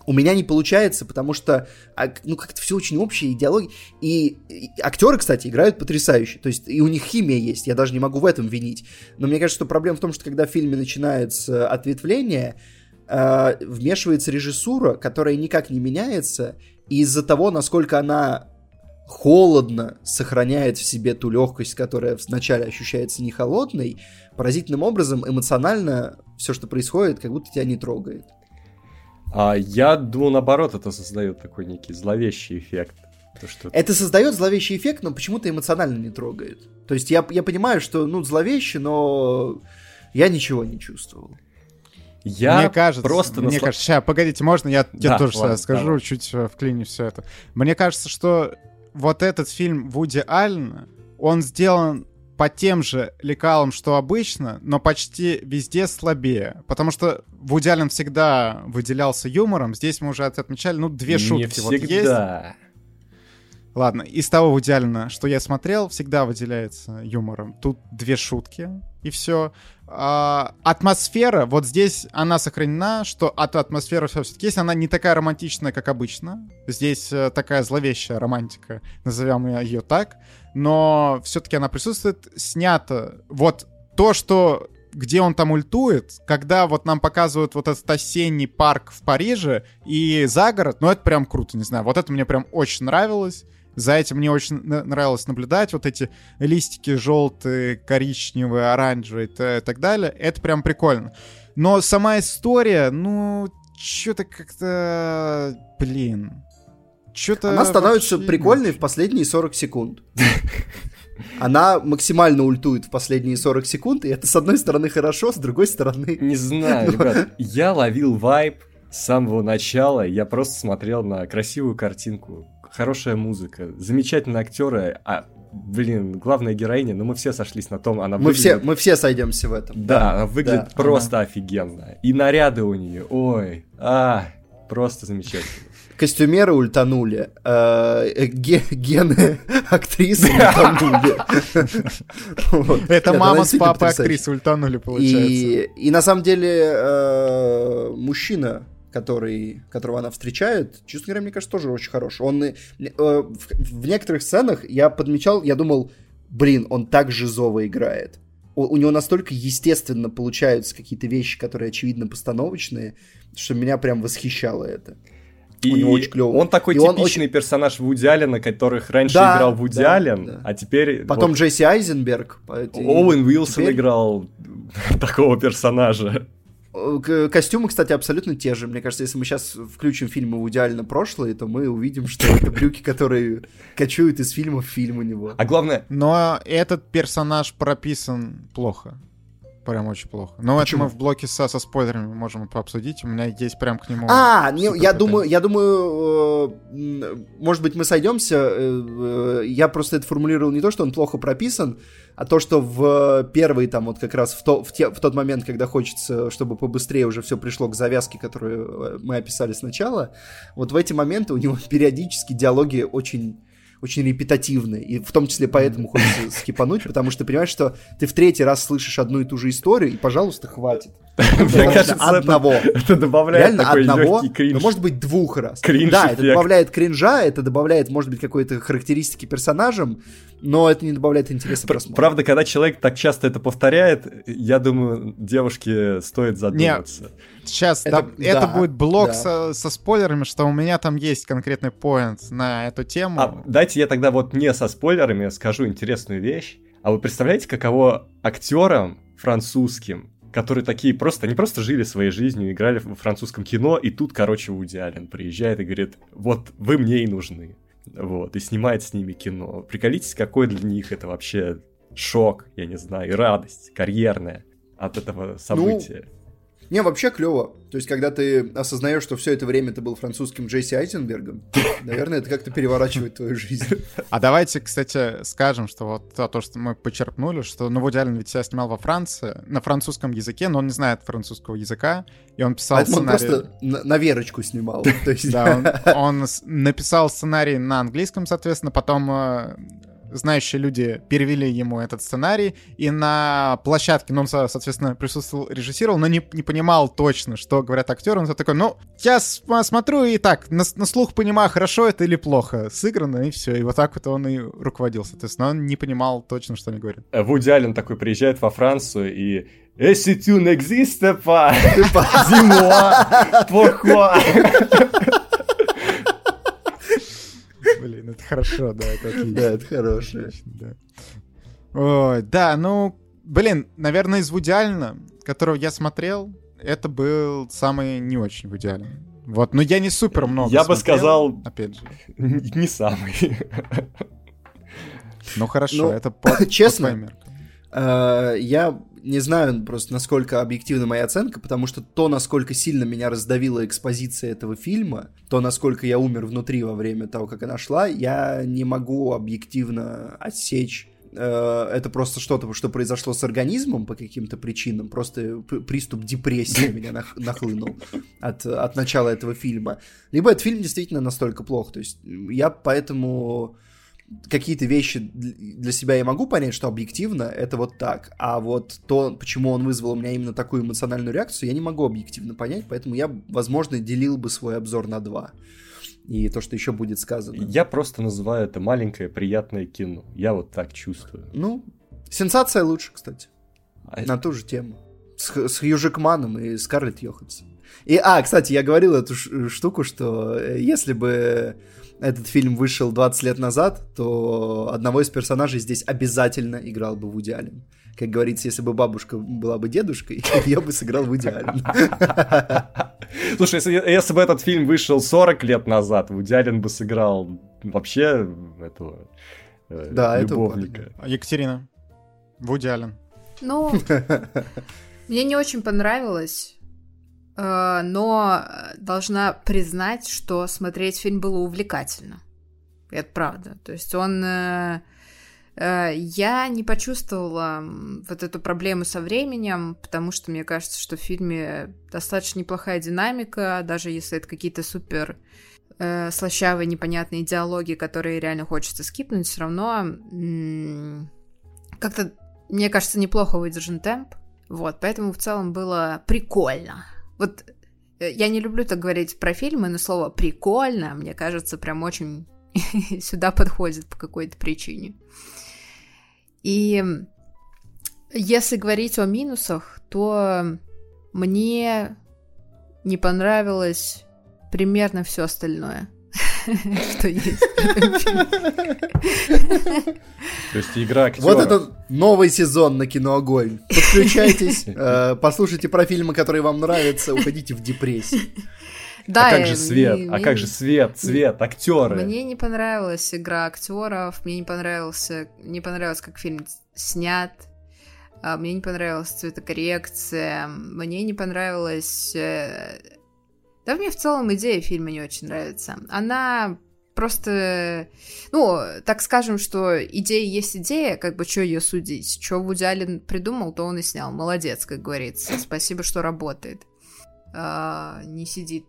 у меня не получается, потому что, а, ну, как-то все очень общие идеологии. И, и актеры, кстати, играют потрясающе. То есть и у них химия есть, я даже не могу в этом винить. Но мне кажется, что проблема в том, что когда в фильме начинается ответвление, э, вмешивается режиссура, которая никак не меняется, и из-за того, насколько она холодно сохраняет в себе ту легкость, которая вначале ощущается не холодной, поразительным образом эмоционально все, что происходит, как будто тебя не трогает. А я думаю, наоборот, это создает такой некий зловещий эффект. То, что... Это создает зловещий эффект, но почему-то эмоционально не трогает. То есть я, я понимаю, что, ну, зловеще, но я ничего не чувствовал. Я мне кажется, просто мне насла... кажется, сейчас, погодите, можно я, я да, тоже ладно, скажу, давай. чуть э, вклиню все это. Мне кажется, что вот этот фильм Вуди Аллена, он сделан по тем же лекалам, что обычно, но почти везде слабее. Потому что Вуди Аллен всегда выделялся юмором. Здесь мы уже отмечали, ну, две Не шутки всегда. вот есть. Ладно, из того в идеально, что я смотрел, всегда выделяется юмором. Тут две шутки, и все. А, атмосфера, вот здесь она сохранена, что от атмосферы все-таки есть, она не такая романтичная, как обычно. Здесь э, такая зловещая романтика, назовем ее так. Но все-таки она присутствует, снято. Вот то, что где он там ультует, когда вот нам показывают вот этот осенний парк в Париже и загород, ну это прям круто, не знаю, вот это мне прям очень нравилось. За этим мне очень нравилось наблюдать. Вот эти листики желтые, коричневые, оранжевые и так далее. Это прям прикольно. Но сама история, ну, что-то как-то... Блин. Что-то Она становится вообще... прикольной в последние 40 секунд. *laughs* Она максимально ультует в последние 40 секунд, и это с одной стороны хорошо, с другой стороны... Не знаю, *laughs* ребят, я ловил вайп с самого начала, я просто смотрел на красивую картинку хорошая музыка, замечательные актеры, а блин, главная героиня, ну мы все сошлись на том, она мы выглядит... все Мы все сойдемся в этом. Да, да она выглядит да, просто она... офигенно. И наряды у нее, ой, а, просто замечательно. Костюмеры ультанули, э, гены *laughs* актрисы ультанули. Это мама с папой актрисы ультанули, получается. И на самом деле э, мужчина который, которого она встречает, честно говоря, мне кажется, тоже очень хороший. Он э, в, в некоторых сценах я подмечал, я думал, блин, он так жизово играет. У, у него настолько естественно получаются какие-то вещи, которые, очевидно, постановочные, что меня прям восхищало это. И у него очень клево. Он такой и типичный он персонаж Вуди Аллена, которых раньше да, играл Вуди да, Аллен, да. а теперь... Потом вот... Джесси Айзенберг. Оуэн Уилсон теперь... играл *laughs* такого персонажа. Костюмы, кстати, абсолютно те же. Мне кажется, если мы сейчас включим фильмы в идеально прошлое, то мы увидим, что это брюки, которые кочуют из фильма в фильм у него. А главное... Но этот персонаж прописан плохо. Прям очень плохо. Но Почему? это мы в блоке со, со спойлерами можем пообсудить. У меня есть прям к нему... А, не, я думаю, я думаю, э, может быть, мы сойдемся. Э, э, я просто это формулировал не то, что он плохо прописан, а то, что в первый там вот как раз в, то, в, те, в тот момент, когда хочется, чтобы побыстрее уже все пришло к завязке, которую э, мы описали сначала, вот в эти моменты у него *laughs* периодически диалоги очень очень репетативные, и в том числе поэтому хочется *laughs* скипануть, потому что ты понимаешь, что ты в третий раз слышишь одну и ту же историю, и, пожалуйста, хватит. *laughs* Мне кажется, одного. Это добавляет Реально одного, но может быть двух раз. Да, это добавляет кринжа, это добавляет, может быть, какой-то характеристики персонажам, но это не добавляет интереса просмотра. Правда, когда человек так часто это повторяет, я думаю, девушке стоит задуматься. Нет, сейчас, это, да, это будет блок да. со, со спойлерами, что у меня там есть конкретный поинт на эту тему. А, дайте я тогда вот не со спойлерами скажу интересную вещь. А вы представляете, каково актерам французским, которые такие просто, не просто жили своей жизнью, играли в французском кино, и тут, короче, Вуди Аллен приезжает и говорит, вот вы мне и нужны. Вот, и снимает с ними кино. Приколитесь, какой для них это вообще шок, я не знаю, и радость карьерная от этого события. Ну, не, вообще клево. То есть, когда ты осознаешь, что все это время ты был французским Джесси Айзенбергом, *laughs* наверное, это как-то переворачивает твою жизнь. А давайте, кстати, скажем, что вот то, что мы почерпнули, что ну, Вуди Аллен ведь себя снимал во Франции, на французском языке, но он не знает французского языка, и он писал Поэтому сценарий... он просто на, на верочку снимал. *laughs* Да, он, он написал сценарий на английском, соответственно, потом э, знающие люди перевели ему этот сценарий, и на площадке, ну, он, соответственно, присутствовал, режиссировал, но не, не понимал точно, что говорят актеры. Он такой, ну, я смотрю и так, на, на слух понимаю, хорошо это или плохо сыграно, и все. И вот так вот он и руководил, соответственно. Он не понимал точно, что они говорят. Э, Вуди Аллен такой приезжает во Францию и если tu n'existes pas, dis-moi pourquoi. Блин, это хорошо, да, это отлично. Да, это хорошее. Да. Ой, да, ну, блин, наверное, из Вуди Аллена, которого я смотрел, это был самый не очень Вуди Аллен. Вот, но я не супер много Я бы сказал- Опять же. *laughs* Не самый. Ну хорошо, Ну, это по, *coughs* честно. Э, Я не знаю просто, насколько объективна моя оценка, потому что то, насколько сильно меня раздавила экспозиция этого фильма, то, насколько я умер внутри во время того, как она шла, я не могу объективно отсечь э, это просто что-то, что произошло с организмом по каким-то причинам, просто приступ депрессии меня нах- нахлынул от, от начала этого фильма. Либо этот фильм действительно настолько плох. То есть я поэтому какие-то вещи дл- для себя я могу понять, что объективно это вот так, а вот то, почему он вызвал у меня именно такую эмоциональную реакцию, я не могу объективно понять, поэтому я, возможно, делил бы свой обзор на два. И то, что еще будет сказано. Я просто называю это маленькое приятное кино. Я вот так чувствую. Ну, сенсация лучше, кстати, А на ту же тему. С, с Хью Джекманом и Скарлетт Йоханссон. И, а, кстати, я говорил эту штуку, что э, если бы этот фильм вышел 20 лет назад, то одного из персонажей здесь обязательно играл бы Вуди Аллен. Как говорится, если бы бабушка была бы дедушкой, *laughs* я бы сыграл Вуди Аллен. *laughs* Слушай, если, если бы этот фильм вышел 40 лет назад, Вуди Аллен бы сыграл вообще этого э, Да, это любовника. Екатерина. Вуди Аллен. Ну, *laughs* мне не очень понравилось, но э, должна признать, что смотреть фильм было увлекательно. Это правда. То есть он... э, э, Я не почувствовала вот эту проблему со временем, потому что мне кажется, что в фильме достаточно неплохая динамика, даже если это какие-то супер э, слащавые, непонятные диалоги, которые реально хочется скипнуть, все равно м, как-то мне кажется, неплохо выдержан темп. Вот, поэтому в целом было прикольно. Вот э, я не люблю так говорить про фильмы, но слово прикольно, мне кажется, прям очень *laughs* сюда подходит по какой-то причине. И если говорить о минусах, то мне не понравилось примерно все остальное, *laughs* что есть. То есть игра актера. Вот это новый сезон на киноогонь. Подключайтесь, *laughs* э, послушайте про фильмы, которые вам нравятся, уходите в депрессию. Да, а как э, же свет? мне- а мне как же свет, цвет, актеры? Мне не понравилась игра актеров, мне не понравился, не понравилось, как фильм снят, а, мне не понравилась цветокоррекция, мне не понравилась... Да мне в целом идея фильма не очень нравится. Она просто... Ну, так скажем, что идея есть идея, как бы что ее судить. Что Вуди Аллен придумал, то он и снял. Молодец, как говорится. Спасибо, что работает. А, не сидит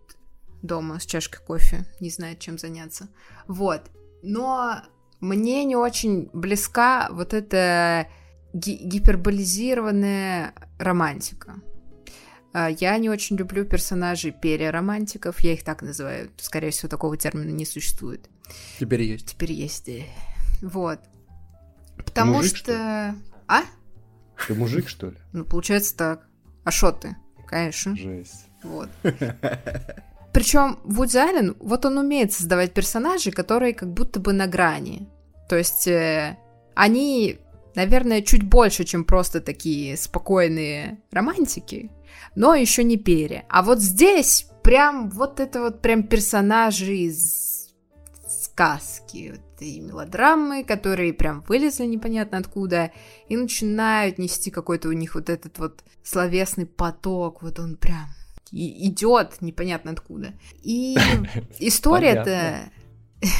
дома с чашкой кофе, не знает, чем заняться. Вот. Но мне не очень близка вот эта ги- гиперболизированная романтика. А, Я не очень люблю персонажей переромантиков, я их так называю. Скорее всего, такого термина не существует. Теперь есть. Теперь есть. э, Вот. Потому мужик, что... что? А? Ты мужик, что ли? Ну, получается так. А шо ты? Конечно. Жесть. Вот. Причем Вуди Аллен, вот он умеет создавать персонажей, которые как будто бы на грани. То есть э, они, наверное, чуть больше, чем просто такие спокойные романтики, но еще не пере. А вот здесь прям вот это вот прям персонажи из сказки, вот и мелодрамы, которые прям вылезли непонятно откуда и начинают нести какой-то у них вот этот вот словесный поток, вот он прям и- идет непонятно откуда. И *laughs* история-то... *laughs*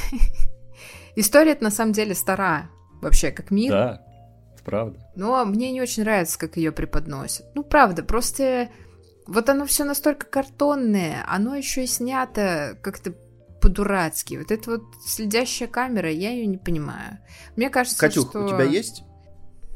История-то на самом деле стара, вообще, как мир. Да, правда. Но мне не очень нравится, как ее преподносят. Ну, правда, просто вот оно все настолько картонное, оно еще и снято как-то по-дурацки. Вот эта вот следящая камера, я ее не понимаю. Мне кажется, Катюх, что... у тебя есть?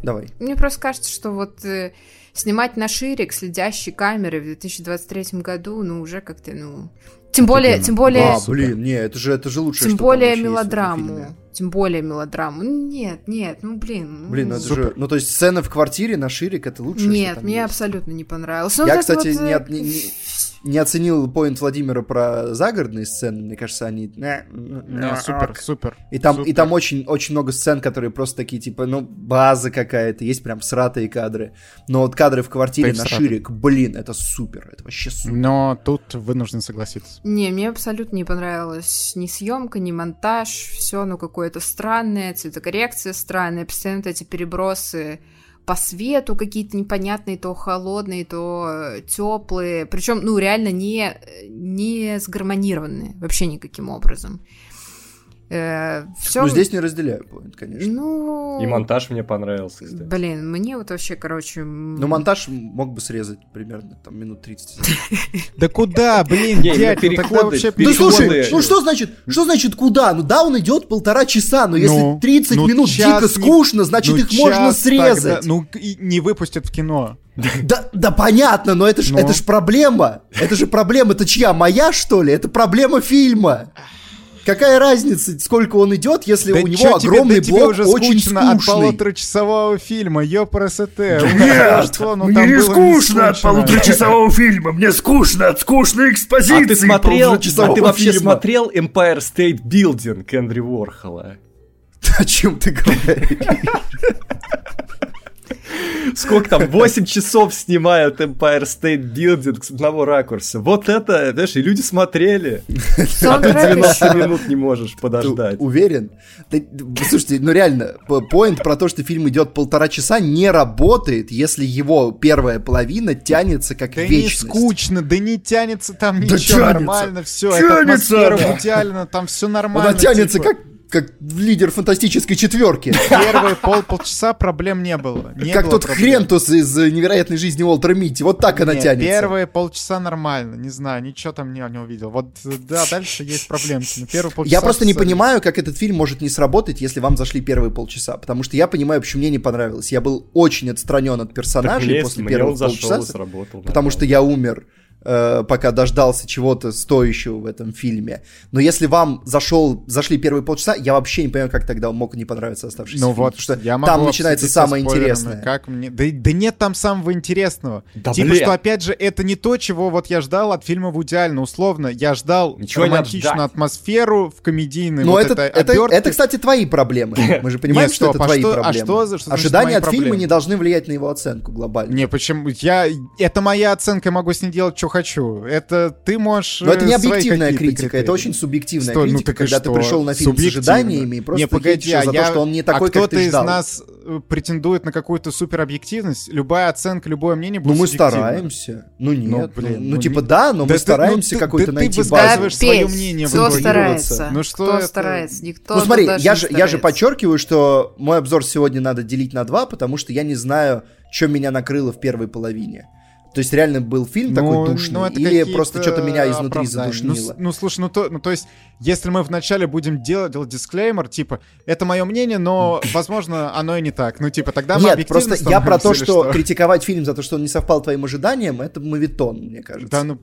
Давай. Мне просто кажется, что вот э, снимать на ширик следящей камеры в 2023 году, ну, уже как-то, ну... Тем более, тем более... А, блин, не, это же, это же лучшее, Тем более мелодраму. Тем более мелодраму. Нет, нет, ну блин. ну, Блин, ну это Супер. же... Ну, то есть сцена в квартире на Ширик, это лучшее, Нет, что там мне есть. абсолютно не понравилось. Ну, Я, кстати, вот, не э, от- не- не- не оценил поинт Владимира про загородные сцены. Мне кажется, они... Не, супер, супер. И там, супер. и там очень, очень много сцен, которые просто такие, типа, ну, база какая-то. Есть прям сратые кадры. Но вот кадры в квартире и на всратые. ширик, блин, это супер. Это вообще супер. Но тут вынужден согласиться. Не, мне абсолютно не понравилась ни съемка, ни монтаж, все, ну, какое-то странное, цветокоррекция странная, постоянно эти перебросы по свету какие-то непонятные, то холодные, то теплые, причем, ну, реально не, не сгармонированные вообще никаким образом. Все... Ну, здесь не разделяю поинт, конечно. Ну... И монтаж мне понравился, кстати. Блин, мне вот вообще, короче... Но монтаж мог бы срезать примерно там минут 30. *laughs* Да куда, блин, Не, дядь, ну переходы, вообще... Да переходы. слушай, ну что значит, что значит куда? Ну да, он идет полтора часа, но если Ну, 30 ну, минут дико скучно, значит Ну, их можно срезать. ну, не выпустят в кино. Да, да понятно, но это ж, Ну. это ж проблема. Это же проблема, это чья? Моя, что ли? Это проблема фильма. Какая разница, сколько он идет, если Да у него чё тебе- огромный да тебе блок уже очень скучно от скучный? полуторачасового фильма, ёпрст. Нет, мне не скучно от полуторачасового фильма, мне скучно от скучной А экспозиции ты смотрел, а ты вообще фильма. смотрел Empire State Building Эндрю Уорхола? *laughs* О чем ты говоришь? *laughs* Сколько там, 8 часов снимают Empire State Building с одного ракурса. Вот это, знаешь, и люди смотрели. А ты саундтрек 90 ещё. минут не можешь подождать. уверен? Да, слушайте, ну реально, поинт про то, что фильм идет полтора часа, не работает, если его первая половина тянется как Да не вечность. скучно, да не тянется там Да ничего, тянется, нормально все, тянется атмосфера. Вуди там все нормально. Она тянется типа. как, как лидер фантастической четверки. *laughs* Первые пол полчаса проблем не было. не как было тот проблем. хрентус из невероятной жизни Уолтера Митти. Вот так она Не, тянется. Первые полчаса нормально, не знаю, ничего там не, не увидел. Вот да, дальше есть проблемки. но первые полчаса *laughs* Я просто не понимаю, как этот фильм может не сработать, если вам зашли первые полчаса. Потому что я понимаю, почему мне не понравилось. Я был очень отстранен от Так персонажей мне, после он зашел полчаса. и сработал. потому что я умер, пока дождался чего-то стоящего в этом фильме. Но если вам зашел, зашли первые полчаса, я вообще не понимаю, как тогда он мог не понравиться оставшийся Ну фильм, вот, потому что я могу там начинается самое интересное. Как мне... да, да нет там самого интересного. Да типа, блин. что, опять же, это не то, чего вот я ждал от фильма Вуди Аллена. Условно, я ждал Ничего романтичную атмосферу в комедийной Но вот это, это, обертке. это, кстати, твои проблемы. *laughs* Мы же понимаем, Нет, что стоп, это а твои что- а проблемы. что за- что значит Ожидания от фильма проблемы? не должны влиять на его оценку глобально. Не, почему? Я... Это моя оценка, я могу с ней делать, что хочу. Это ты можешь... Но это не э, объективная критика, это критерии. очень субъективная Стой, ну критика, так и когда ты что? пришел на фильм с ожиданиями и просто не, погоди, а за я... то, что он не такой, а кто-то как ты ждал. из нас э, претендует на какую-то суперобъективность. Любая оценка, любое мнение Ну будет мы субъективно. стараемся. Ну нет, ну, блин, ну, ну, типа не- да, но Да мы ты- стараемся ну, ты- какой-то да ты найти базу. высказываешь свое мнение, Кто старается? Ну что Кто это? старается? Никто Ну смотри, я же, я же подчеркиваю, что мой обзор сегодня надо делить на два, потому что я не знаю, что меня накрыло в первой половине. То есть реально был фильм такой душный, ну, или просто что-то меня изнутри оправдания. задушнило. Ну, ну, слушай, ну то, ну то есть, если мы вначале будем делать, делать дисклеймер, типа, это мое мнение, но, возможно, оно и не так. Ну, типа, тогда мы Нет, просто я про то, что или критиковать фильм за то, что он не совпал твоим ожиданиям, это мавитон, мне кажется. Да ну...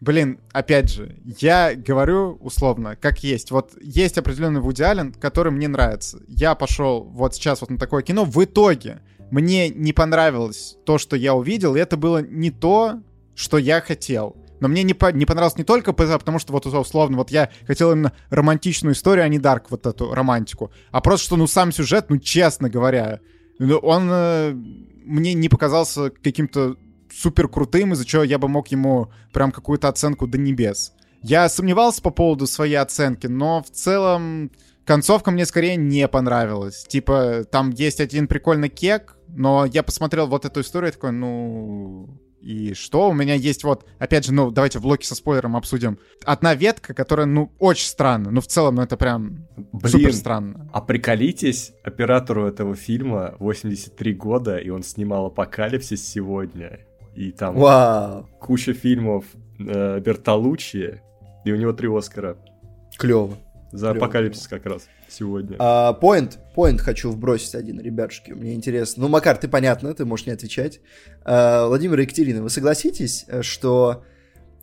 Блин, опять же, я говорю условно, как есть. Вот есть определенный Вуди Аллен, который мне нравится. Я пошел вот сейчас вот на такое кино. В итоге мне не понравилось то, что я увидел, и это было не то, что я хотел. Но мне не, по- не понравилось не только по- потому, что вот условно, вот я хотел именно романтичную историю, а не Дарк, вот эту романтику. А просто, что, ну, сам сюжет, ну, честно говоря, ну, он э, мне не показался каким-то супер крутым, из-за чего я бы мог ему прям какую-то оценку до небес. Я сомневался по поводу своей оценки, но в целом концовка мне скорее не понравилась. Типа, там есть один прикольный кек, но я посмотрел вот эту историю и такой, ну... И что? У меня есть вот, опять же, ну, давайте в блоке со спойлером обсудим. Одна ветка, которая, ну, очень странно. Ну, в целом, ну, это прям супер Блин, странно. а приколитесь, оператору этого фильма 83 года, и он снимал «Апокалипсис» сегодня. И там Вау, куча фильмов э, Бертолуччи, и у него три Оскара клево. за Клёво, «Апокалипсис» как раз сегодня. А, Поинт, поинт хочу вбросить один, ребятушки, мне интересно. Ну, Макар, ты понятно, ты можешь не отвечать. А, Владимир и Екатерина, вы согласитесь, э, что,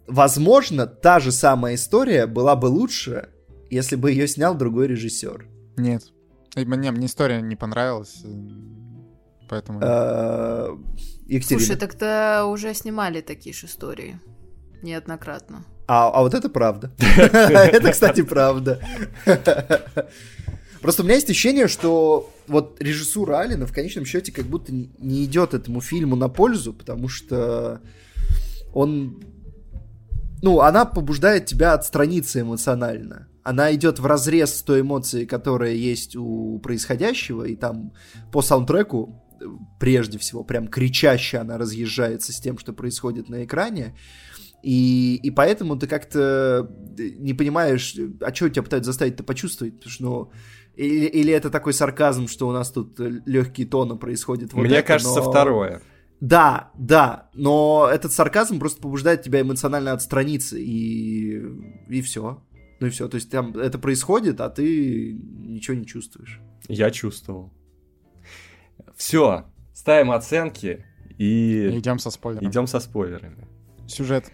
возможно, та же самая история была бы лучше, если бы ее снял другой режиссер? Нет. Мне, мне история не понравилась, э, поэтому... А, Екатерина. Слушай, так-то уже снимали такие же истории. Неоднократно. А, а вот это правда. *laughs* Это, кстати, правда. Просто у меня есть ощущение, что вот режиссура Алина в конечном счете как будто не идет этому фильму на пользу, потому что он... Ну, она побуждает тебя отстраниться эмоционально. Она идет в разрез с той эмоцией, которая есть у происходящего, и там по саундтреку прежде всего прям кричаще она разъезжается с тем, что происходит на экране. И, и поэтому ты как-то не понимаешь, а что тебя пытаются заставить-то почувствовать, потому что, ну, или, или это такой сарказм, что у нас тут легкие тоны происходят. Вот Мне это, кажется, но... второе. Да, да, но этот сарказм просто побуждает тебя эмоционально отстраниться, и, и все. Ну и все, то есть там это происходит, а ты ничего не чувствуешь. Я чувствовал. Все, ставим оценки и... Идем со спойлерами. Идем со спойлерами. Сюжет.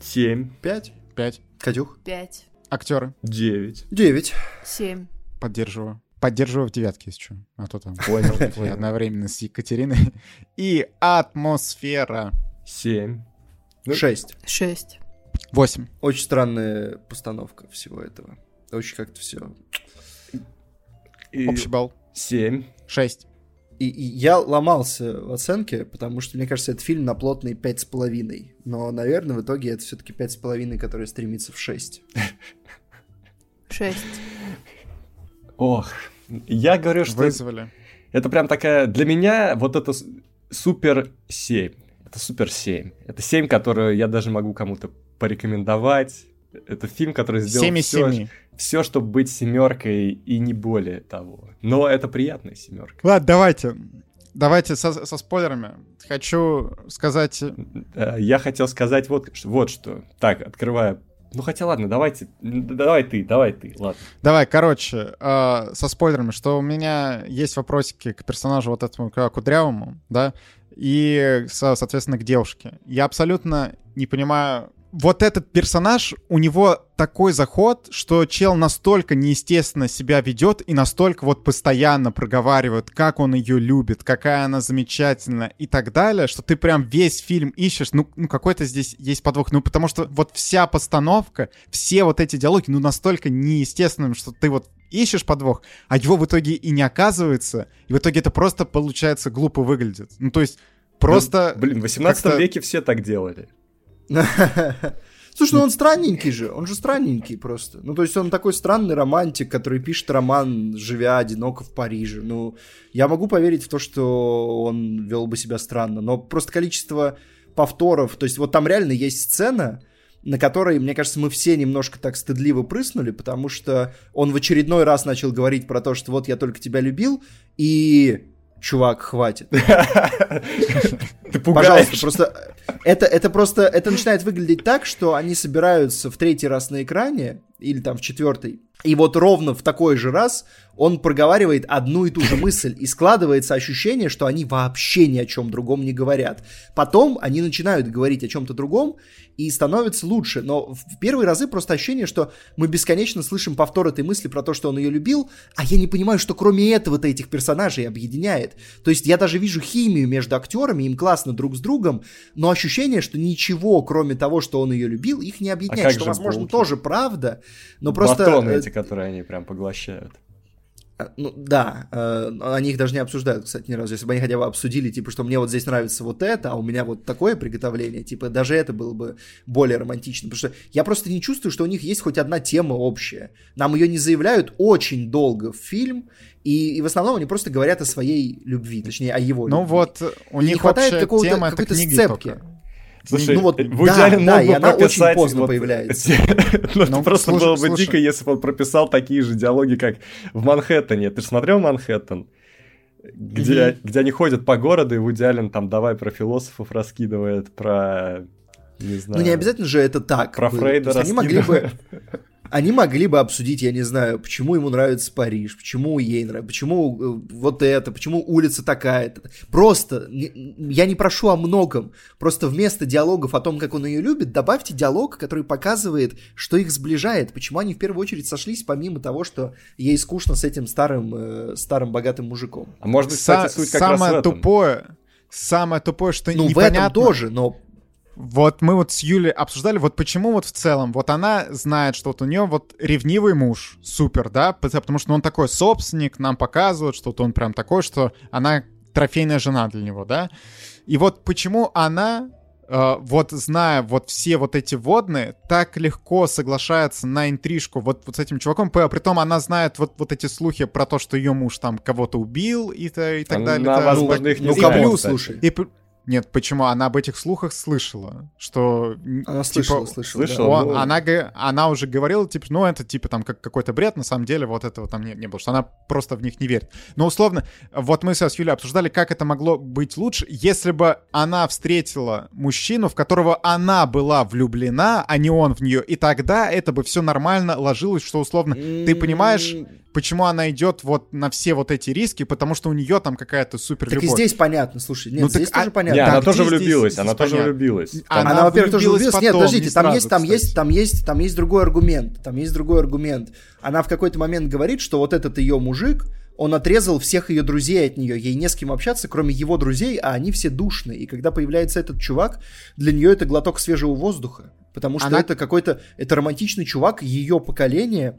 Семь. Пять. Пять. Катюх. Пять. Актеры. Девять. Девять. Семь. Поддерживаю. Поддерживаю в девятке, если что. А то там *laughs* понял одновременно с Екатериной. И атмосфера. Семь. Шесть. Шесть. Восемь. Очень странная постановка всего этого. Очень как-то все. Общий балл. Семь. Шесть. И, и я ломался в оценке, потому что, мне кажется, это фильм на плотные пять с половиной. Но, наверное, в итоге это все-таки пять с половиной, который стремится в шесть. Шесть. Ох, я говорю, что... Вызвали. Это прям такая... Для меня вот это супер 7. Это супер 7. Это 7, которую я даже могу кому-то порекомендовать. Это фильм, который сделал 7 все, 7. Все, чтобы быть семеркой и не более того. Но это приятная семерка. Ладно, давайте. Давайте со, со спойлерами. Хочу сказать... Э, я хотел сказать вот, вот что. Так, открываю ну хотя ладно, давайте, давай ты, давай ты, ладно. Давай, короче, э, со спойлерами, что у меня есть вопросики к персонажу вот этому к кудрявому, да, и, соответственно, к девушке. Я абсолютно не понимаю, вот этот персонаж, у него такой заход, что чел настолько неестественно себя ведет и настолько вот постоянно проговаривает, как он ее любит, какая она замечательная и так далее, что ты прям весь фильм ищешь, ну, ну какой-то здесь есть подвох, ну потому что вот вся постановка, все вот эти диалоги, ну настолько неестественным, что ты вот ищешь подвох, а его в итоге и не оказывается, и в итоге это просто получается глупо выглядит. Ну то есть просто... Ну, блин, в 18 веке все так делали. *laughs* Слушай, ну он странненький же, он же странненький просто. Ну, то есть он такой странный романтик, который пишет роман, живя одиноко в Париже. Ну, я могу поверить в то, что он вел бы себя странно, но просто количество повторов, то есть вот там реально есть сцена, на которой, мне кажется, мы все немножко так стыдливо прыснули, потому что он в очередной раз начал говорить про то, что вот я только тебя любил, и чувак, хватит. *laughs* Ты Пожалуйста, просто это, это просто, это начинает выглядеть так, что они собираются в третий раз на экране, или там в четвертый, и вот ровно в такой же раз он проговаривает одну и ту же мысль, и складывается ощущение, что они вообще ни о чем другом не говорят. Потом они начинают говорить о чем-то другом, и становится лучше. Но в первые разы просто ощущение, что мы бесконечно слышим повтор этой мысли про то, что он ее любил, а я не понимаю, что кроме этого-то этих персонажей объединяет. То есть я даже вижу химию между актерами, им классно друг с другом, но ощущение, что ничего, кроме того, что он ее любил, их не объединяет, а что, возможно, булки? тоже правда, но просто... Батоны э, эти, которые они прям поглощают. Э, ну да, э, они их даже не обсуждают, кстати, ни разу. Если бы они хотя бы обсудили, типа, что мне вот здесь нравится вот это, а у меня вот такое приготовление, типа, даже это было бы более романтично. Потому что я просто не чувствую, что у них есть хоть одна тема общая. Нам ее не заявляют очень долго в фильм, и, и в основном они просто говорят о своей любви, точнее, о его ну любви. Ну вот, у них не хватает какого-то, какой-то сцепки. Только. Слушай, ну, вот, Вуди да, Аллен да, мог бы прописать... очень поздно вот, появляется. *laughs* ну, ну, просто слушай, было бы слушай. дико, если бы он прописал такие же диалоги, как в Манхэттене. Ты же смотрел Манхэттен? Где, mm-hmm. где они ходят по городу, и Вуди Аллен там давай про философов раскидывает, про... Не знаю. Ну, не обязательно же это так. Про было. Фрейда раскидывает. Они могли бы они могли бы обсудить, я не знаю, почему ему нравится Париж, почему ей нравится, почему э, вот это, почему улица такая-то. Просто, я не прошу о многом, просто вместо диалогов о том, как он ее любит, добавьте диалог, который показывает, что их сближает, почему они в первую очередь сошлись, помимо того, что ей скучно с этим старым, э, старым богатым мужиком. А может быть, кстати, суть как Самое раз в этом. тупое, самое тупое, что ну, непонятно... в этом тоже, но Вот мы вот с Юлей обсуждали, вот почему вот в целом, вот она знает, что вот у нее вот ревнивый муж, супер, да, потому что он такой собственник, нам показывают, что вот он прям такой, что она трофейная жена для него, да. И вот почему она Uh, вот зная вот все вот эти водные, так легко соглашается на интрижку вот, вот с этим чуваком. При том она знает вот, вот эти слухи про то, что ее муж там кого-то убил и, и так она, далее. Она, возможно, их не ну, знает, плюс, слушай. И, нет, почему? Она об этих слухах слышала, что... Она типа, слышала, слышала. слышала да. он- ну- она, она уже говорила, типа, ну, это, типа, там, как какой-то бред, на самом деле, вот этого там не, не было, что она просто в них не верит. Но, условно, вот мы сейчас с Юлей обсуждали, как это могло быть лучше, если бы она встретила мужчину, в которого она была влюблена, а не он в нее, и тогда это бы все нормально ложилось, что, условно, ты понимаешь, почему она идет вот на все вот эти риски, потому что у нее там какая-то супер Так и любовь. здесь понятно, слушай, нет, Ну, так здесь а- тоже понятно. Не, Так, она тоже здесь- влюбилась, здесь она тоже понятно. влюбилась. Она, Она во-первых, тоже влюбилась влюбилась. Нет, потом, подождите, не там сразу, есть, там есть, там есть, там есть другой аргумент. Там есть другой аргумент. Она в какой-то момент говорит, что вот этот ее мужик, он отрезал всех ее друзей от нее. Ей не с кем общаться, кроме его друзей, а они все душные. И когда появляется этот чувак, для нее это глоток свежего воздуха. Потому что Она- это какой-то, это романтичный чувак ее поколения,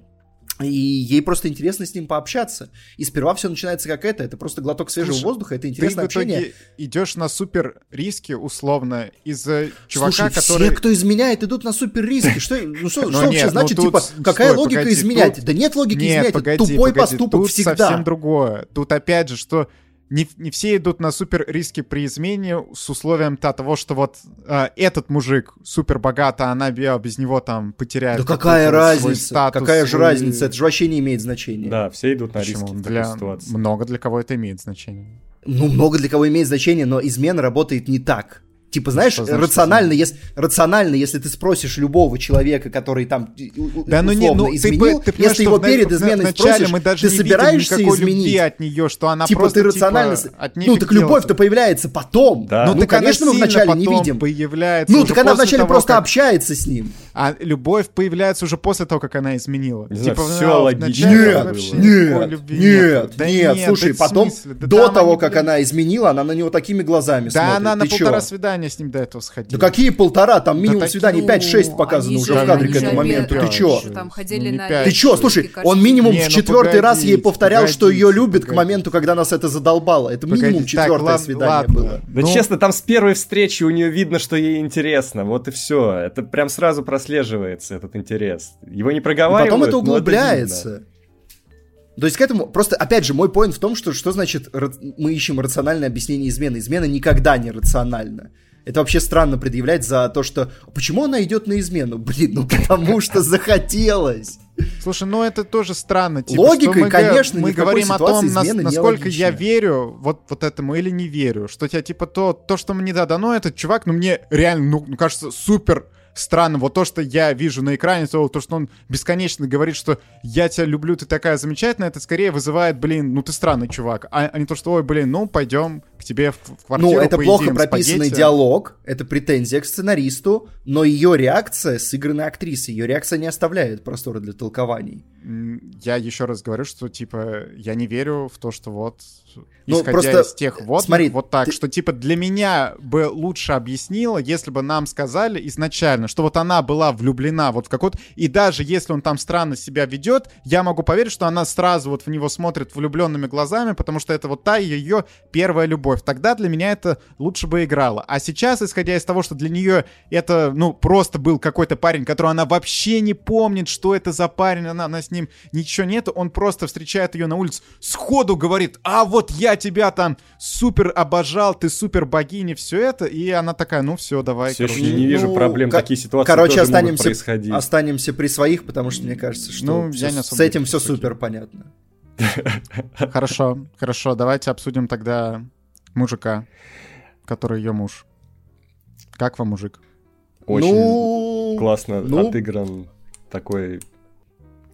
и ей просто интересно с ним пообщаться. И сперва все начинается как это. Это просто глоток свежего Слушай, воздуха, это Ты интересное в итоге общение. идешь на супер риски, условно, из-за чувака, Слушай, который... все, кто изменяет, идут на супер риски. Что, ну, что, Ну что вообще ну значит, тут- типа, какая логика изменять? тут- Да нет логики изменять, тупой поступок тут всегда. совсем другое. Тут опять же, что не, не все идут на супер риски при измене с условием -то того, что вот э, этот мужик супер богат, а она бе- без него там потеряет Да какая разница? статус, какая же свой- разница? Это же вообще не имеет значения. Да, все идут на Почему? риски в Для... такой ситуации. Много для кого это имеет значение. Ну, много для кого имеет значение, но измена работает не так. Типа, знаешь, Что значит рационально, если, рационально, если ты спросишь любого человека, который там Да, ну не, ну ты, изменил, ты понимаешь, если его перед на- изменой спросишь, мы даже ты не собираешься изменить? от нее, что она типа, просто ты рационально... типа, от ну, так любовь-то появляется потом. Да. Ну, Ну, так конечно, мы вначале не видим. появляется Ну, так она вначале того, просто как- общается с ним. А любовь появляется уже после того, как она изменила. Не знаю, типа, всё а, логично вначале Нет, вообще было. никакой нет, любви нет, Да нет, слушай, да потом, смысле? Да до того, как она изменила, она на него такими глазами Да смотрит. она на Ты чё? полтора свидания с ним до этого сходила. Да какие полтора, там минимум такие, свиданий ну, 5-6 показано Они уже же- в кадре к этому моменту. Ты чё? Ну. Ты чё, слушай, он минимум в ну четвертый раз ей повторял, что ее любит к моменту, когда нас это задолбало. Это минимум четвертое свидание было. Да Ну, честно, там с первой встречи у нее видно, что ей интересно. Вот и все. Это прям сразу прослеживается, этот интерес. Его не И проговаривают, потом это углубляется. То есть к этому, просто, опять же, мой поинт в том, что что значит ра- мы ищем рациональное объяснение измены. Измена никогда не рациональна. Это вообще странно предъявлять за то, что почему она идет на измену? *laughs* Блин, ну потому что захотелось. Слушай, ну это тоже странно. Типа, Логикой, мы, конечно, мы говорим о том, нас- насколько я верю вот, вот этому или не верю. Что тебя типа то, то, что мне да дано, этот чувак, ну мне реально, ну, ну, кажется, супер странно. Вот то, что я вижу на экране, то, то, что он бесконечно говорит, что я тебя люблю, ты такая замечательная, это скорее вызывает, блин, ну ты странный чувак. А, а не то, что, ой, блин, ну пойдем к тебе в, в квартиру, Ну, это плохо поедим прописанный спагетти». диалог, это претензия к сценаристу, но ее реакция сыгранной актрисой, ее реакция не оставляет простора для толкований. Я еще раз говорю, что, типа, я не верю в то, что вот, Ну, исходя просто, из тех вот, смотри, вот так, ты- что, типа, для меня бы лучше объяснило, если бы нам сказали изначально, что вот она была влюблена вот в какой-то... И даже если он там странно себя ведет, я могу поверить, что она сразу вот в него смотрит влюбленными глазами, потому что это вот та ее первая любовь. Тогда для меня это лучше бы играло. А сейчас, исходя из того, что для нее это, ну, просто был какой-то парень, которого она вообще не помнит, что это за парень, она, она с ним ничего нет, он просто встречает ее на улице, сходу говорит, а вот я тебя там супер обожал, ты супер богиня, все это, и она такая, ну все, давай. Все еще короче. не вижу Ну, проблем, такие ситуации Короче, тоже могут останемся, происходить. останемся при своих, потому что мне кажется, что Ну, не с этим все супер понятно. *laughs* Хорошо, хорошо, давайте обсудим тогда мужика, который ее муж. Как вам мужик? Очень ну, классно ну. отыгран такой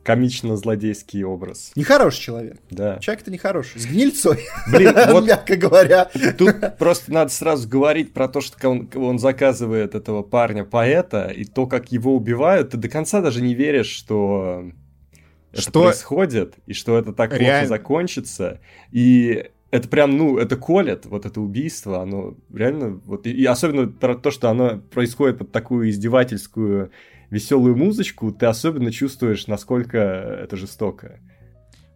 комично-злодейский образ. Нехороший человек. Да. Человек-то нехороший. С гнильцой, *laughs* Блин, *laughs* вот мягко говоря. Тут просто надо сразу говорить про то, что он, он заказывает этого парня-поэта, и то, как его убивают, ты до конца даже не веришь, что это Что- происходит, и что это так плохо Реально. закончится. И это прям, ну, это колет, вот это убийство, оно реально, вот, и, и особенно то, что оно происходит под такую издевательскую веселую музычку, ты особенно чувствуешь, насколько это жестоко.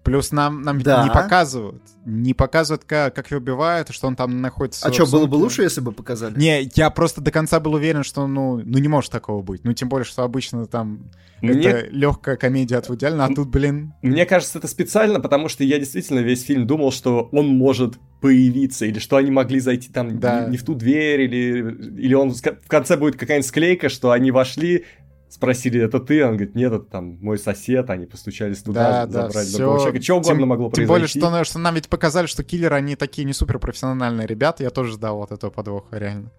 Плюс нам, нам да. не показывают. Не показывают, как, как его убивают, что он там находится. А что, было бы лучше, если бы показали? Не, я просто до конца был уверен, что ну, ну не может такого быть. Ну, тем более, что обычно там Мне... это легкая комедия от Вуди а тут, блин. Мне кажется, это специально, потому что я действительно весь фильм думал, что он может появиться, или что они могли зайти там да. не, не в ту дверь, или, или он в конце будет какая-нибудь склейка, что они вошли, спросили, это ты? Он говорит, нет, это там мой сосед, они постучались туда, да, забрали да, другого человека. Что угодно тем, могло произойти. Тем более, что, что нам ведь показали, что киллеры, они такие не супер профессиональные ребята, я тоже ждал вот этого подвоха, реально.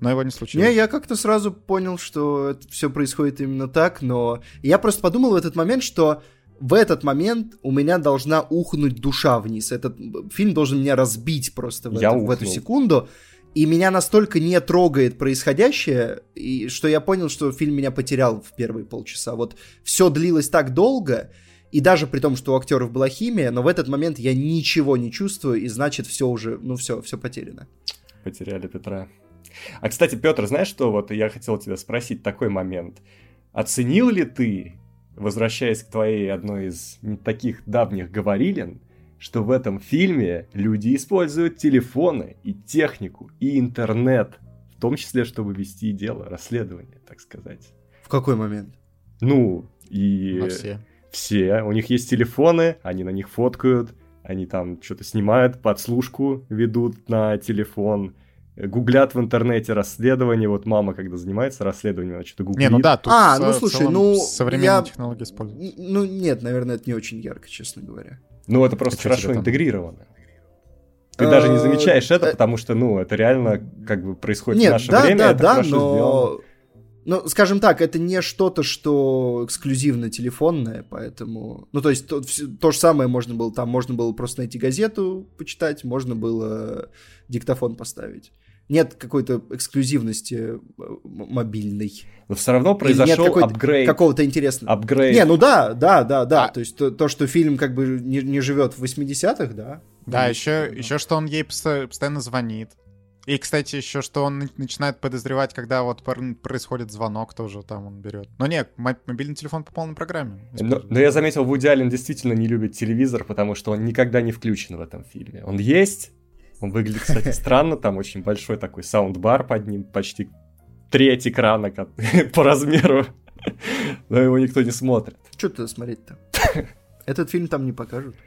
Но его не случилось. Не, я как-то сразу понял, что это все происходит именно так, но я просто подумал в этот момент, что в этот момент у меня должна ухнуть душа вниз. Этот фильм должен меня разбить просто в, это, в эту секунду. И меня настолько не трогает происходящее, и, что я понял, что фильм меня потерял в первые полчаса. Вот все длилось так долго, и даже при том, что у актеров была химия, но в этот момент я ничего не чувствую, и значит все уже, ну все, все потеряно. Потеряли Петра. А, кстати, Петр, знаешь что, вот я хотел тебя спросить такой момент. Оценил ли ты, возвращаясь к твоей одной из таких давних говорилин, что в этом фильме люди используют телефоны и технику, и интернет, в том числе, чтобы вести дело, расследование, так сказать. В какой момент? Ну, и... На все. Все. У них есть телефоны, они на них фоткают, они там что-то снимают, подслушку ведут на телефон, гуглят в интернете расследование. Вот мама, когда занимается расследованием, она что-то гуглит. Не, ну да, тут а, ну слушай, ну современные я... технологии используют. Ну нет, наверное, это не очень ярко, честно говоря. Ну, это просто хорошо интегрировано. Ты даже не э, замечаешь это, э, потому что, ну, это реально как бы происходит в наше время, да, да, но... Ну, скажем так, это не что-то, что эксклюзивно телефонное, поэтому... Ну, то есть то, то же самое можно было там, можно было просто найти газету, почитать, можно было диктофон поставить нет какой-то эксклюзивности э, мобильной. Но все равно произошел апгрейд. Какого-то интересного. Апгрейд. Не, ну да, да, да, да. А... То есть то, то, что фильм как бы не, не живет в 80-х, да. Да, еще, еще что он ей постоянно звонит. И, кстати, еще что он начинает подозревать, когда вот происходит звонок, тоже там он берет. Но нет, мобильный телефон по полной программе. Но, но я заметил, Вуди Аллен действительно не любит телевизор, потому что он никогда не включен в этом фильме. Он есть, он выглядит, кстати, странно, там очень большой такой саундбар под ним, почти треть экрана *laughs* по размеру, но его никто не смотрит. Что ты смотреть-то? Этот фильм там не покажут. *laughs*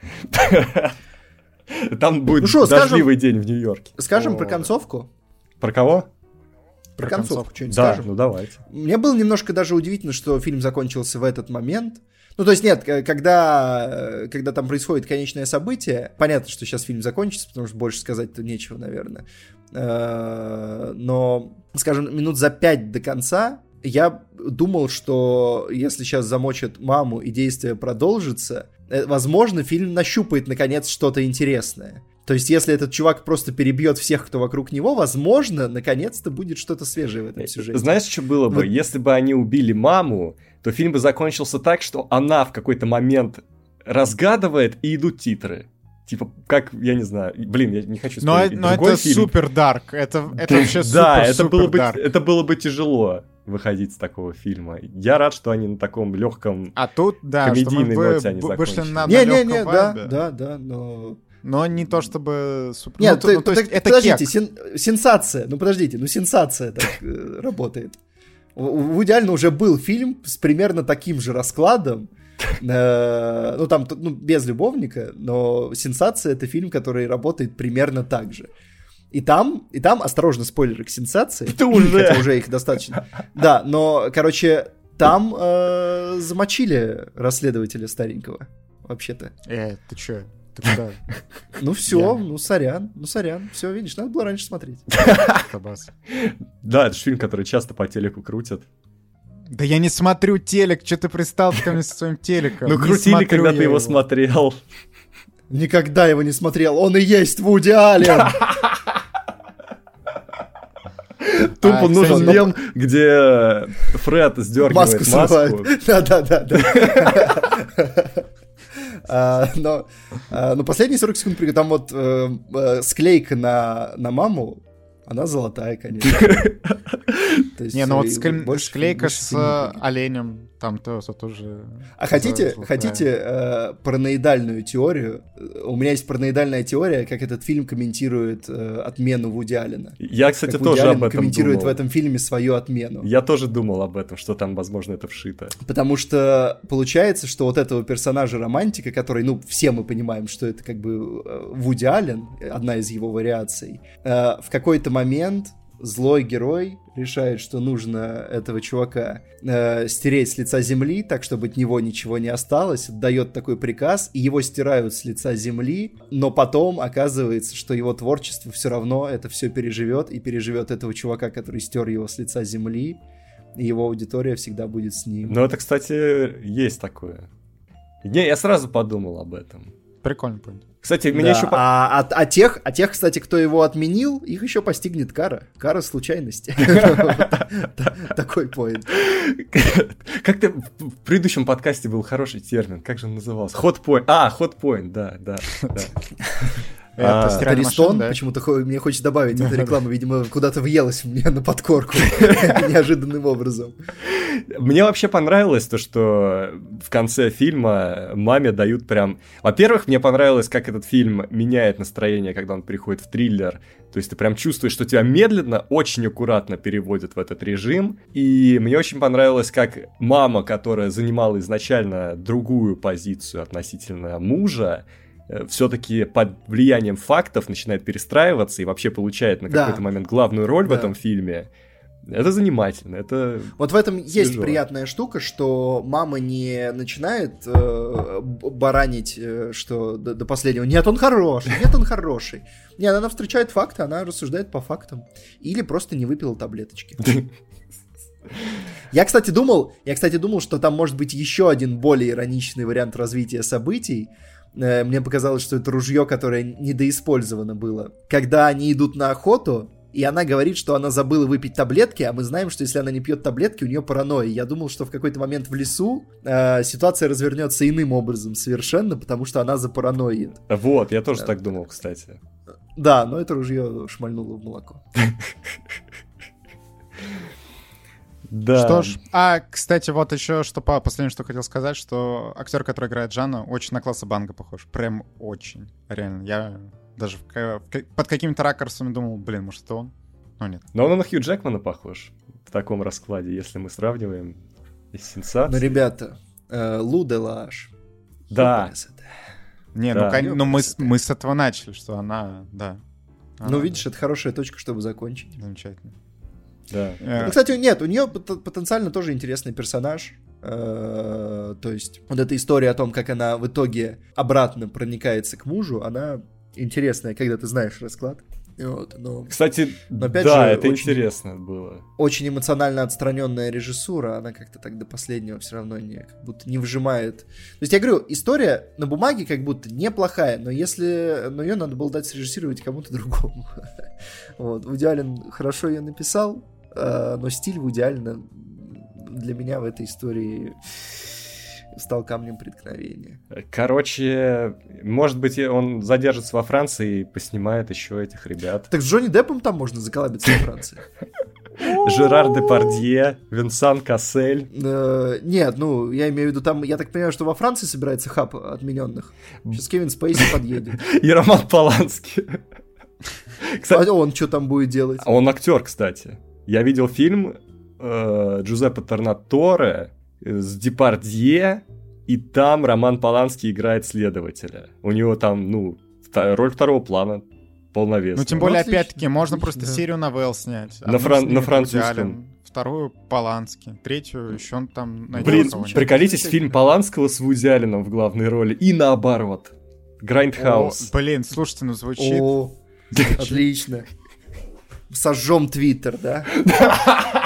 Там будет ну шо, дождливый скажем, день в Нью-Йорке. Скажем О, про концовку? Про кого? Про, про концовку что-нибудь да, скажем? ну давайте. Мне было немножко даже удивительно, что фильм закончился в этот момент. Ну, то есть нет, когда, когда там происходит конечное событие, понятно, что сейчас фильм закончится, потому что больше сказать-то нечего, наверное. Э, но, скажем, минут за пять до конца я думал, что если сейчас замочат маму и действие продолжится, э, возможно, фильм нащупает, наконец, что-то интересное. То есть, если этот чувак просто перебьет всех, кто вокруг него, возможно, наконец-то будет что-то свежее в этом сюжете. Знаешь, что было бы? Вот. Если бы они убили маму, то фильм бы закончился так, что она в какой-то момент разгадывает и идут титры. Типа, как, я не знаю, блин, я не хочу сказать. Но, но это фильм. супер дарк, это, это вообще супер Да, это было, бы, это было бы тяжело выходить с такого фильма. Я рад, что они на таком легком а тут, да, комедийной что мы ноте они закончили. На, не, не, не, да, да, да, но... Но не то чтобы супер... Нет, ну, ты, ну, то есть это подождите, сен, сенсация, ну подождите, ну сенсация так э, работает. У идеально уже был фильм с примерно таким же раскладом. *laughs* Э, ну, там, ну, без любовника, но «Сенсация» — это фильм, который работает примерно так же. И там, и там, осторожно, спойлеры к «Сенсации». Ты уже! Хотя уже их достаточно. Да, но, короче, там э, замочили расследователя старенького, вообще-то. Э, ты чё? Куда? *laughs* Ну все, ну сорян, ну сорян. Все, видишь, надо было раньше смотреть. *laughs* Да, это фильм, который часто по телеку крутят. Да я не смотрю телек, что ты пристал ко мне со своим телеком? Ну крутили, когда ты его смотрел. Никогда его не смотрел, он и есть Вуди Аллен. *laughs* Тупо а, нужен мем, где Фред сдергивает маску. Да-да-да. А, но, а, но последние 40 секунд, там вот э, э, склейка на, на маму, она золотая, конечно. *laughs* Не, ну вот склейка с оленем, там то тоже... А хотите, хотите э, параноидальную теорию? У меня есть параноидальная теория, как этот фильм комментирует э, отмену Вуди Аллена. Я, кстати, тоже об этом комментирует в этом фильме свою отмену. Я тоже думал об этом, что там, возможно, это вшито. Потому что получается, что вот этого персонажа романтика, который, ну, все мы понимаем, что это как бы э, Вуди Аллен, одна из его вариаций, э, в какой-то момент злой герой решает, что нужно этого чувака э, стереть с лица земли, так чтобы от него ничего не осталось, дает такой приказ, и его стирают с лица земли, но потом оказывается, что его творчество все равно это все переживет и переживет этого чувака, который стер его с лица земли, и его аудитория всегда будет с ним. Ну это, кстати, есть такое. Не, я сразу подумал об этом. Прикольно понял. Кстати, меня да, еще... А, а, а, тех, а тех, кстати, кто его отменил, их еще постигнет кара. Кара случайности. *laughs* Такой поинт. Как ты в предыдущем подкасте был хороший термин. Как же он назывался? Hot point. А, hot point, да, да. Это а, Ристон, да? почему-то мне хочется добавить, эта реклама, видимо, куда-то въелась мне на подкорку *laughs* неожиданным образом. Мне вообще понравилось то, что в конце фильма маме дают прям... Во-первых, мне понравилось, как этот фильм меняет настроение, когда он приходит в триллер. То есть ты прям чувствуешь, что тебя медленно, очень аккуратно переводят в этот режим. И мне очень понравилось, как мама, которая занимала изначально другую позицию относительно мужа, все-таки под влиянием фактов начинает перестраиваться и вообще получает на какой-то момент главную роль да. в этом фильме. Это занимательно, это... Вот в этом свежо. есть приятная штука, что мама не начинает э, баранить, э, что до, до последнего, нет, он хороший, нет, он хороший. Нет, она встречает факты, она рассуждает по фактам. Или просто не выпила таблеточки. Я, кстати, думал, я, кстати, думал, что там может быть еще один более ироничный вариант развития событий, Э, мне показалось, что это ружье, которое недоиспользовано было. Когда они идут на охоту, и она говорит, что она забыла выпить таблетки, а мы знаем, что если она не пьет таблетки, у нее паранойя. Я думал, что в какой-то момент в лесу э, ситуация развернется иным образом совершенно, потому что она запараноид. Вот, я тоже э, так думал, кстати. Да, но это ружье шмальнуло в молоко. *laughs* Да. Что ж, а, кстати, вот еще, что по последнее, что хотел сказать, что актер, который играет Джана, очень на класса Банга похож. Прям очень. Реально. Я даже в, в, под какими-то ракурсами думал, блин, может, это он? Но нет. Но он на Хью Джекмана похож в таком раскладе, если мы сравниваем сенсации. Ну, ребята, э, Лу де Лаш. Да. Не, ну, да. ну, ну мы, мы с этого начали, что она, да. Ну, она, ну, видишь, это хорошая точка, чтобы закончить. Замечательно. Да. Ну, кстати, нет, у нее потенциально тоже интересный персонаж. Э, то есть вот эта история о том, как она в итоге обратно проникается к мужу, она интересная, когда ты знаешь расклад. Вот, но... Кстати, но опять да, же, это очень, интересно было. Очень эмоционально отстраненная режиссура, она как-то так до последнего все равно не, как будто не вжимает. То есть я говорю, история на бумаге как будто неплохая, но если, но ее надо было дать срежиссировать кому-то *laughs* другому. вот, Вуди хорошо ее написал, Э, но стиль идеально для меня в этой истории стал камнем преткновения. Короче, может быть, он задержится во Франции и поснимает еще этих ребят. Так с Джонни Деппом там можно заколабиться во Франции. *laughs* Жерар Депардье, Винсан Кассель. Э, нет, ну, я имею в виду, там, я так понимаю, что во Франции собирается хаб отмененных. Сейчас Кевин Спейси подъедет. *laughs* И Роман Поланский. Кстати, а он что там будет делать? А он актер, кстати. Я видел фильм э, Джузеппе Торнаторе с Депардье, и там Роман Поланский играет следователя. У него там, ну, роль второго плана полновесная. Ну, тем более, ну, опять-таки, можно просто да. серию новелл снять. На, фран- на французском. Вторую Полански, третью еще он там Блин, приколитесь, фильм Поланского с Вуди Алленом в главной роли, и наоборот. Грайндхаус. Блин, слушайте, ну звучит... О, отлично сожжем Твиттер, да? *laughs*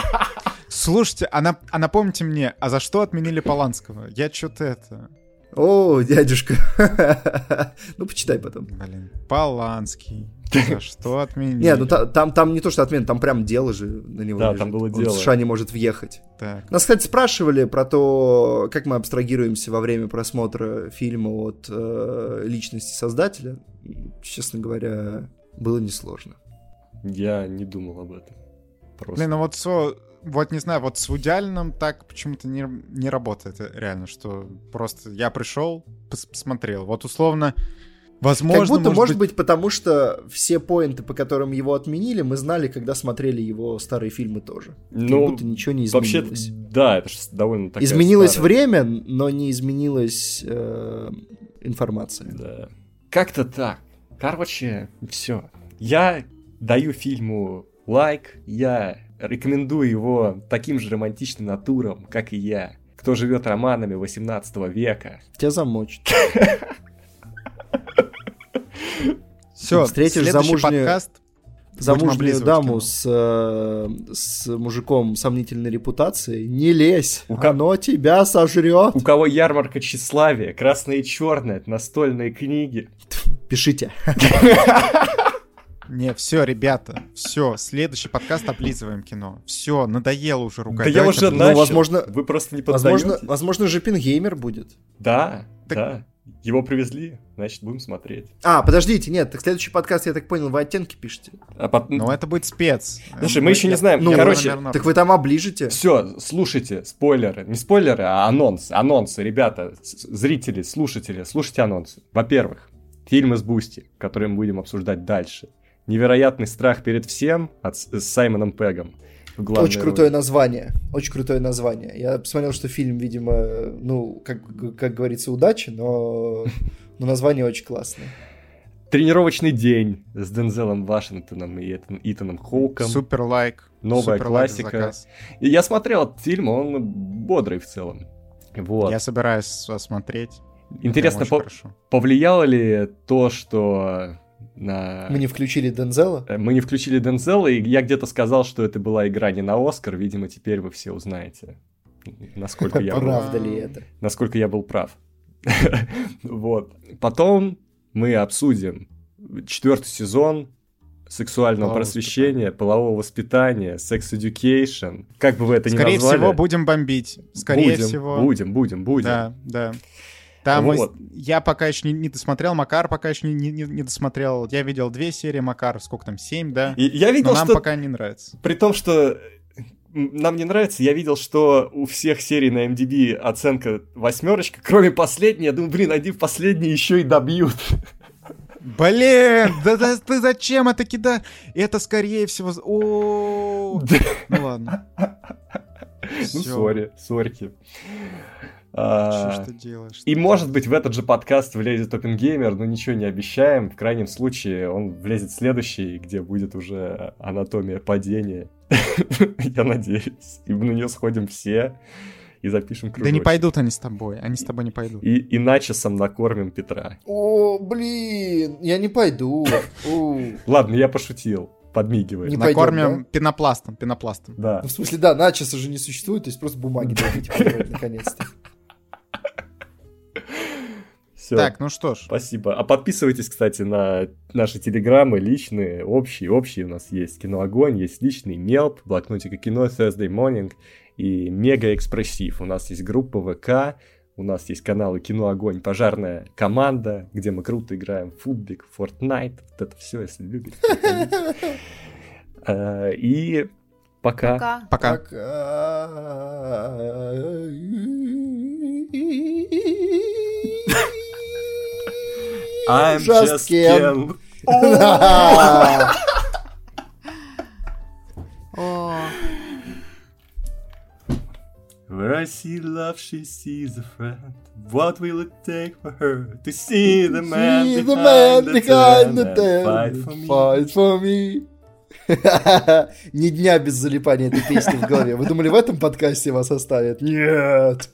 Слушайте, а, нап- а напомните мне, а за что отменили Поланского? Я что-то это... О, дядюшка. *laughs* Ну, почитай потом. Блин, Поланский. За что отменили? Не, ну та- там, там не то, что отмен, там прям дело же на него Да, лежит. там было Он дело. в США не может въехать. Так. Нас, кстати, спрашивали про то, как мы абстрагируемся во время просмотра фильма от э, личности создателя. Честно говоря, было несложно. Я не думал об этом. Просто. Блин, ну вот со- вот не знаю, вот с Вуди Алленом так почему-то не, не работает реально, что просто я пришел, пос- посмотрел. Вот условно, возможно, как будто, может быть... потому что все поинты, по которым его отменили, мы знали, когда смотрели его старые фильмы тоже. Ну, как будто ничего не Вообще, изменилось. да, это же довольно такая изменилось старая- время, но не изменилась э, информация. Да. Как-то так. Короче, все. Я даю фильму лайк, я рекомендую его таким же романтичным натурам, как и я, кто живет романами 18 века. Тебя замочат. Все, встретишь замужнюю- подкаст. Замужнюю даму с, э, с мужиком сомнительной репутацией, не лезь, У ко- оно тебя сожрет. У кого ярмарка тщеславия, красное и черное, настольные книги. Пишите. *laughs* Не, все, ребята, все, следующий подкаст облизываем кино. Все, надоело уже ругать. Да я уже начал. возможно- Вы просто не Возможно, поддаете. возможно, уже Оппенгеймер будет. Да, Так- да. Его привезли, значит, будем смотреть. А, подождите, нет, так следующий подкаст, я так понял, вы оттенки пишете. А пот- Ну, это будет спец. Слушай, мы еще не знаем. Ну, Короче, наверное, Так вы там оближете. Все, слушайте, спойлеры. Не спойлеры, а анонсы. Анонсы, ребята, с- зрители, слушатели, слушайте анонсы. Во-первых, фильм из Бусти, который мы будем обсуждать дальше. Невероятный страх перед всем от, с Саймоном Пегом. в главной Очень роли. крутое название. Очень крутое название. Я посмотрел, что фильм, видимо, ну, как, как говорится, удачи, но, *laughs* но название очень классное. Тренировочный день с Дензелом Вашингтоном и Итан- Итаном Хоуком. Супер лайк. Новая Супер лайк классика. заказ. И я смотрел этот фильм, он бодрый в целом. Вот. Я собираюсь осмотреть. Интересно, по- повлияло ли то, что на... Мы не включили Дензела. Э, Мы не включили Дензела, и я где-то сказал, что это была игра не на Оскар. Видимо, теперь вы все узнаете, насколько я *laughs* Правда ли это? насколько я был прав. *laughs* Вот. Потом мы обсудим четвертый сезон сексуального Полового просвещения, полового воспитания, секс education. Как бы вы это ни Скорее назвали. всего, будем бомбить. Скорее будем, всего. Будем, будем, будем. Да, да. Там Вот. я пока еще не, не досмотрел, Макар пока еще не, не- не- досмотрел. Я видел две серии, Макар, сколько там, семь, да? И я Но видел, нам что пока не нравится. При том, что нам не нравится, я видел, что у всех серий на MDB оценка восьмерочка, кроме последней, я думаю, блин, они в последней еще и добьют. Блин, да, да ты зачем это кидаешь? Это скорее всего... О, ну ладно. Ну, сори, сорьки. А, ты делаешь? И может быть в этот же подкаст влезет OpenGamer, но ничего не обещаем. В крайнем случае он влезет в следующий, где будет уже анатомия падения. *laughs* Я надеюсь. И мы на нее сходим все и запишем Да не кружочек. пойдут они с тобой, они с тобой не пойдут. И иначе сам накормим Петра. О, блин, я не пойду. Ладно, я пошутил. Подмигивай. Не Накормим да? пенопластом, пенопластом. Да. Ну, в смысле, да, начаса же не существует, то есть просто бумаги *laughs* наконец-то. Все. Так, ну что ж. Спасибо. А подписывайтесь, кстати, на наши телеграммы личные, общие. Общие у нас есть Киноогонь, есть личный Мелп, блокнотика кино, Thursday Morning и Мега Экспрессив. У нас есть группа ВК, у нас есть каналы Кино Огонь, Пожарная команда, где мы круто играем в футбик, Fortnite, вот это все, если любите. Э, И пока. Пока. Пока. I'm Just Ken. Where I see love, she sees a friend. What will it take for her to see the man See behind the man the behind tent the and fight tent for me? fight for me. Ни дня без залипания этой песни в голове. Вы думали, в этом подкасте вас оставят? Нет.